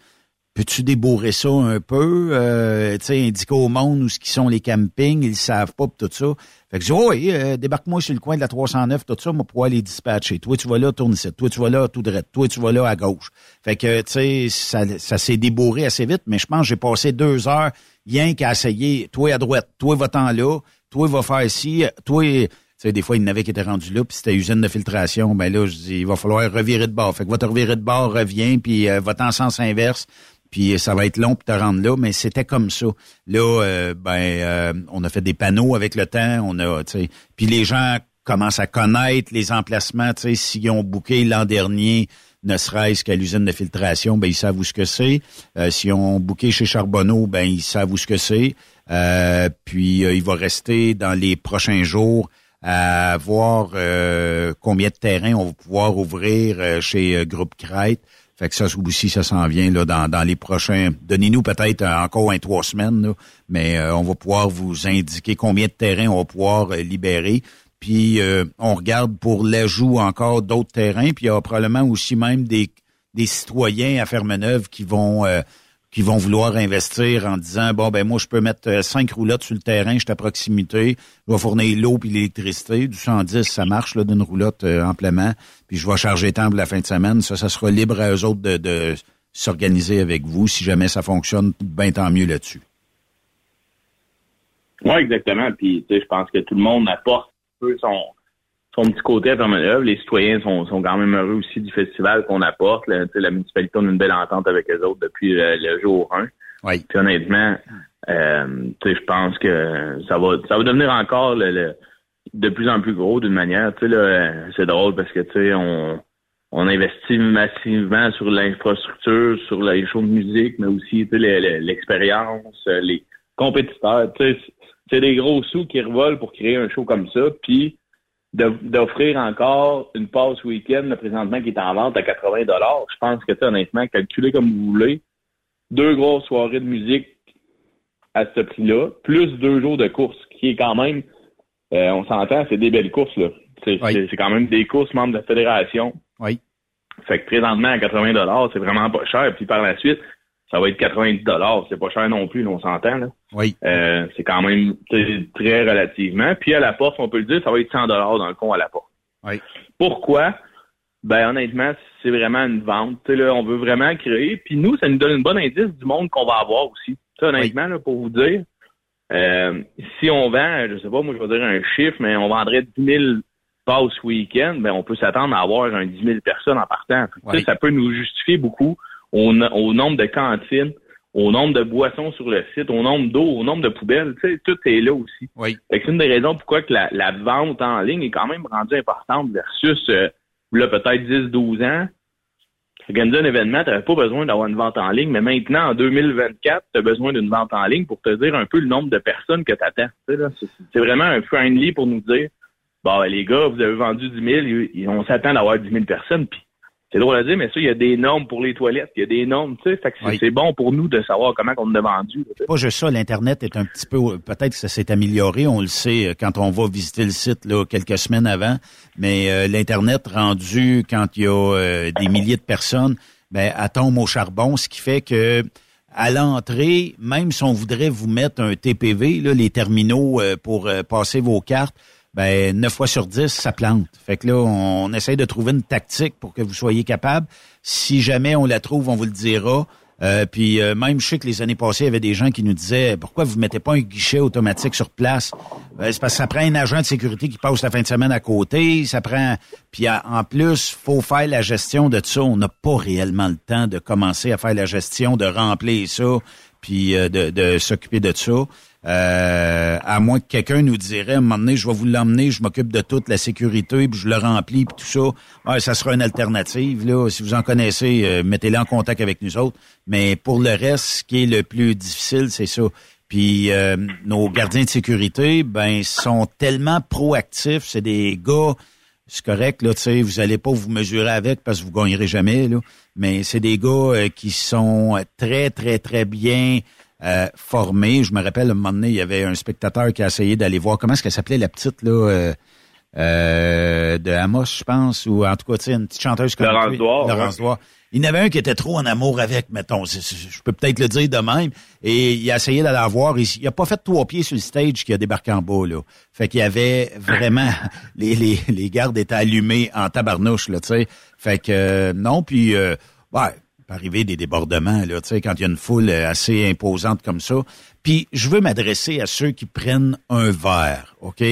Speaker 8: Peux-tu débourrer ça un peu? Euh, tu sais, indiquer au monde où ce qui sont les campings, ils savent pas, pis tout ça. Fait que je dis, oh, oui, euh, débarque-moi sur le coin de la 309, tout ça, moi, pour aller dispatcher. Toi, tu vas là, tourne ici. Toi, tu vas là, tout droit. Toi, tu vas là, à gauche. Fait que, tu sais, ça, ça s'est débourré assez vite, mais je pense que j'ai passé deux heures rien qu'à essayer, toi à droite, toi va-t'en là, toi va faire ici, toi... Tu sais, des fois, il y en avait qui étaient rendus là, puis c'était usine de filtration. Ben là, je dis, il va falloir revirer de bord. Fait que va te revirer de bord, reviens, puis euh, va-t'en en sens inverse puis ça va être long pour te rendre là, mais c'était comme ça. Là, euh, ben, euh, on a fait des panneaux avec le temps, on a, puis les gens commencent à connaître les emplacements, tu sais, s'ils ont booké l'an dernier, ne serait-ce qu'à l'usine de filtration, ben ils savent où ce que c'est. Euh, S'ils ont booké chez Charbonneau, ben ils savent où ce que c'est. Euh, puis euh, il va rester dans les prochains jours à voir euh, combien de terrains on va pouvoir ouvrir euh, chez euh, Groupe Crête. Fait que ça aussi, ça s'en vient là, dans, dans les prochains. Donnez-nous peut-être euh, encore un trois semaines, mais euh, on va pouvoir vous indiquer combien de terrains on va pouvoir euh, libérer. Puis on regarde pour l'ajout encore d'autres terrains. Puis il y aura probablement aussi même des, des citoyens à Fermeneuve qui vont qui vont vouloir investir en disant bon ben moi je peux mettre euh, cinq roulottes sur le terrain, je suis à proximité, je vais fournir l'eau puis l'électricité, du 110 ça marche là d'une roulotte euh, amplement, puis je vais charger tant pour la fin de semaine, ça ça sera libre à eux autres de, de s'organiser avec vous si jamais ça fonctionne, ben tant mieux là-dessus.
Speaker 18: Oui, exactement. Puis, tu sais, je pense que tout le monde apporte un peu son, son petit côté à Fermeneuve. Les citoyens sont, sont quand même heureux aussi du festival qu'on apporte. Là. La municipalité a une belle entente avec les autres depuis le, le jour 1.
Speaker 8: Oui.
Speaker 18: Puis honnêtement, euh, je pense que ça va ça va devenir encore le, le- de plus en plus gros d'une manière. Euh, c'est drôle parce que tu on on investit massivement sur l'infrastructure, sur les shows de musique, mais aussi l'expérience, euh, les compétiteurs. C'est des gros sous qui revolent pour créer un show comme ça. Puis d'offrir encore une passe week-end, là, présentement, qui est en vente à 80 Je pense que, honnêtement, calculé comme vous voulez, deux grosses soirées de musique à ce prix-là, plus deux jours de course, qui est quand même, euh, on s'entend, c'est des belles courses, là. C'est quand même des courses membres de la fédération.
Speaker 8: Oui.
Speaker 18: Fait que présentement, à 80 c'est vraiment pas cher. Puis par la suite, ça va être 90 dollars. C'est pas cher non plus, on s'entend. Là.
Speaker 8: Oui.
Speaker 18: Euh, c'est quand même très relativement. Puis à la porte, on peut le dire, ça va être 100 dollars dans le fond à la porte.
Speaker 8: Oui.
Speaker 18: Pourquoi? Ben honnêtement, c'est vraiment une vente. Tu sais, là, on veut vraiment créer. Puis nous, ça nous donne une bonne indice du monde qu'on va avoir aussi. Honnêtement, là, pour vous dire, euh, si on vend, je sais pas, moi je vais dire un chiffre, mais on vendrait 10 000 passes week-end, ben on peut s'attendre à avoir un 10 000 personnes en partant. Ça peut nous justifier beaucoup au, au nombre de cantines, au nombre de boissons sur le site, au nombre d'eau, au nombre de poubelles. Tu sais, tout est là aussi.
Speaker 8: Oui.
Speaker 18: C'est une des raisons pourquoi que la, la vente en ligne est quand même rendue importante versus euh, là, peut-être 10-12 ans. Organiser un événement, tu n'avais pas besoin d'avoir une vente en ligne, mais maintenant, en 2024, tu as besoin d'une vente en ligne pour te dire un peu le nombre de personnes que tu attends. C'est vraiment un friendly pour nous dire Bon, ben, les gars, vous avez vendu 10 000, et on s'attend d'avoir 10 000 personnes, puis c'est drôle à dire, mais ça, il y a des normes pour les toilettes, il y a des normes, tu sais, fait que c'est
Speaker 8: Oui.
Speaker 18: c'est bon pour nous de savoir comment on a vendu.
Speaker 8: Pas juste ça, l'Internet est un petit peu, peut-être que ça s'est amélioré, on le sait euh, quand on va visiter le site là, quelques semaines avant, mais euh, l'Internet rendu quand il y a euh, des milliers de personnes, ben, elle tombe au charbon, ce qui fait que à l'entrée, même si on voudrait vous mettre un TPV, là, les terminaux euh, pour passer vos cartes, ben 9 fois sur 10, ça plante. Fait que là, on, essaye de trouver une tactique pour que vous soyez capable. Si jamais on la trouve, on vous le dira. Euh, puis euh, même, je sais que les années passées, il y avait des gens qui nous disaient pourquoi vous mettez pas un guichet automatique sur place Ben, C'est parce que ça prend un agent de sécurité qui passe la fin de semaine à côté. Ça prend. Puis en plus, faut faire la gestion de ça. On n'a pas réellement le temps de commencer à faire la gestion, de remplir ça, puis euh, de, de s'occuper de ça. Euh, à moins que quelqu'un nous dirait, un moment donné, je vais vous l'emmener, je m'occupe de toute la sécurité, puis je le remplis, puis tout ça. Ouais, ça sera une alternative. Là. Si vous en connaissez, euh, mettez-les en contact avec nous autres. Mais pour le reste, ce qui est le plus difficile, c'est ça. Puis euh, nos gardiens de sécurité, ben, sont tellement proactifs. C'est des gars, c'est correct, là, tu sais, vous allez pas vous mesurer avec parce que vous gagnerez jamais, là. Mais c'est des gars euh, qui sont très, très, très bien euh, formés. Je me rappelle, à un moment donné, il y avait un spectateur qui a essayé d'aller voir comment est-ce qu'elle s'appelait la petite, là, euh, euh, de Amos, je pense, ou en tout cas, tu sais, une petite chanteuse comme
Speaker 18: Laurence. Douard,
Speaker 8: Laurence
Speaker 18: ouais.
Speaker 8: Douard. Il y en avait un qui était trop en amour avec, mettons, je peux peut-être le dire de même, et il a essayé d'aller la voir. Il, il a pas fait trois pieds sur le stage qui a débarqué en bas, là. Fait qu'il y avait vraiment, les, les, les gardes étaient allumés en tabarnouche, là, tu sais. Fait que, euh, non, puis, euh, ouais, arriver des débordements, là, tu sais, quand il y a une foule assez imposante comme ça. Puis, je veux m'adresser à ceux qui prennent un verre, OK?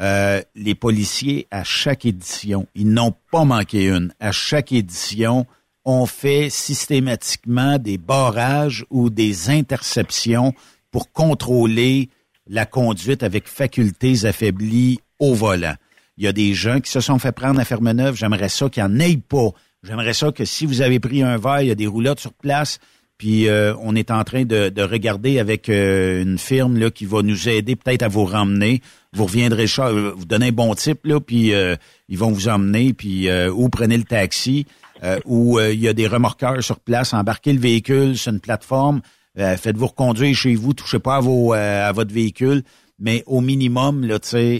Speaker 8: Euh, les policiers, à chaque édition, ils n'ont pas manqué une. À chaque édition, on fait systématiquement des barrages ou des interceptions pour contrôler la conduite avec facultés affaiblies au volant. Il y a des gens qui se sont fait prendre à Fermeneuve. J'aimerais ça qu'il n'y en ait pas. J'aimerais ça que si vous avez pris un verre, il y a des roulottes sur place, puis euh, on est en train de, de regarder avec euh, une firme là, qui va nous aider peut-être à vous ramener. Vous reviendrez, euh, vous donnez un bon type, là, puis euh, ils vont vous emmener, puis euh, ou prenez le taxi, euh, ou il y a des remorqueurs sur place, embarquez le véhicule sur une plateforme, faites-vous reconduire chez vous, touchez pas à, vos, à votre véhicule, mais au minimum, là,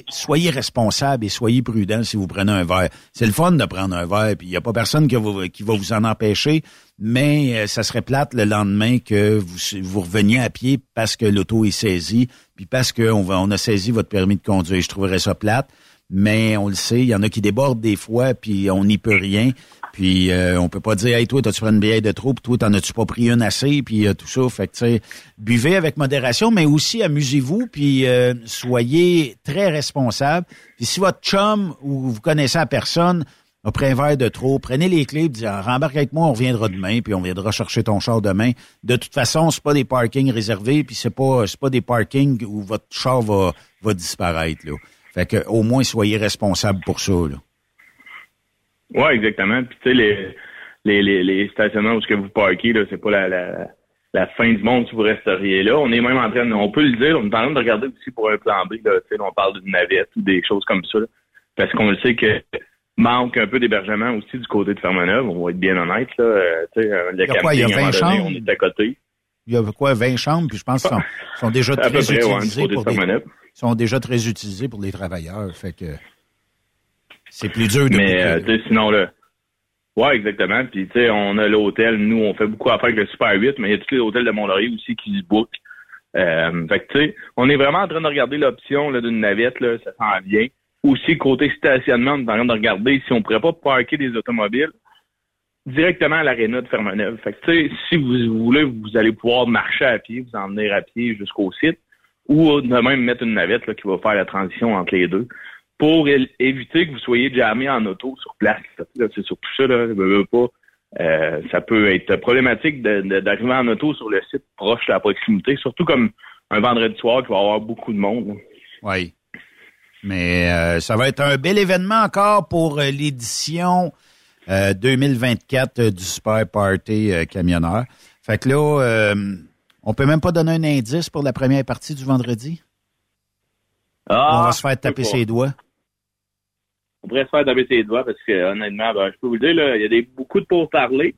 Speaker 8: soyez responsable et soyez prudent si vous prenez un verre. C'est le fun de prendre un verre, puis il n'y a pas personne qui va, vous en empêcher, mais euh, ça serait plate le lendemain que vous, reveniez à pied parce que l'auto est saisie, puis parce qu'on on a saisi votre permis de conduire. Je trouverais ça plate, mais on le sait, il y en a qui débordent des fois, puis on n'y peut rien. Puis euh, on peut pas dire Hey, toi, t'as-tu pris une bière de trop, puis toi, t'en as-tu pas pris une assez, puis euh, tout ça. Fait que tu sais, buvez avec modération, mais aussi amusez-vous, puis euh, soyez très responsable. Puis si votre chum ou vous connaissez la personne a pris un verre de trop, prenez les clés, puis dites, rembarque avec moi, on reviendra demain, puis on viendra chercher ton char demain. De toute façon, c'est pas des parkings réservés, puis c'est pas c'est pas des parkings où votre char va va disparaître là. Fait que au moins soyez responsable pour ça là.
Speaker 18: Ouais, exactement. Puis tu sais, les, les, les, les stationnements où ce que vous parquez, là, c'est pas la, la, la fin du monde si vous resteriez là. On est même en train de, on peut le dire, on est en train de regarder aussi pour un plan B, là, tu sais, on parle d'une navette ou des choses comme ça. là. parce qu'on le sait que manque un peu d'hébergement aussi du côté de Fermeneuve, on va être bien honnête, là. Euh, tu sais, euh, le
Speaker 8: Il y a quoi, il y a
Speaker 18: camping, à un
Speaker 8: 20
Speaker 18: moment donné,
Speaker 8: chambres?
Speaker 18: on est à côté.
Speaker 8: Il y a quoi? 20 chambres, puis je pense qu'ils sont, sont déjà très
Speaker 18: près, ouais,
Speaker 8: utilisés
Speaker 18: de
Speaker 8: pour des, sont déjà très utilisés pour les travailleurs, fait que c'est plus dur de
Speaker 18: Mais euh, sinon là, Ouais, exactement. Puis, tu sais, on a l'hôtel. Nous, on fait beaucoup affaire avec le Super 8, mais il y a tous les hôtels de Mont-Laurier aussi qui se bookent. Euh, fait que, tu sais, on est vraiment en train de regarder l'option d'une navette, là, ça s'en vient. Aussi, côté stationnement, on est en train de regarder si on pourrait pas parker des automobiles directement à l'aréna de Fermeneuve. Fait que, tu sais, si vous voulez, vous allez pouvoir marcher à pied, vous en venir à pied jusqu'au site, ou de même mettre une navette là, qui va faire la transition entre les deux pour éviter que vous soyez jamais en auto sur place. C'est surtout ça, là, pas. Euh, ça peut être problématique d'arriver en auto sur le site proche de la proximité, surtout comme un vendredi soir qui va y avoir beaucoup de monde.
Speaker 8: Oui. Mais euh, ça va être un bel événement encore pour euh, l'édition euh, 2024 euh, du Super Party Camionneur. Fait que là, on peut même pas donner un indice pour la première partie du vendredi?
Speaker 18: Ah,
Speaker 8: on va se faire taper ses doigts.
Speaker 18: On pourrait se faire taper ses doigts parce que honnêtement, ben, je peux vous le dire, là, il y a des, beaucoup de pourparlers,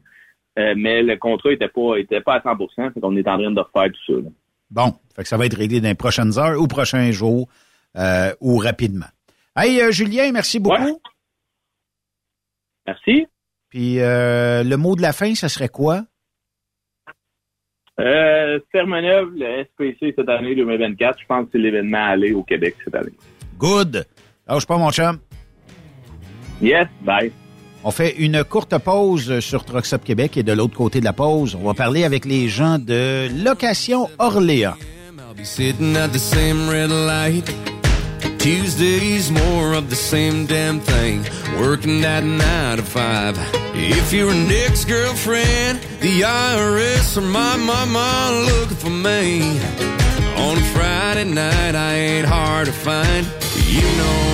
Speaker 18: euh, mais le contrat était pas était pas à 100 fait qu'on est en train de refaire tout ça. là.
Speaker 8: Bon, fait que ça va être réglé dans les prochaines heures ou prochains jours euh, ou rapidement. Hey, euh, Julien, merci beaucoup.
Speaker 18: Merci.
Speaker 8: Puis euh, le mot de la fin, ça serait quoi?
Speaker 18: Euh, Fermeneuve, le SPC cette année 2024, je pense que c'est l'événement à aller au Québec cette année.
Speaker 8: Good. Lâche pas, mon chum.
Speaker 18: Yes, bye.
Speaker 8: On fait une courte pause sur Truck Stop Québec et de l'autre côté de la pause, on va parler avec les gens de Location Orléans.
Speaker 20: I'll be sitting at the same red light. Tuesdays, more of the same damn thing. Working that nine to five. If you're an ex-girlfriend, the IRS or my mama looking for me. On a Friday night, I ain't hard to find. You know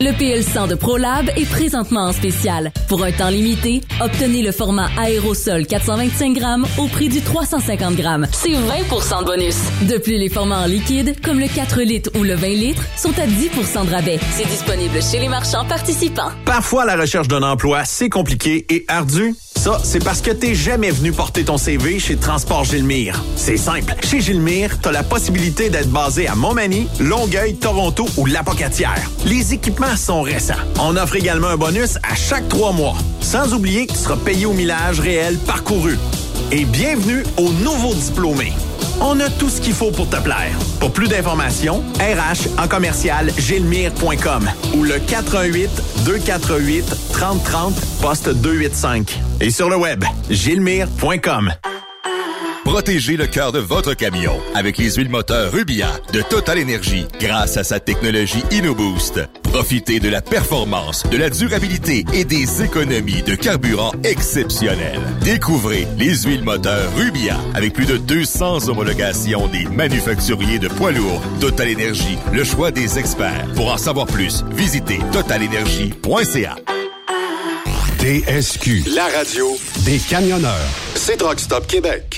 Speaker 22: Le PL100 de ProLab est présentement en spécial. Pour un temps limité, obtenez le format aérosol 425 grammes au prix du 350 grammes. C'est 20% de bonus. De plus, les formats en liquide, comme le 4 litres ou le 20 litres, sont à 10% de rabais. C'est disponible chez les marchands participants.
Speaker 2: Parfois, la recherche d'un emploi, c'est compliqué et ardu. Ça, c'est parce que t'es jamais venu porter ton CV chez Transport Gilmire. C'est simple. Chez Gilmire, t'as la possibilité d'être basé à Montmagny, Longueuil, Toronto ou Lapocatière. Les équipements sont récents. On offre également un bonus à chaque trois mois. Sans oublier que tu seras payé au millage réel parcouru. Et bienvenue aux nouveaux diplômés. On a tout ce qu'il faut pour te plaire. Pour plus d'informations, RH en commercial gilmire.com ou le 418 248 3030 poste 285. Et sur le web, gilmire.com.
Speaker 7: Protégez le cœur de votre camion avec les huiles moteurs Rubia de Total Energy. Grâce à sa technologie InnoBoost, profitez de la performance, de la durabilité et des économies de carburant exceptionnelles. Découvrez les huiles moteurs Rubia avec plus de 200 homologations des manufacturiers de poids lourds. Total Energy, le choix des experts. Pour en savoir plus, visitez totalenergy.ca.
Speaker 1: TSQ. La radio des camionneurs. C'est Truck Stop Québec.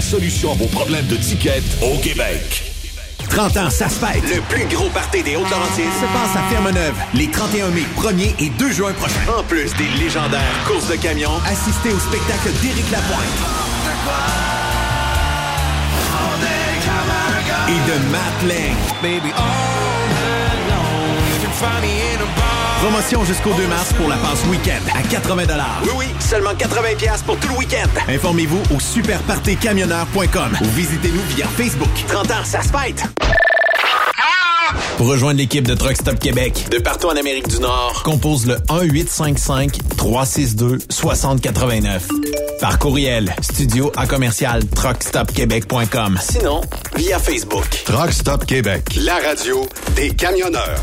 Speaker 5: solution à vos problèmes de tickets au Québec.
Speaker 2: 30 ans, ça se fête. Le plus gros party des Hautes-Laurentides se passe à Ferme-Neuve les 31 mai, 1er et 2 juin prochains. En plus des légendaires courses de camions, assistez au spectacle d'Éric Lapointe. Et de Matt Lang.
Speaker 20: Baby, all alone,
Speaker 2: Promotion jusqu'au 2 mars pour la passe week-end à 80
Speaker 3: Oui, oui, seulement 80 pièces pour tout le week-end.
Speaker 2: Informez-vous au superpartycamionneur.com ou visitez-nous via Facebook.
Speaker 3: 30 ans, ça se fête. Pour rejoindre l'équipe de Truck Stop Québec, de partout en Amérique du Nord, compose le 1-855-362-6089. Par courriel, studio à commercial truckstopquebec.com. Sinon, via Facebook.
Speaker 1: Truck Stop Québec, la radio des camionneurs.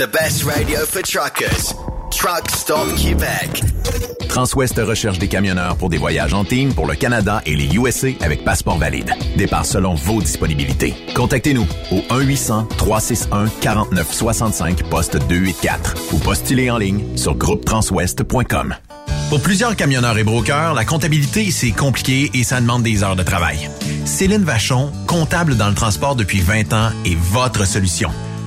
Speaker 23: The best radio for truckers. Truck Stop Québec.
Speaker 2: Transwest recherche des camionneurs pour des voyages en team pour le Canada et les USA avec passeport valide. Départ selon vos disponibilités. Contactez-nous au 1-800-361-4965 poste 284 ou postulez en ligne sur groupetranswest.com.
Speaker 3: Pour plusieurs camionneurs et brokers, la comptabilité, c'est compliqué et ça demande des heures de travail. Céline Vachon, comptable dans le transport depuis 20 ans, est votre solution.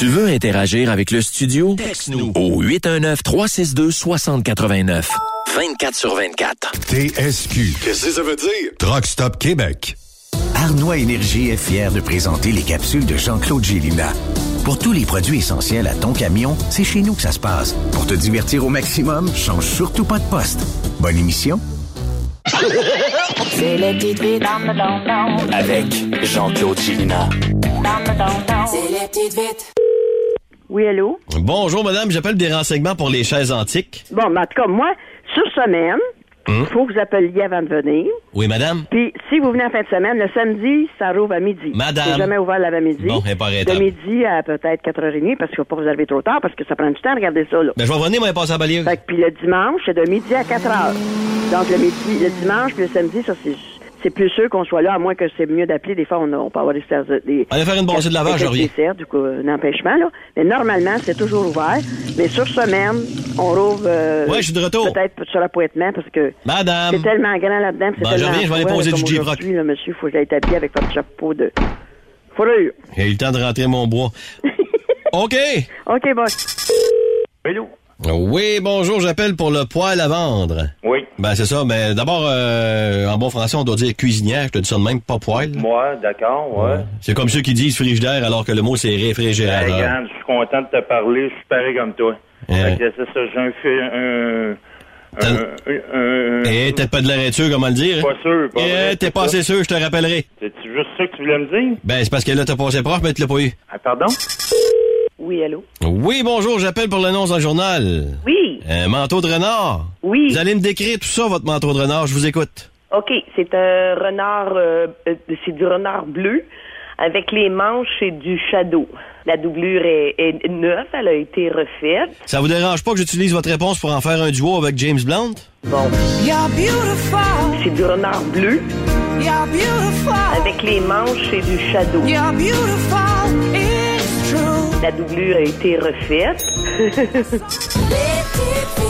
Speaker 24: Tu veux interagir avec le studio? Texte-nous au 819-362-6089. 24 sur 24.
Speaker 1: TSQ. Qu'est-ce que ça veut dire? Truck Stop Québec.
Speaker 6: Arnois Énergie est fier de présenter les capsules de Jean-Claude Gélina. Pour tous les produits essentiels à ton camion, c'est chez nous que ça se passe. Pour te divertir au maximum, change surtout pas de poste. Bonne émission.
Speaker 25: C'est les petites vites dans le don
Speaker 24: Avec Jean-Claude Chilina.
Speaker 25: C'est les petites vites.
Speaker 14: Oui, allô?
Speaker 15: Bonjour, madame. J'appelle des renseignements pour les chaises antiques.
Speaker 14: Bon, mais en tout cas, moi, sur semaine, il faut que vous appeliez avant de venir.
Speaker 15: Oui, madame.
Speaker 14: Puis, si vous venez en fin de semaine, le samedi, ça rouvre à midi.
Speaker 15: Madame.
Speaker 14: C'est jamais ouvert l'avant-midi.
Speaker 15: Bon,
Speaker 14: De midi à peut-être 4h30, parce qu'il faut pas vous arriver trop tard, parce que ça prend du temps à regarder ça, là.
Speaker 15: Ben, je vais venir, moi, passer à balayer.
Speaker 14: Fait que, puis le dimanche, c'est de midi à 4h. Donc, le midi, le dimanche, puis le samedi, ça, c'est... C'est plus sûr qu'on soit là, à moins que c'est mieux d'appeler. Des fois, on, a- on peut avoir des... des
Speaker 15: Allez faire une brassée de lavage, je reviens.
Speaker 14: des serres, du coup, un empêchement, là. Mais normalement, c'est toujours ouvert. Mais sur semaine, on rouvre... euh,
Speaker 15: Ouais, je suis de retour.
Speaker 14: Peut-être sur l'appointement, parce que...
Speaker 15: Madame.
Speaker 14: C'est tellement grand là-dedans, c'est
Speaker 15: Ben, je reviens, je vais aller poser du
Speaker 14: là, monsieur, faut que j'aille t'habiller avec votre chapeau de fourrure.
Speaker 15: J'ai eu le temps de rentrer mon bois. OK.
Speaker 14: OK, bon.
Speaker 18: Hello.
Speaker 15: Oui, bonjour, j'appelle pour le poêle à vendre.
Speaker 18: Oui.
Speaker 15: Ben, c'est ça. Mais d'abord, euh, en bon français, on doit dire cuisinière. Je te dis ça de même, pas poêle.
Speaker 18: Moi, d'accord, ouais.
Speaker 15: C'est comme ceux qui disent frigidaire alors que le mot, c'est réfrigérateur.
Speaker 18: regarde, je suis content de te parler, je suis pareil comme toi.
Speaker 15: Ouais.
Speaker 18: Fait que c'est ça, j'ai un un. Un, un, un-
Speaker 15: Eh, t'es pas de la réture, comment le dire? hein?
Speaker 18: Pas sûr, pas
Speaker 15: Eh, t'es
Speaker 18: c'est
Speaker 15: pas assez sûr, je te rappellerai.
Speaker 18: C'est-tu juste ça que tu voulais me dire?
Speaker 15: Ben, c'est parce que là, t'as passé proche, mais tu l'as pas eu.
Speaker 18: Ah, pardon?
Speaker 14: Oui, allô?
Speaker 15: Oui, bonjour, j'appelle pour l'annonce dans le journal.
Speaker 14: Oui.
Speaker 15: Un manteau de renard.
Speaker 14: Oui.
Speaker 15: Vous allez me décrire tout ça, votre manteau de renard, je vous écoute.
Speaker 26: OK, c'est un renard, euh, euh, c'est du renard bleu avec les manches et du shadow. La doublure est, est neuve, elle a été refaite.
Speaker 15: Ça vous dérange pas que j'utilise votre réponse pour en faire un duo avec James Blunt?
Speaker 26: Bon.
Speaker 25: You're beautiful.
Speaker 26: C'est du renard bleu
Speaker 25: You're beautiful.
Speaker 26: avec les manches et du shadow. La doublure a été refaite.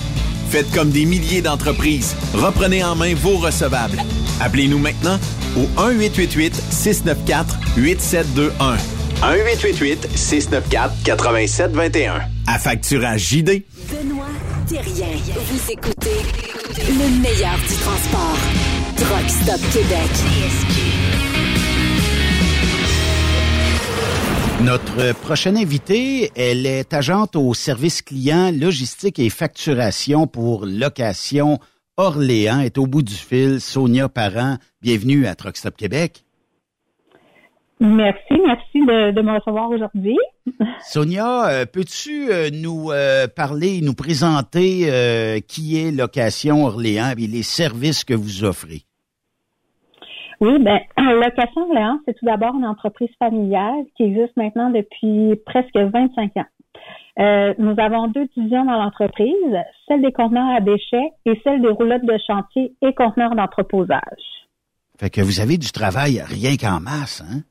Speaker 2: Faites comme des milliers d'entreprises. Reprenez en main vos recevables. Appelez-nous maintenant au 1-888-694-8721. 1-888-694-8721. À facture à JD.
Speaker 12: Benoît Thérien. Vous écoutez le meilleur du transport. Truck Stop Québec.
Speaker 8: Notre prochaine invitée, elle est agente au service client, logistique et facturation pour location Orléans, est au bout du fil. Sonia Parent, bienvenue à Truck Stop Québec.
Speaker 27: Merci, merci de, de me recevoir aujourd'hui.
Speaker 8: Sonia, euh, peux-tu euh, nous euh, parler, nous présenter qui est Location Orléans et les services que vous offrez?
Speaker 27: Oui, ben, Location Orléans, c'est tout d'abord une entreprise familiale qui existe maintenant depuis presque 25 ans. Euh, nous avons deux divisions dans l'entreprise, celle des conteneurs à déchets et celle des roulottes de chantier et conteneurs d'entreposage.
Speaker 8: Fait que vous avez du travail rien qu'en masse, hein?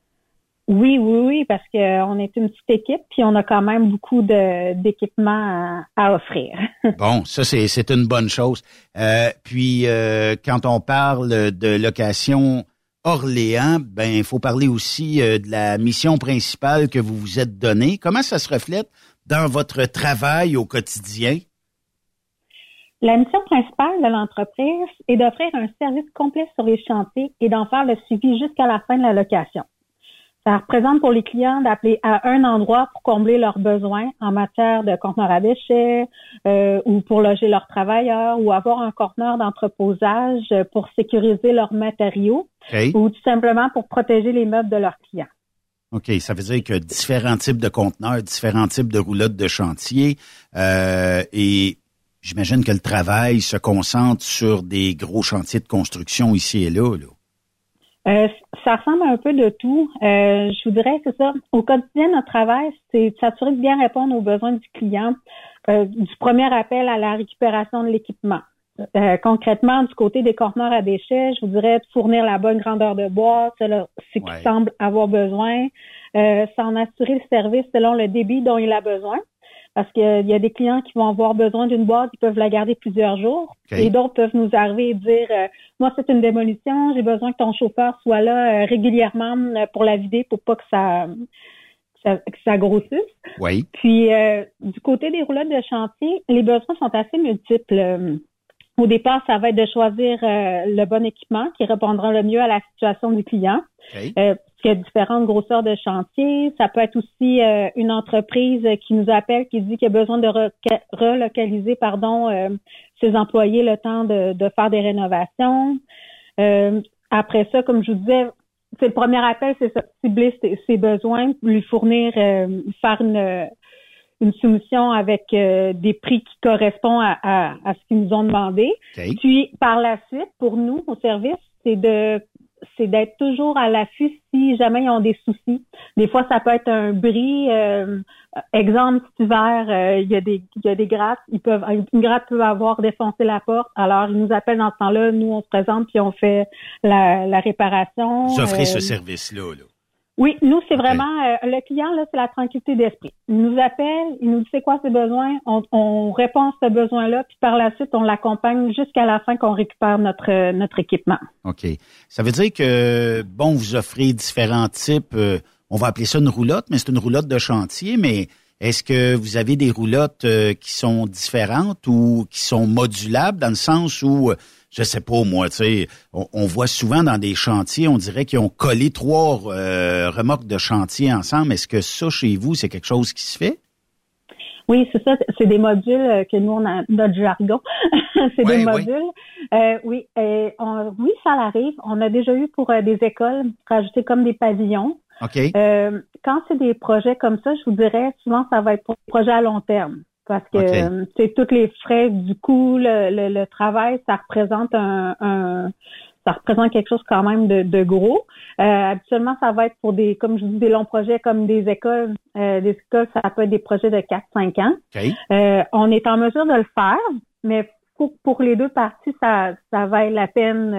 Speaker 27: Oui, oui, oui, parce qu'on est une petite équipe, puis on a quand même beaucoup d'équipements à, à offrir.
Speaker 8: Bon, ça c'est c'est une bonne chose. Euh, puis euh, quand on parle de location Orléans, ben il faut parler aussi euh, de la mission principale que vous vous êtes donnée. Comment ça se reflète dans votre travail au quotidien?
Speaker 27: La mission principale de l'entreprise est d'offrir un service complet sur les chantiers et d'en faire le suivi jusqu'à la fin de la location. Ça représente pour les clients d'appeler à un endroit pour combler leurs besoins en matière de conteneurs à déchets euh, ou pour loger leurs travailleurs ou avoir un conteneur d'entreposage pour sécuriser leurs matériaux Ou tout simplement pour protéger les meubles de leurs clients.
Speaker 8: OK, ça veut dire que différents types de conteneurs, différents types de roulottes de chantier euh, et j'imagine que le travail se concentre sur des gros chantiers de construction ici et là. là.
Speaker 27: Euh, ça ressemble un peu de tout. Euh, je vous dirais, c'est ça. Au quotidien, notre travail, c'est de s'assurer de bien répondre aux besoins du client, euh, du premier appel à la récupération de l'équipement. Euh, concrètement, du côté des conteneurs à déchets, je vous dirais de fournir la bonne grandeur de boîte, selon ce
Speaker 28: Ouais.
Speaker 27: semble avoir besoin, euh, s'en assurer le service selon le débit dont il a besoin. Parce qu'il y a des clients qui vont avoir besoin d'une boîte, ils peuvent la garder plusieurs jours. Et d'autres peuvent nous arriver et dire euh, Moi, c'est une démolition, j'ai besoin que ton chauffeur soit là régulièrement pour la vider pour pas que ça, ça, que ça grossisse.
Speaker 8: Oui.
Speaker 27: Puis du côté des roulottes de chantier, les besoins sont assez multiples. Au départ, ça va être de choisir euh, le bon équipement qui répondra le mieux à la situation du client. Euh, qu'il y a différentes grosseurs de chantier. Ça peut être aussi euh, une entreprise qui nous appelle, qui dit qu'il a besoin de relocaliser pardon, euh, ses employés le temps de, de faire des rénovations. Euh, après ça, comme je vous disais, c'est le premier appel, c'est cibler ses, ses besoins, lui fournir, euh, faire une, une soumission avec euh, des prix qui correspondent à, à, à ce qu'ils nous ont demandé. Puis par la suite, pour nous, au service, c'est de c'est d'être toujours à l'affût si jamais ils ont des soucis. Des fois, ça peut être un bris. euh, exemple, cet hiver, euh, il y a des il y a des grattes. Ils peuvent une gratte peut avoir défoncé la porte. Alors, ils nous appellent dans ce temps-là. Nous, on se présente puis on fait la, la réparation.
Speaker 8: Vous offrez ce
Speaker 27: Euh,
Speaker 8: service-là. là.
Speaker 27: Oui, nous, c'est vraiment euh, le client, là, c'est la tranquillité d'esprit. Il nous appelle, il nous dit c'est quoi ses besoins, on, on répond à ce besoin-là, puis par la suite, on l'accompagne jusqu'à la fin qu'on récupère notre euh, notre équipement.
Speaker 8: OK. Ça veut dire que, bon, vous offrez différents types, euh, on va appeler ça une roulotte, mais c'est une roulotte de chantier, mais est-ce que vous avez des roulottes euh, qui sont différentes ou qui sont modulables dans le sens où, euh, je sais pas moi, tu sais, on, on voit souvent dans des chantiers, on dirait qu'ils ont collé trois euh, remorques de chantier ensemble. Est-ce que ça, chez vous, c'est quelque chose qui se fait?
Speaker 27: Oui, c'est ça, c'est des modules euh, que nous, on a notre jargon. c'est
Speaker 8: Ouais,
Speaker 27: des
Speaker 8: ouais.
Speaker 27: modules. Euh, oui, et on- oui, ça arrive. On a déjà eu pour euh, des écoles rajouter comme des pavillons.
Speaker 8: OK.
Speaker 27: Euh, quand c'est des projets comme ça, je vous dirais souvent ça va être pour des projets à long terme. Parce que
Speaker 8: OK.
Speaker 27: euh, c'est tous les frais du coût, le, le, le travail, ça représente un, un- ça représente quelque chose quand même de, de gros. Euh, habituellement, ça va être pour des, comme je dis, des longs projets comme des écoles. Euh, des écoles, ça peut être des projets de 4-5 ans. Euh, on est en mesure de le faire, mais pour, pour les deux parties, ça, ça va être la peine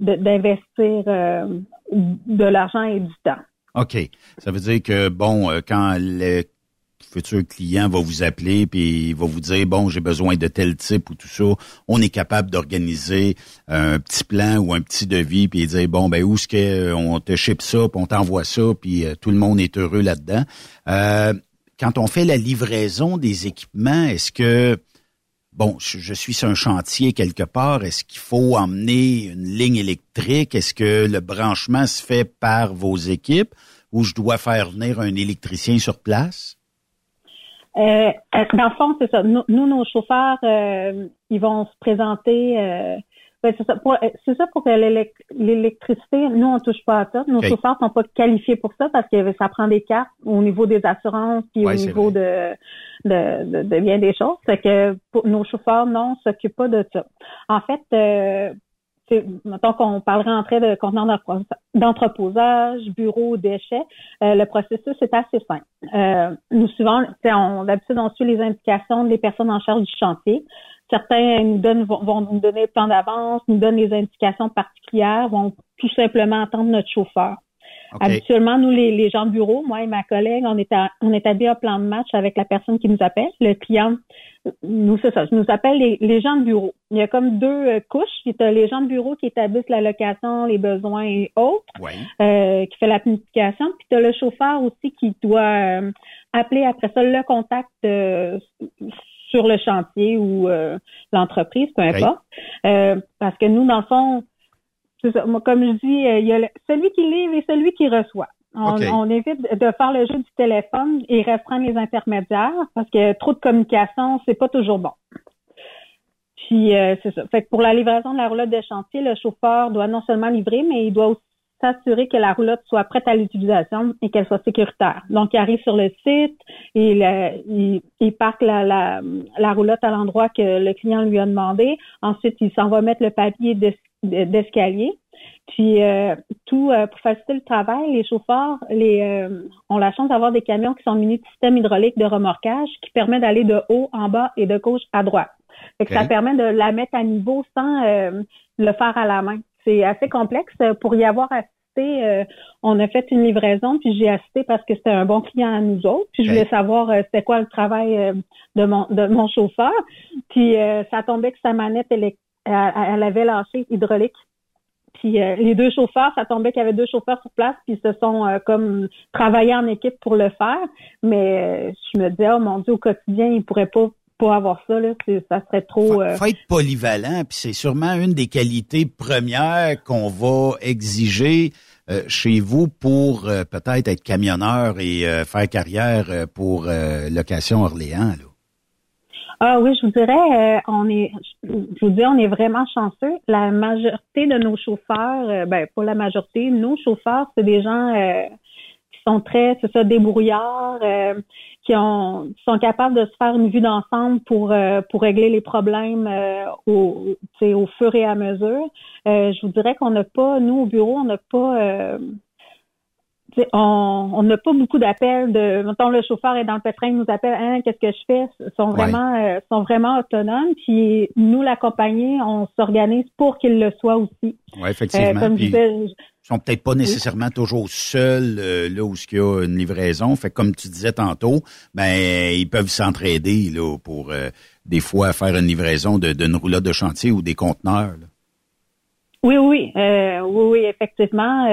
Speaker 27: de- d'investir euh, de l'argent et du temps.
Speaker 8: OK. Ça veut dire que, bon, quand le futur client va vous appeler puis il va vous dire bon j'ai besoin de tel type ou tout ça, on est capable d'organiser un petit plan ou un petit devis puis dire bon ben où est-ce que on te ship ça puis on t'envoie ça puis euh, tout le monde est heureux là-dedans. Euh, quand on fait la livraison des équipements, est-ce que bon, je, je suis sur un chantier quelque part, est-ce qu'il faut emmener une ligne électrique? Est-ce que le branchement se fait par vos équipes ou je dois faire venir un électricien sur place?
Speaker 27: Euh, euh, dans le fond, c'est ça. Nous, nos chauffeurs, euh, ils vont se présenter. euh, ben, c'est ça. Pour, euh, ça pour que l'élec- l'électricité, nous, on touche pas à ça. Nos
Speaker 28: Ok.
Speaker 27: chauffeurs sont pas qualifiés pour ça parce que ça prend des cartes au niveau des assurances puis
Speaker 28: Ouais,
Speaker 27: au niveau de, de, de, de bien des choses. C'est que pour nos chauffeurs, non, s'occupent pas de ça. En fait, euh, mettons qu'on parlerait en trait de contenants d'entre- d'entreposage, bureaux, déchets, euh, le processus est assez simple. Euh, nous suivons, on, d'habitude, on suit les indications des personnes en charge du chantier. Certains nous donnent, vont, vont nous donner le plan d'avance, nous donnent les indications particulières, vont tout simplement attendre notre chauffeur. Habituellement, nous, les, les gens de bureau, moi et ma collègue, on, est à- on établit un plan de match avec la personne qui nous appelle, le client. Nous, c'est ça, je nous appelle les, les gens de bureau. Il y a comme deux euh, couches. Puis tu as les gens de bureau qui établissent la location, les besoins et autres, euh, qui fait la planification. Puis tu as le chauffeur aussi qui doit euh, appeler après ça le contact euh, sur le chantier ou euh, l'entreprise, peu importe. Euh, parce que nous, dans le fond, c'est ça. Moi, comme je dis, euh, il y a le- celui qui livre et celui qui reçoit. On évite de faire le jeu du téléphone et restreindre les intermédiaires parce que trop de communication, c'est pas toujours bon. Puis euh, c'est ça. Fait que pour la livraison de la roulotte de chantier, le chauffeur doit non seulement livrer, mais il doit aussi s'assurer que la roulotte soit prête à l'utilisation et qu'elle soit sécuritaire. Donc, il arrive sur le site, il, euh, il, il parque la, la, la roulotte à l'endroit que le client lui a demandé. Ensuite, il s'en va mettre le papier d'es- d'escalier. Puis euh, tout euh, pour faciliter le travail, les chauffeurs les, euh, ont la chance d'avoir des camions qui sont munis de système hydraulique de remorquage qui permet d'aller de haut en bas et de gauche à droite. Fait que. Ça permet de la mettre à niveau sans euh, le faire à la main. C'est assez complexe. Pour y avoir assisté, euh, on a fait une livraison, puis j'ai assisté parce que c'était un bon client à nous autres. Puis je voulais savoir euh, c'était quoi le travail euh, de mon de mon chauffeur. Puis euh, ça tombait que sa manette elle, elle, elle avait lâché hydraulique. Puis euh, les deux chauffeurs, ça tombait qu'il y avait deux chauffeurs sur place, puis ils se sont euh, comme travaillés en équipe pour le faire. Mais euh, je me disais, oh mon Dieu, au quotidien, ils pourraient pas pas avoir ça là, ça serait trop. euh,
Speaker 8: faut être polyvalent, puis c'est sûrement une des qualités premières qu'on va exiger euh, chez vous pour euh, peut-être être camionneur et euh, faire carrière pour Location Orléans. Là.
Speaker 27: Ah oui, je vous dirais, on est, je vous dis, on est vraiment chanceux. La majorité de nos chauffeurs, ben pas la majorité, nos chauffeurs, c'est des gens qui sont très, c'est ça, débrouillards, euh, qui ont, sont capables de se faire une vue d'ensemble pour euh, pour régler les problèmes euh, au, au fur et à mesure. Euh, je vous dirais qu'on n'a pas, nous au bureau, on n'a pas euh, on n'a pas beaucoup d'appels de mettons le chauffeur est dans le pétrin il nous appelle hein, qu'est-ce que je fais? Ils sont
Speaker 28: Ouais.
Speaker 27: vraiment euh, sont vraiment autonomes puis nous la compagnie on s'organise pour qu'ils le soient aussi
Speaker 8: Oui, effectivement.
Speaker 27: Euh, comme je disais,
Speaker 8: sont peut-être pas nécessairement toujours seuls euh, là où il y a une livraison. Fait que comme tu disais tantôt, ben ils peuvent s'entraider là pour euh, des fois faire une livraison de d'une roulotte de chantier ou des conteneurs. là.
Speaker 27: Oui, oui, oui, oui, effectivement.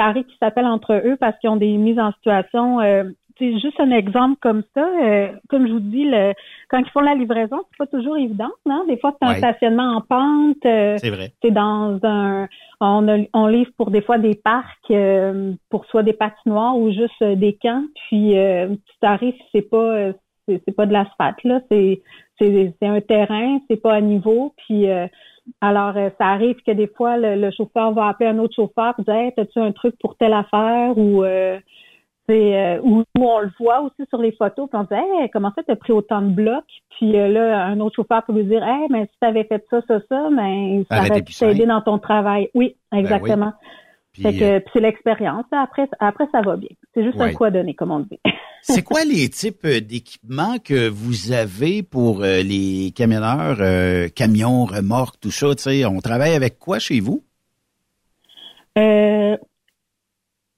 Speaker 27: Euh, qu'ils s'appellent entre eux parce qu'ils ont des mises en situation. Euh, c'est juste un exemple comme ça. euh, comme je vous dis, le, quand ils font la livraison, c'est pas toujours évident. Non? Des fois, c'est un
Speaker 28: Ouais.
Speaker 27: stationnement en pente. euh,
Speaker 8: C'est vrai.
Speaker 27: C'est dans un. On, a- on livre pour des fois des parcs, euh, pour soit des patinoires ou juste euh, des camps. Puis, euh, ça arrive, c'est pas. euh, c'est pas de l'asphalte là, c'est c'est c'est un terrain, c'est pas à niveau. Puis euh, alors euh, ça arrive que des fois le, le chauffeur va appeler un autre chauffeur pour dire hey, as-tu un truc pour telle affaire? Ou euh, c'est euh, ou ou on le voit aussi sur les photos puis on dit hey, comment ça t'as pris autant de blocs? Puis euh, là un autre chauffeur peut lui dire hey mais si t'avais fait ça ça ça mais ça
Speaker 8: aurait
Speaker 27: pu t'aider dans ton travail. Oui exactement. Que,
Speaker 8: euh,
Speaker 27: puis c'est l'expérience. Après après ça va bien. C'est juste un coup à donner comme on dit
Speaker 8: C'est quoi les types euh, d'équipements que vous avez pour euh, les camionneurs, euh, camions, remorques, tout ça? On travaille avec quoi chez vous?
Speaker 27: Euh,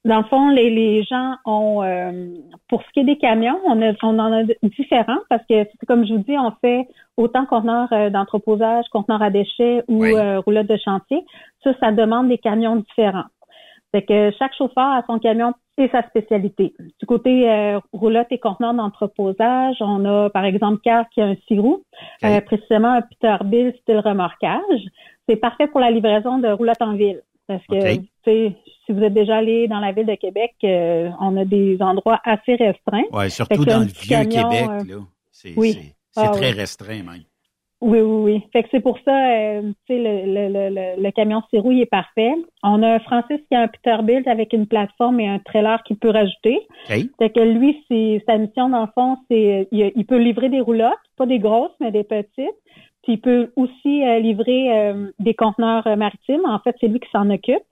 Speaker 27: dans le fond, les, les gens ont, pour ce qui est des camions, on, a, on en a différents parce que, comme je vous dis, on fait autant conteneurs d'entreposage, conteneurs à déchets ou euh, roulottes de chantier. Ça, ça demande des camions différents. Fait que chaque chauffeur a son camion et sa spécialité. Du côté euh, roulotte et conteneurs d'entreposage, on a par exemple Car qui a un six roues, euh, précisément un Peterbilt style remorquage. C'est parfait pour la livraison de roulottes en ville. Parce que tu sais, si vous êtes déjà allé dans la ville de Québec, euh, on a des endroits assez restreints.
Speaker 8: Oui, surtout dans le vieux
Speaker 27: camion,
Speaker 8: Québec,
Speaker 27: euh,
Speaker 8: là. C'est
Speaker 27: oui. Ah,
Speaker 8: très
Speaker 27: oui.
Speaker 8: restreint, même.
Speaker 27: Oui, oui, oui. Fait que c'est pour ça, euh, tu sais, le, le, le, le, le camion Sirou, il est parfait. On a un Francis qui a un Peterbilt avec une plateforme et un trailer qu'il peut rajouter.
Speaker 8: OK.
Speaker 27: Fait que lui, sa mission dans le fond, c'est il, il peut livrer des roulottes, pas des grosses, mais des petites. Puis il peut aussi euh, livrer euh, des conteneurs euh, maritimes. En fait, c'est lui qui s'en occupe.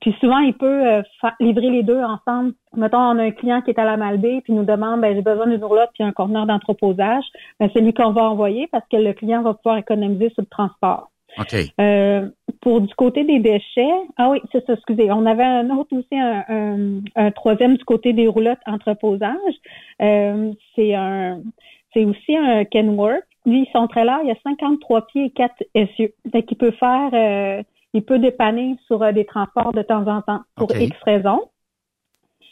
Speaker 27: Puis souvent, il peut euh, livrer les deux ensemble. Mettons, on a un client qui est à la Malbaie puis il nous demande ben, j'ai besoin d'une roulotte puis un conteneur d'entreposage. Ben, c'est lui qu'on va envoyer parce que le client va pouvoir économiser sur le transport.
Speaker 8: OK.
Speaker 27: Euh, pour du côté des déchets, ah oui, c'est ça, excusez. On avait un autre aussi, un, un, un troisième du côté des roulottes entreposage. Euh, c'est un, c'est aussi un Kenworth. Lui, son trailer, il a 53 pieds et 4 essieux. Fait qu'il peut faire, euh, il peut dépanner sur euh, des transports de temps en temps pour. X raisons.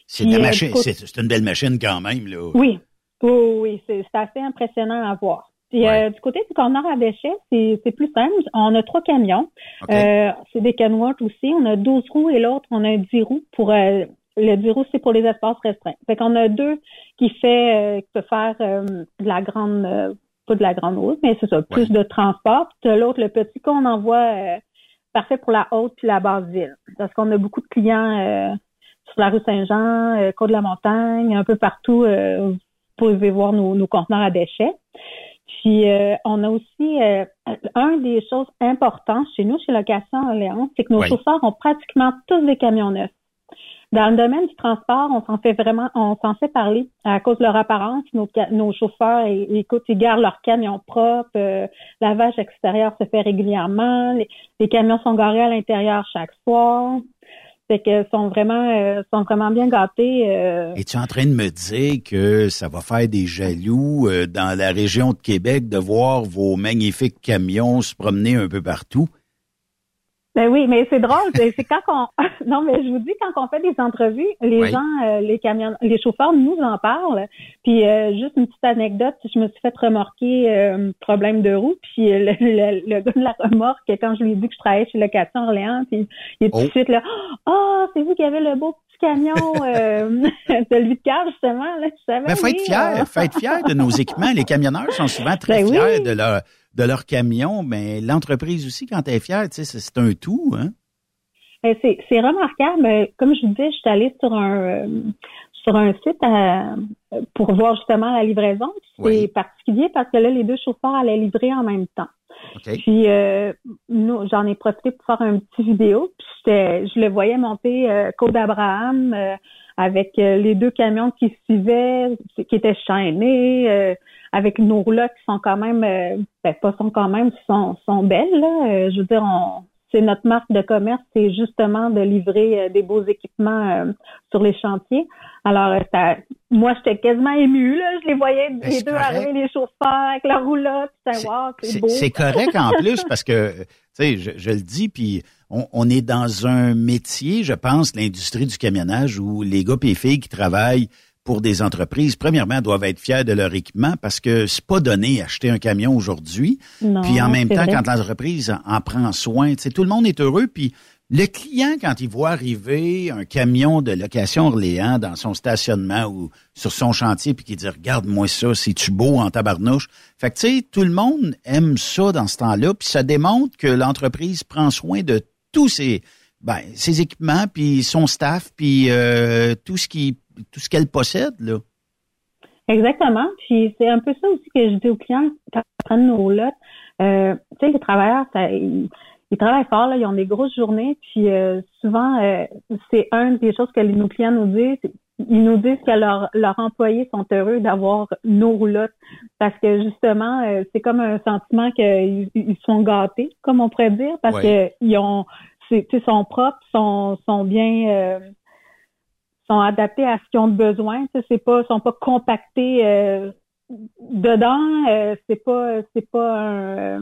Speaker 8: C'est la
Speaker 27: euh,
Speaker 8: machine- c'est- une belle machine quand même, là.
Speaker 27: Oui, oui, c'est assez impressionnant à voir. Puis euh, du côté du conteneur à déchets, c'est plus simple. On a trois camions. Euh, c'est des Kenworth aussi. On a 12 roues et l'autre, on a un 10 roues pour euh, le 10 roues, c'est pour les espaces restreints. Fait qu'on a deux qui fait euh, qui peut faire euh, de la grande euh, pas de la grande route, mais c'est ça, plus de transport. L'autre, le petit qu'on envoie euh, parfait pour la haute puis la basse ville. Parce qu'on a beaucoup de clients euh, sur la rue Saint-Jean, euh, Côte de la Montagne, un peu partout. euh, vous pouvez voir nos, nos conteneurs à déchets. Puis euh, on a aussi euh, un des choses importantes chez nous, chez Location Orléans, c'est que nos chauffeurs ont pratiquement tous des camions neufs. Dans le domaine du transport, on s'en fait vraiment, on s'en fait parler à cause de leur apparence. Nos, nos chauffeurs, écoute, ils gardent leurs camions propres, euh, lavage extérieur se fait régulièrement, les, les camions sont garés à l'intérieur chaque soir. Fait que sont vraiment, euh, sont vraiment bien gâtés. euh,
Speaker 8: Es-tu en train de me dire que ça va faire des jaloux euh, dans la région de Québec de voir vos magnifiques camions se promener un peu partout?
Speaker 27: Ben oui, mais c'est drôle. C'est quand on non, mais je vous dis quand on fait des entrevues, les
Speaker 8: Oui.
Speaker 27: gens, euh, les camions, les chauffeurs nous en parlent. Puis euh, juste une petite anecdote, je me suis fait remorquer euh, problème de roue. Puis le, le, le gars de la remorque, quand je lui ai dit que je travaillais chez Location Orléans, puis il est tout de
Speaker 8: Oh.
Speaker 27: suite là, oh, c'est vous qui avez le beau petit camion, euh, celui de cœur justement là. Je savais.
Speaker 8: Ben, faut
Speaker 27: oui,
Speaker 8: être fier, faut être fier de nos équipements. Les camionneurs sont souvent très
Speaker 27: Ben oui.
Speaker 8: fiers de leur de leur camion, mais l'entreprise aussi, quand elle est fière, tu sais, c'est- un tout, hein?
Speaker 27: Euh, C'est remarquable. Euh, Comme je vous disais, je suis allée sur un euh, sur un site à- pour voir justement la livraison. C'est particulier parce que là, les deux chauffeurs allaient livrer en même temps. Puis euh, nous, j'en ai profité pour faire un petit vidéo. Puis je le voyais monter euh, Côte d'Abraham euh, avec euh, les deux camions qui suivaient, qui étaient chaînés, euh, avec nos roulottes qui sont quand même, euh, ben pas sont quand même, sont, sont belles. Là. Euh, je veux dire, on, c'est notre marque de commerce, c'est justement de livrer euh, des beaux équipements euh, sur les chantiers. Alors, ça, moi, j'étais quasiment émue. Là. Je les voyais les
Speaker 8: Ben, c'est
Speaker 27: deux
Speaker 8: correct.
Speaker 27: arriver, les chauffeurs avec leur roulotte. Wow, c'est
Speaker 8: C'est
Speaker 27: beau.
Speaker 8: c'est correct en plus parce que, tu sais, je, je le dis, puis on, on est dans un métier, je pense, l'industrie du camionnage où les gars et les filles qui travaillent pour des entreprises, premièrement, doivent être fiers de leur équipement parce que c'est pas donné acheter un camion aujourd'hui. Puis en même temps,
Speaker 27: vrai.
Speaker 8: quand l'entreprise en, en prend soin, tu sais, tout le monde est heureux. Puis le client, quand il voit arriver un camion de location Orléans dans son stationnement ou sur son chantier, puis qu'il dit regarde-moi ça, c'est-tu beau en tabarnouche? Fait que tu sais, tout le monde aime ça dans ce temps-là. Puis ça démontre que l'entreprise prend soin de tous ses ben, ses équipements, puis son staff, puis euh, tout ce qui tout ce qu'elle possède là.
Speaker 27: Exactement. Puis c'est un peu ça aussi que je dis aux clients quand ils prennent nos roulottes. Euh, tu sais, les travailleurs, ça, ils, ils travaillent fort, là, ils ont des grosses journées. Puis euh, souvent, euh, c'est une des choses que les- nos clients nous disent. Ils nous disent que leurs employés sont heureux d'avoir nos roulottes parce que justement, euh, c'est comme un sentiment qu'ils ils sont gâtés, comme on pourrait dire, parce
Speaker 25: Ouais.
Speaker 27: que ils ont, c'est- tu sais, sont propres, sont, sont bien. Sont adaptés à ce qu'ils ont besoin. C'est pas, sont pas compactés euh, dedans. Euh, c'est pas, c'est pas un, euh,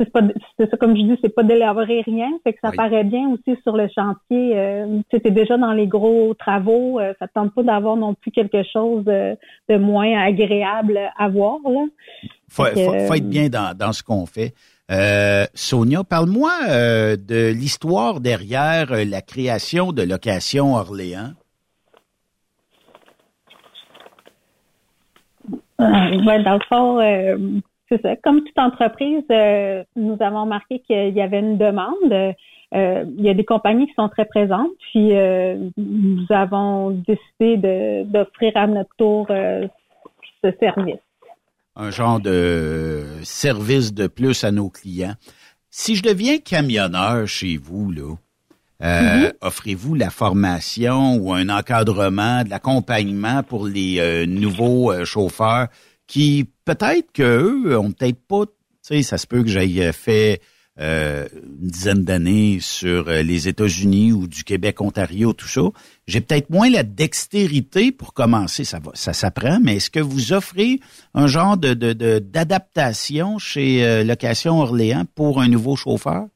Speaker 27: c'est pas, c'est ça comme je dis, c'est pas d'élaborer rien. Fait que ça paraît bien aussi sur le chantier. Euh, tu déjà dans les gros travaux. euh, ça te tente pas d'avoir non plus quelque chose de, de moins agréable à voir là.
Speaker 8: Faut,
Speaker 27: Fait que,
Speaker 8: faut- faut être bien dans, dans ce qu'on fait. Euh, Sonia, parle-moi de l'histoire derrière la création de Location Orléans.
Speaker 27: Ouais, dans le fond, euh, c'est ça. Comme toute entreprise, euh, nous avons remarqué qu'il y avait une demande. Euh, il y a des compagnies qui sont très présentes, puis euh, nous avons décidé d'offrir à notre tour euh, ce service.
Speaker 8: un genre de service de plus à nos clients. Si je deviens camionneur chez vous, là, euh, offrez-vous la formation ou un encadrement, de l'accompagnement pour les euh, nouveaux euh, chauffeurs qui peut-être qu'eux ont peut-être pas, tu sais, ça se peut que j'aille fait une dizaine d'années sur les États-Unis ou du Québec, Ontario, tout ça. J'ai peut-être moins la dextérité pour commencer, ça ça s'apprend, mais est-ce que vous offrez un genre de, d'adaptation chez Location Orléans pour un nouveau chauffeur?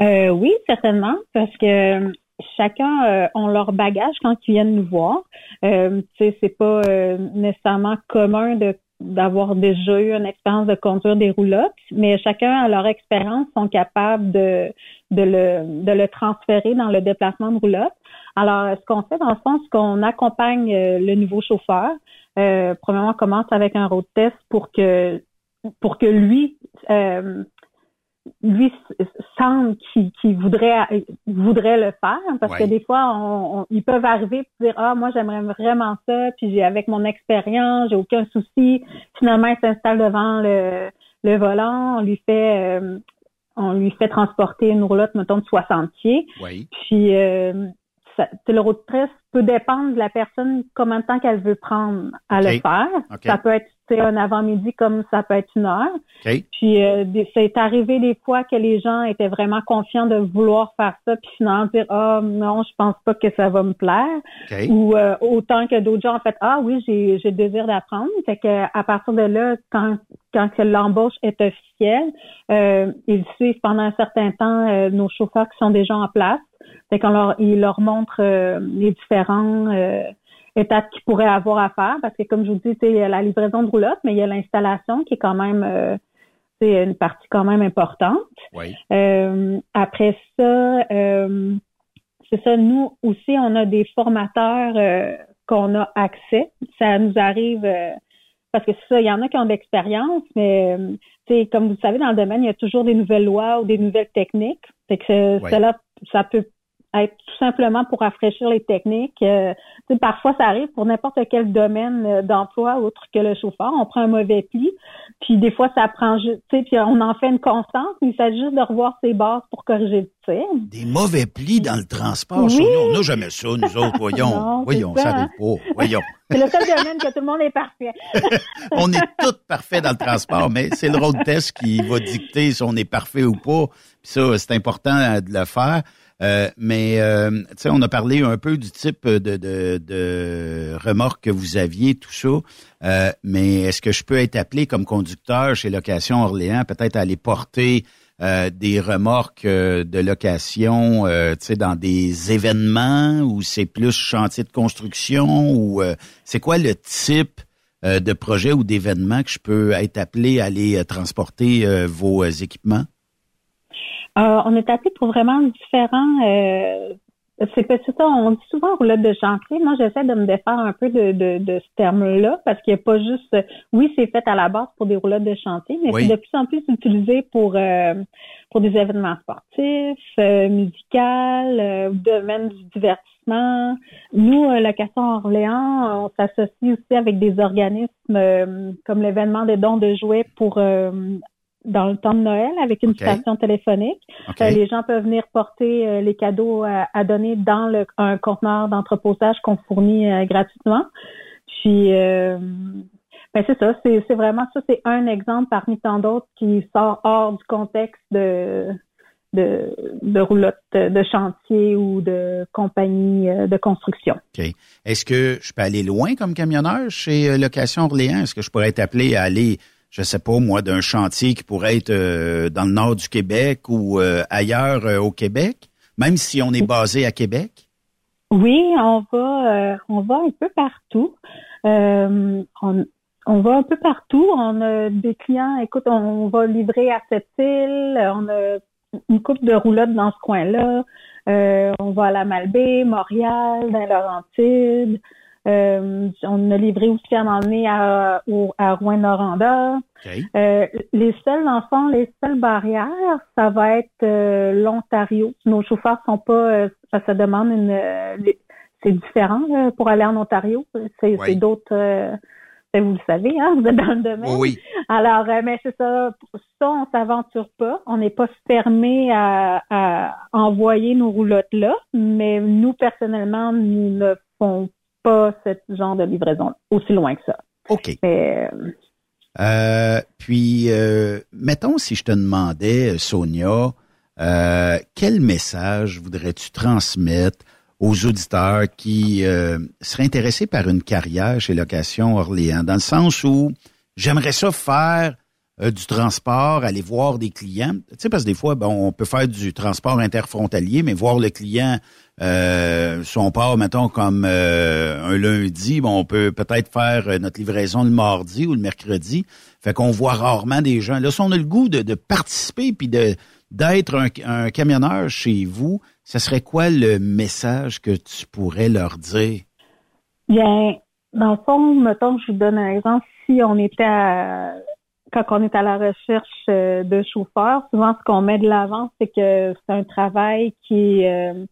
Speaker 27: Euh, oui, certainement, parce que euh, chacun euh, ont leur bagage quand ils viennent nous voir. Euh, c'est pas euh, nécessairement commun de d'avoir déjà eu une expérience de conduire des roulottes, mais chacun à leur expérience sont capables de de le de le transférer dans le déplacement de roulotte. Alors, ce qu'on fait dans le fond, c'est qu'on accompagne euh, le nouveau chauffeur. Euh, premièrement, on commence avec un road test pour que pour que lui euh, lui semble qu'il qu'il voudrait voudrait le faire parce
Speaker 28: Ouais.
Speaker 27: que des fois on, on- ils peuvent arriver et dire ah moi j'aimerais vraiment ça puis j'ai avec mon expérience j'ai aucun souci finalement il s'installe devant le, le volant on lui fait euh, on lui fait transporter une roulotte mettons de 60 pieds
Speaker 8: Oui.
Speaker 27: puis euh, ça, le road peut dépendre de la personne combien de temps qu'elle veut prendre à le faire
Speaker 8: OK.
Speaker 27: ça peut être sais, un avant-midi comme ça peut être une heure
Speaker 8: OK.
Speaker 27: puis euh, c'est arrivé des fois que les gens étaient vraiment confiants de vouloir faire ça, puis finalement dire ah non, je pense pas que ça va me plaire.
Speaker 8: OK.
Speaker 27: Ou euh, autant que d'autres gens ont fait ah oui, j'ai j'ai le désir d'apprendre. Fait que à partir de là, quand quand que l'embauche est officielle, euh, ils suivent pendant un certain temps euh, nos chauffeurs qui sont déjà en place. Fait qu'on leur ils leur montrent euh, les différents euh, étapes qu'ils pourraient avoir à faire parce que comme je vous dis, il y a la livraison de roulotte, mais il y a l'installation qui est quand même euh, c'est une partie quand même importante.
Speaker 8: Oui.
Speaker 27: Euh, après ça, euh, c'est ça, nous aussi, on a des formateurs euh, qu'on a accès. Ça nous arrive euh, parce que c'est ça, il y en a qui ont de l'expérience, mais euh, comme vous le savez, dans le domaine, il y a toujours des nouvelles lois ou des nouvelles techniques. Fait que cela, ça peut être tout simplement pour rafraîchir les techniques. Euh, parfois, ça arrive pour n'importe quel domaine euh, d'emploi autre que le chauffeur. On prend un mauvais pli, puis des fois, ça prend juste, puis on en fait une constante, mais il s'agit juste de revoir ses bases pour corriger le tir.
Speaker 8: Des mauvais plis dans le transport.
Speaker 27: Oui.
Speaker 8: Sonia, on n'a jamais ça, nous autres. Voyons,
Speaker 27: Non,
Speaker 8: voyons,
Speaker 27: ça,
Speaker 8: ça
Speaker 27: hein.
Speaker 8: arrive pas. Voyons.
Speaker 27: C'est le seul domaine que tout le monde est parfait.
Speaker 8: on est tous parfaits dans le transport, mais c'est le road test qui va dicter si on est parfait ou pas. Puis ça, c'est important euh, de le faire. Euh, mais euh, tu sais, on a parlé un peu du type de, de, de remorque que vous aviez, tout ça. Euh, mais est-ce que je peux être appelé comme conducteur chez Location Orléans, peut-être aller porter euh, des remorques euh, de location, tu sais, dans des événements ou c'est plus chantier de construction ou c'est quoi le type de projet ou d'événement que je peux être appelé à aller transporter vos équipements?
Speaker 27: Euh, on est appelé pour vraiment différents. Euh, c'est pas- c'est ça, on dit souvent roulotte de chantier. Moi, j'essaie de me défaire un peu de, de, de ce terme-là parce qu'il n'y a pas juste. Oui, c'est fait à la base pour des roulottes de chantier, mais
Speaker 28: Oui.
Speaker 27: c'est de plus en plus utilisé pour euh, pour des événements sportifs, euh, musicaux, euh, domaine du divertissement. Nous, euh, Location Orléans, on s'associe aussi avec des organismes euh, comme l'événement des dons de jouets pour euh, dans le temps de Noël avec une station téléphonique. Euh, les gens peuvent venir porter euh, les cadeaux à, à donner dans le, un conteneur d'entreposage qu'on fournit euh, gratuitement. Puis, ben c'est ça, c'est vraiment ça, c'est un exemple parmi tant d'autres qui sort hors du contexte de de, de roulotte de chantier ou de compagnie de construction.
Speaker 8: OK. Est-ce que je peux aller loin comme camionneur chez Location Orléans? Est-ce que je pourrais être appelé à aller, je sais pas, moi, d'un chantier qui pourrait être euh, dans le nord du Québec ou ailleurs au Québec, même si on est basé à Québec?
Speaker 27: Oui, on va, on va un peu partout. on, va un peu partout. On a des clients, écoute, on va livrer à cette île. On a une coupe de roulotte dans ce coin-là. Euh, on va à la Malbaie, Montréal, dans Laurentides. Euh, on a livré aussi à un à, à Rouen-Noranda. Euh, les seuls enfants, les seules barrières, ça va être euh, l'Ontario. Nos chauffeurs sont pas, ça, ça demande une, c'est différent pour aller en Ontario. C'est d'autres ben, vous le savez, hein, vous êtes dans le domaine.
Speaker 8: Oui.
Speaker 27: Alors, euh, mais c'est ça, ça, on s'aventure pas. On n'est pas fermé à, à, envoyer nos roulottes là, mais nous, personnellement, nous ne font pas ce genre de livraison aussi loin que ça.
Speaker 8: OK.
Speaker 27: Euh,
Speaker 8: euh, puis, mettons si je te demandais, Sonia, quel message voudrais-tu transmettre aux auditeurs qui euh, seraient intéressés par une carrière chez Location Orléans, dans le sens où j'aimerais ça faire euh, du transport, aller voir des clients. Tu sais, parce que des fois, bon, on peut faire du transport interfrontalier, mais voir le client, euh, si on part, mettons, comme euh, un lundi, bon, on peut peut-être faire notre livraison le mardi ou le mercredi. Fait qu'on voit rarement des gens. Là, si on a le goût de, participer puis de d'être un, un camionneur chez vous, ce serait quoi le message que tu pourrais leur dire?
Speaker 27: Bien, dans le fond, mettons, je vous donne un exemple. Si on était à, quand on est à la recherche euh, de chauffeurs, souvent ce qu'on met de l'avant, c'est que c'est un travail qui euh,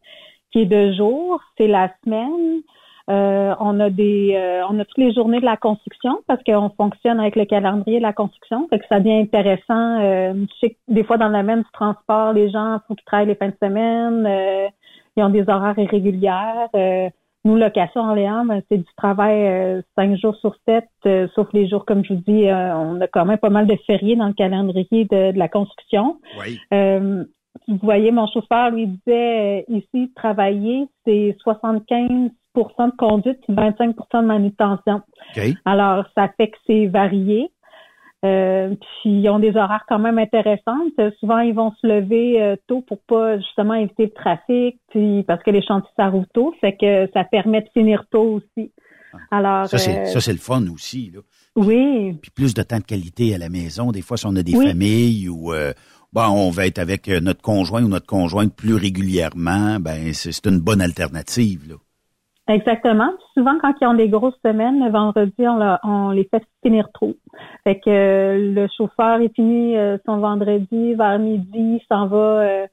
Speaker 27: qui est de jour, c'est la semaine. Euh, on a des, euh, on a toutes les journées de la construction parce qu'on fonctionne avec le calendrier de la construction, fait que ça devient intéressant. Euh, je sais que des fois dans le domaine du transport, les gens faut qu'ils travaillent les fins de semaine, euh, ils ont des horaires irrégulières. nous, location Orléans, ben, c'est du travail cinq jours sur sept, sauf les jours, comme je vous dis, on a quand même pas mal de fériés dans le calendrier de, de la construction.
Speaker 8: Oui
Speaker 27: vous voyez, mon chauffeur lui disait ici, travailler, c'est 75% de conduite 25% de manutention. Alors, ça fait que c'est varié. Euh, puis ils ont des horaires quand même intéressantes. Souvent, ils vont se lever euh, tôt pour pas justement éviter le trafic, puis parce que les chantiers ça roule tôt, fait que ça permet de finir tôt aussi. Alors
Speaker 8: ça c'est
Speaker 27: euh,
Speaker 8: ça c'est le fun aussi là.
Speaker 27: Oui.
Speaker 8: Puis plus de temps de qualité à la maison. Des fois, si on a des familles ou bon, on va être avec notre conjoint ou notre conjointe plus régulièrement, ben c'est une bonne alternative là.
Speaker 27: Exactement. Souvent, quand ils ont des grosses semaines, le vendredi, on, on les fait finir trop. Fait que euh, le chauffeur est fini euh, son vendredi vers midi, s'en va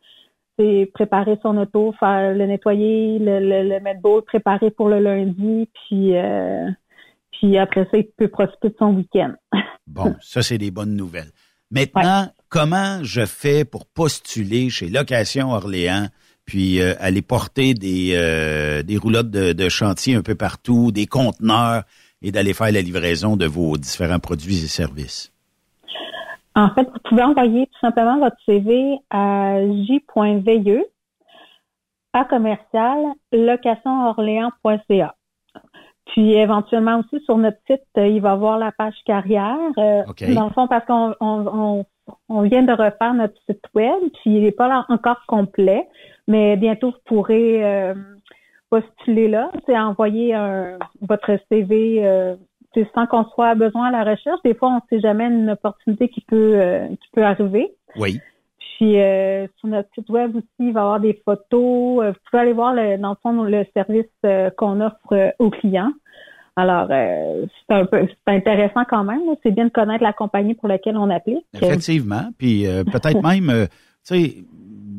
Speaker 27: euh, préparer son auto, faire le nettoyer, le, le, mettre beau, préparer pour le lundi, puis euh, puis après ça, il peut profiter de son week-end.
Speaker 8: bon, ça c'est des bonnes nouvelles. Maintenant, comment je fais pour postuler chez Location Orléans? puis euh, aller porter des, euh, des roulottes de, chantier un peu partout, des conteneurs et d'aller faire la livraison de vos différents produits et services?
Speaker 27: En fait, vous pouvez envoyer tout simplement votre CV à j.veilleux à commercial locationorléans.ca. Puis éventuellement aussi sur notre site, euh, il va y avoir la page carrière. Dans le fond, parce qu'on on, on, vient de refaire notre site web, puis il n'est pas encore complet. Mais bientôt, vous pourrez euh, postuler là, c'est envoyer votre CV euh, sans qu'on soit besoin à la recherche. Des fois, on ne sait jamais une opportunité qui peut euh, qui peut arriver.
Speaker 8: Oui.
Speaker 27: Puis euh, sur notre site web aussi, il va y avoir des photos. vous pouvez aller voir le, dans le fond le service qu'on offre aux clients. Alors, c'est un peu c'est intéressant quand même. C'est bien de connaître la compagnie pour laquelle on applique.
Speaker 8: Effectivement. Puis peut-être même, tu sais,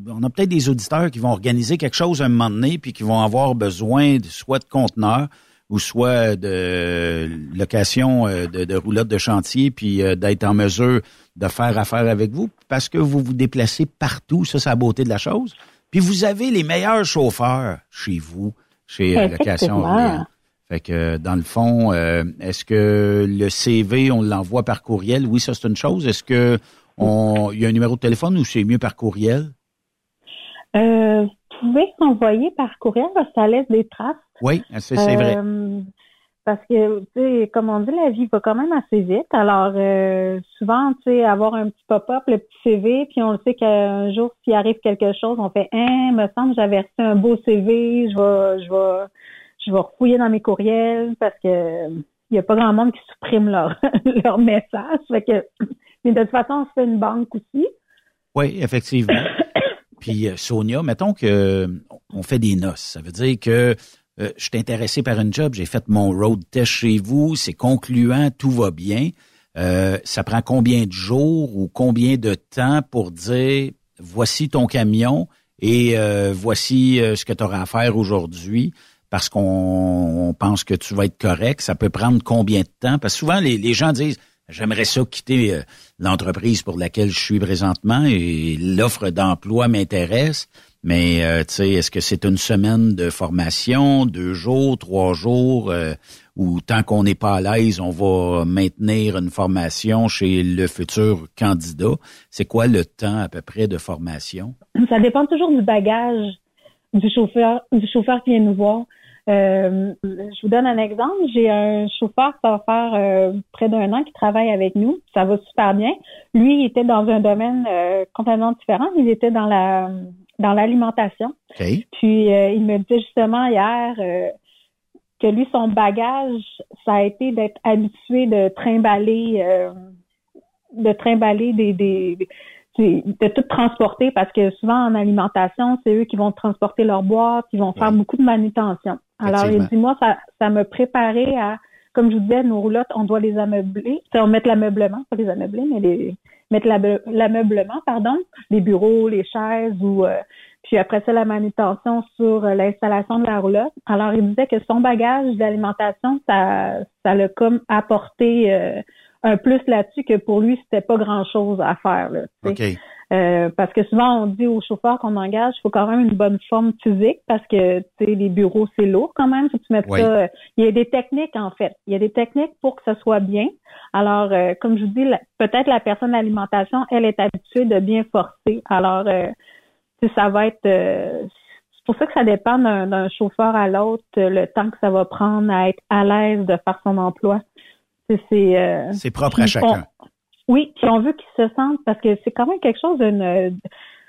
Speaker 8: on a peut-être des auditeurs qui vont organiser quelque chose à un moment donné, puis qui vont avoir besoin de, soit de conteneurs ou soit de location euh, de, de roulotte de chantier, puis euh, d'être en mesure de faire affaire avec vous, parce que vous vous déplacez partout, ça c'est la beauté de la chose. Puis vous avez les meilleurs chauffeurs chez vous, chez euh, Location. Fait que dans le fond, est-ce que le CV, on l'envoie par courriel? Oui, ça c'est une chose. Est-ce que on, il y a un numéro de téléphone ou c'est mieux par courriel?
Speaker 27: Euh, vous pouvez envoyer par courriel parce que ça laisse des traces.
Speaker 8: Oui, c'est vrai.
Speaker 27: Euh, parce que, tu sais, comme on dit, la vie va quand même assez vite. Alors, euh, souvent, tu sais, avoir un petit pop-up, le petit CV, puis on le sait qu'un jour, s'il arrive quelque chose, on fait, hein, me semble, j'avais reçu un beau CV, je vais, je vais, je vais refouiller dans mes courriels parce que il y a pas grand monde qui supprime leur, leur message. Fait que, mais de toute façon, on se fait une banque aussi.
Speaker 8: Oui, effectivement. Puis euh, Sonia, mettons que euh, on fait des noces. Ça veut dire que euh, je suis intéressé par un job, j'ai fait mon road test chez vous, c'est concluant, tout va bien. Euh, ça prend combien de jours ou combien de temps pour dire voici ton camion et euh, voici euh, ce que tu auras à faire aujourd'hui? Parce qu'on on pense que tu vas être correct. Ça peut prendre combien de temps? Parce que souvent, les, les gens disent J'aimerais ça quitter euh, l'entreprise pour laquelle je suis présentement et l'offre d'emploi m'intéresse. Mais euh, tu sais, est-ce que c'est une semaine de formation, deux jours, trois jours, euh, ou tant qu'on n'est pas à l'aise, on va maintenir une formation chez le futur candidat? C'est quoi le temps à peu près de formation?
Speaker 27: Ça dépend toujours du bagage du chauffeur, du chauffeur qui vient nous voir. Euh, je vous donne un exemple. J'ai un chauffeur qui va faire euh, près d'un an qui travaille avec nous. Ça va super bien. Lui, il était dans un domaine euh, complètement différent. Il était dans la dans l'alimentation. Puis euh, il me disait justement hier euh, que lui, son bagage, ça a été d'être habitué de trimballer euh, de trimballer des, des- de tout transporter parce que souvent en alimentation, c'est eux qui vont transporter leur boîte, ils vont faire beaucoup de manutention. Alors, il dit, moi, ça, ça me préparait à, comme je vous disais, nos roulottes, on doit les ameubler. On met l'ameublement, pas les ameubler, mais les, mettre l'ameublement, pardon, les bureaux, les chaises ou euh, puis après ça, la manutention sur euh, l'installation de la roulotte. Alors, il disait que son bagage d'alimentation, ça, ça l'a comme apporté euh, un plus là-dessus que pour lui, c'était pas grand-chose à faire. Là. Euh, parce que souvent, on dit aux chauffeurs qu'on engage, il faut quand même une bonne forme physique parce que tu sais, les bureaux, c'est lourd quand même. Faut que tu mettes
Speaker 25: Oui.
Speaker 27: ça. euh, Il y a des techniques, en fait. Il y a des techniques pour que ça soit bien. Alors, euh, comme je vous dis, peut-être la personne d'alimentation, elle est habituée de bien forcer. Alors, euh, ça va être. euh, c'est pour ça que ça dépend d'un chauffeur à l'autre, le temps que ça va prendre à être à l'aise de faire son emploi. C'est euh,
Speaker 8: C'est propre à
Speaker 27: on-
Speaker 8: chacun.
Speaker 27: oui, puis on veut qu'ils se sentent parce que c'est quand même quelque chose d'une-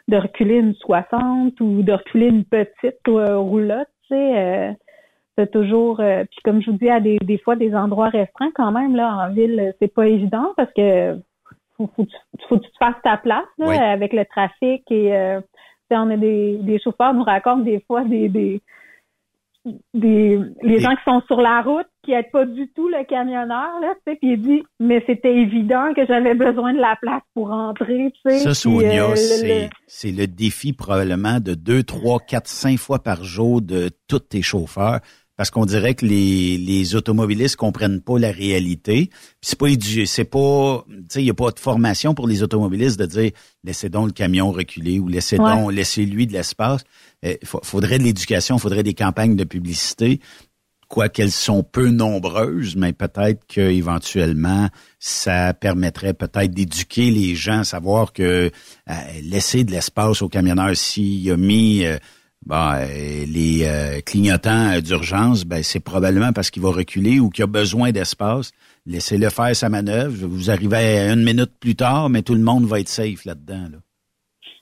Speaker 27: de reculer une 60 ou de reculer une petite euh, roulotte, tu sais. euh, c'est toujours euh, puis comme je vous dis à des, des fois des endroits restreints quand même là en ville euh, c'est pas évident parce que faut, faut, que tu- faut que tu te fasses ta place là,
Speaker 25: Oui.
Speaker 27: avec le trafic et euh, on a des, des chauffeurs nous racontent des fois des, des des les gens qui sont sur la route qui aident pas du tout le camionneur là tu sais puis il dit mais c'était évident que j'avais besoin de la place pour rentrer tu sais
Speaker 8: Ça, Sonia,
Speaker 27: euh, le-
Speaker 8: c'est
Speaker 27: le-
Speaker 8: c'est le défi probablement de deux, trois, quatre, cinq fois par jour de tous tes chauffeurs. Parce qu'on dirait que les, les automobilistes comprennent pas la réalité. Puis c'est pas c'est pas, tu sais, il y a pas de formation pour les automobilistes de dire laissez donc le camion reculer ou laissez
Speaker 25: Ouais.
Speaker 8: donc laissez lui de l'espace. Il faudrait de l'éducation, faudrait des campagnes de publicité quoi qu'elles sont peu nombreuses, mais peut-être qu'éventuellement, ça permettrait peut-être d'éduquer les gens, à savoir que euh, laisser de l'espace au camionneur s'il a mis euh, bon, euh, les euh, clignotants d'urgence, ben c'est probablement parce qu'il va reculer ou qu'il a besoin d'espace. Laissez-le faire sa manœuvre. Vous arrivez à une minute plus tard, mais tout le monde va être safe là-dedans. Là.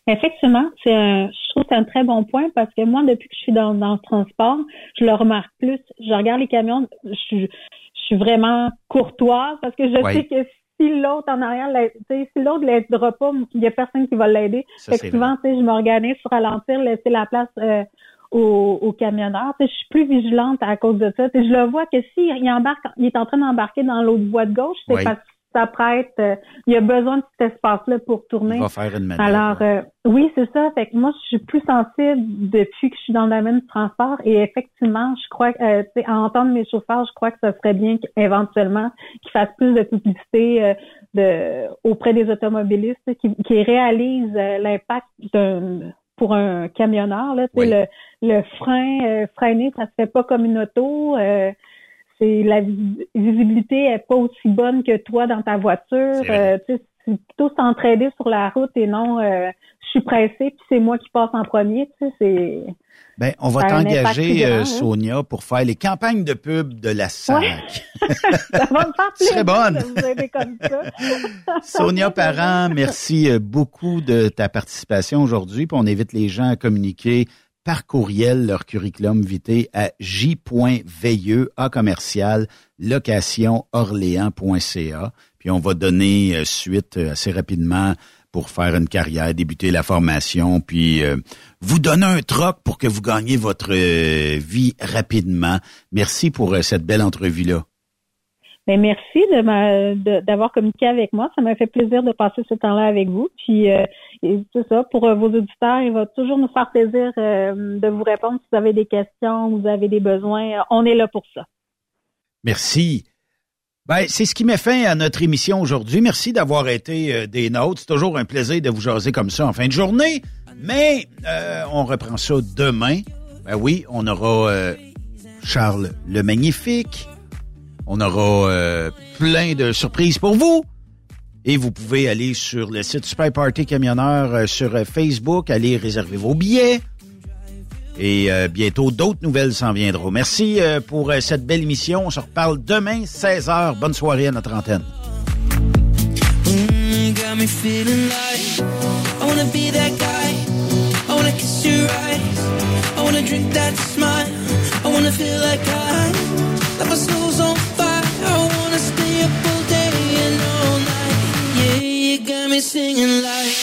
Speaker 27: Effectivement, c'est un, je trouve que c'est un très bon point parce que moi, depuis que je suis dans, dans le transport, je le remarque plus. Je regarde les camions, je, suis- je suis vraiment courtoise parce que je sais que si l'autre en arrière, si l'autre l'aidera pas, il y a personne qui va l'aider. Fait que souvent, tu sais, je m'organise pour ralentir, laisser la place euh, au, au camionneur. Tu sais, je suis plus vigilante à cause de ça. Je le vois que s'il il embarque, il est en train d'embarquer dans l'autre voie de gauche, c'est
Speaker 8: Oui.
Speaker 27: parce que ça prête, euh, il y a besoin de cet espace-là pour tourner.
Speaker 8: Il va faire une.
Speaker 27: Alors, euh, oui, c'est ça. Fait que moi, je suis plus sensible depuis que je suis dans le domaine du transport et effectivement, je crois euh, tu sais, à entendre mes chauffeurs, je crois que ça serait bien qu'éventuellement qu'ils fassent plus de publicité euh, de, auprès des automobilistes, qui, qui réalisent euh, l'impact d'un pour un camionneur. Là, tu sais, le, le frein, euh, freiner, ça se fait pas comme une auto. euh, c'est la vis- visibilité est pas aussi bonne que toi dans ta voiture. Euh, tu sais, plutôt s'entraider sur la route et non euh, je suis pressée puis c'est moi qui passe en premier. Tu sais, c'est
Speaker 8: Ben, on va t'engager, euh,
Speaker 27: hein.
Speaker 8: Sonia, pour faire les campagnes de pub de la SAC.
Speaker 27: ça va me faire plaisir
Speaker 8: bonne.
Speaker 27: de vous aider comme ça.
Speaker 8: Sonia Parent, merci beaucoup de ta participation aujourd'hui. Puis on invite les gens à communiquer par courriel leur curriculum vitae à j.veilleux à commercial locationorléans.ca. Puis on va donner euh, suite euh, assez rapidement pour faire une carrière, débuter la formation, puis euh, vous donner un troc pour que vous gagniez votre vie rapidement. Merci pour cette belle entrevue-là.
Speaker 27: Ben, merci d'avoir communiqué avec moi. Ça m'a fait plaisir de passer ce temps-là avec vous. Puis euh, ça, pour euh, vos auditeurs, il va toujours nous faire plaisir euh, de vous répondre si vous avez des questions, vous avez des besoins. Euh, On est là pour ça.
Speaker 8: Merci. Ben, c'est ce qui met fin à notre émission aujourd'hui. Merci d'avoir été des nôtres. C'est toujours un plaisir de vous jaser comme ça en fin de journée. Mais on reprend ça demain. Ben oui, on aura Charles le Magnifique. On aura euh, plein de surprises pour vous. Et vous pouvez aller sur le site Super Party Camionneur euh, sur euh, Facebook, aller réserver vos billets. Et bientôt, d'autres nouvelles s'en viendront. Merci pour cette belle émission. On se reparle demain, 16h. Bonne soirée à notre antenne.
Speaker 25: Me singing like,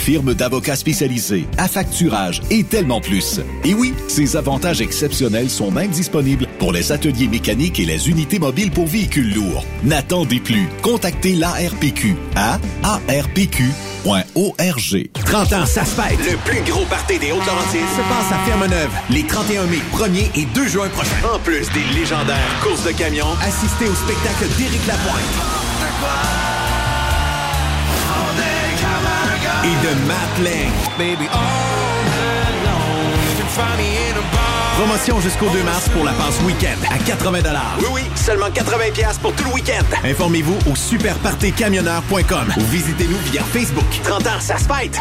Speaker 29: firme d'avocats spécialisés, affacturage et tellement plus. Et oui, ces avantages exceptionnels sont même disponibles pour les ateliers mécaniques et les unités mobiles pour véhicules lourds. N'attendez plus. Contactez l'ARPQ à arpq.org.
Speaker 2: 30 ans, ça se fête. Le plus gros party des Hautes-Laurentides se passe à Ferme-Neuve les 31 mai, 1er et 2 juin prochains. En plus des légendaires courses de camions, assistez au spectacle d'Éric Lapointe. Et de Matt Lang. Promotion jusqu'au 2 mars pour la passe week-end à 80 Oui, oui, seulement 80 pour tout le week-end. Informez-vous au superpartycamionneur.com ou visitez-nous via Facebook. 30 ans, ça se fête!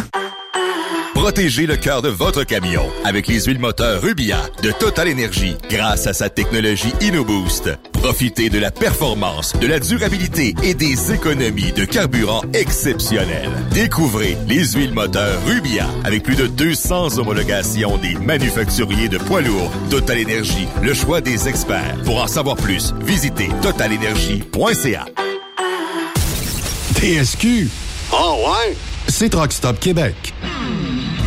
Speaker 30: Protégez le cœur de votre camion avec les huiles moteurs Rubia de Total Energy grâce à sa technologie InnoBoost. Profitez de la performance, de la durabilité et des économies de carburant exceptionnelles. Découvrez les huiles moteurs Rubia avec plus de 200 homologations des manufacturiers de poids lourds. Total Energy, le choix des experts. Pour en savoir plus, visitez totalenergy.ca.
Speaker 1: TSQ.
Speaker 31: Oh ouais?
Speaker 1: C'est Truck Stop Québec.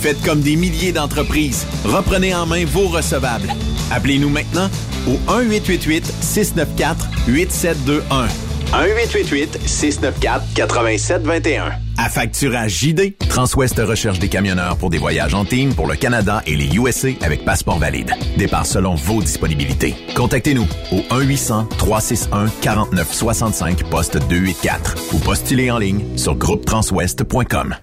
Speaker 31: Faites comme des milliers d'entreprises. Reprenez en main vos recevables. Appelez-nous maintenant au 1-888-694-8721.
Speaker 2: 1-888-694-8721. À Facturage JD, Transwest recherche des camionneurs pour des voyages en team pour le Canada et les USA avec passeport valide. Départ selon vos disponibilités. Contactez-nous au 1-800-361-4965 poste 284 ou postulez en ligne sur groupetranswest.com.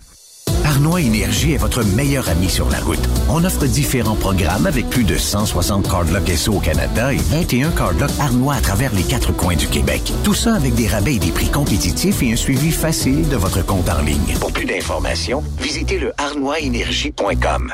Speaker 6: Arnois Énergie est votre meilleur ami sur la route. On offre différents programmes avec plus de 160 cardlocks SO au Canada et 21 cardlocks Arnois à travers les quatre coins du Québec. Tout ça avec des rabais et des prix compétitifs et un suivi facile de votre compte en ligne. Pour plus d'informations, visitez le arnoisénergie.com.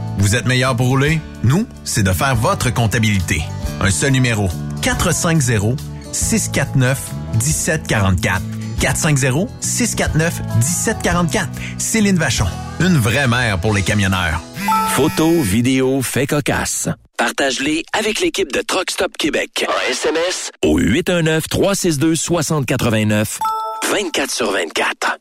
Speaker 2: Vous êtes meilleur pour rouler? Nous, c'est de faire votre comptabilité. Un seul numéro. 450 649 1744. 450-649-1744. Céline Vachon. Une vraie mère pour les camionneurs.
Speaker 32: Photos, vidéos, faits cocasse. Partage-les avec l'équipe de Truck Stop Québec. En SMS au 819-362-6089. 24 sur 24.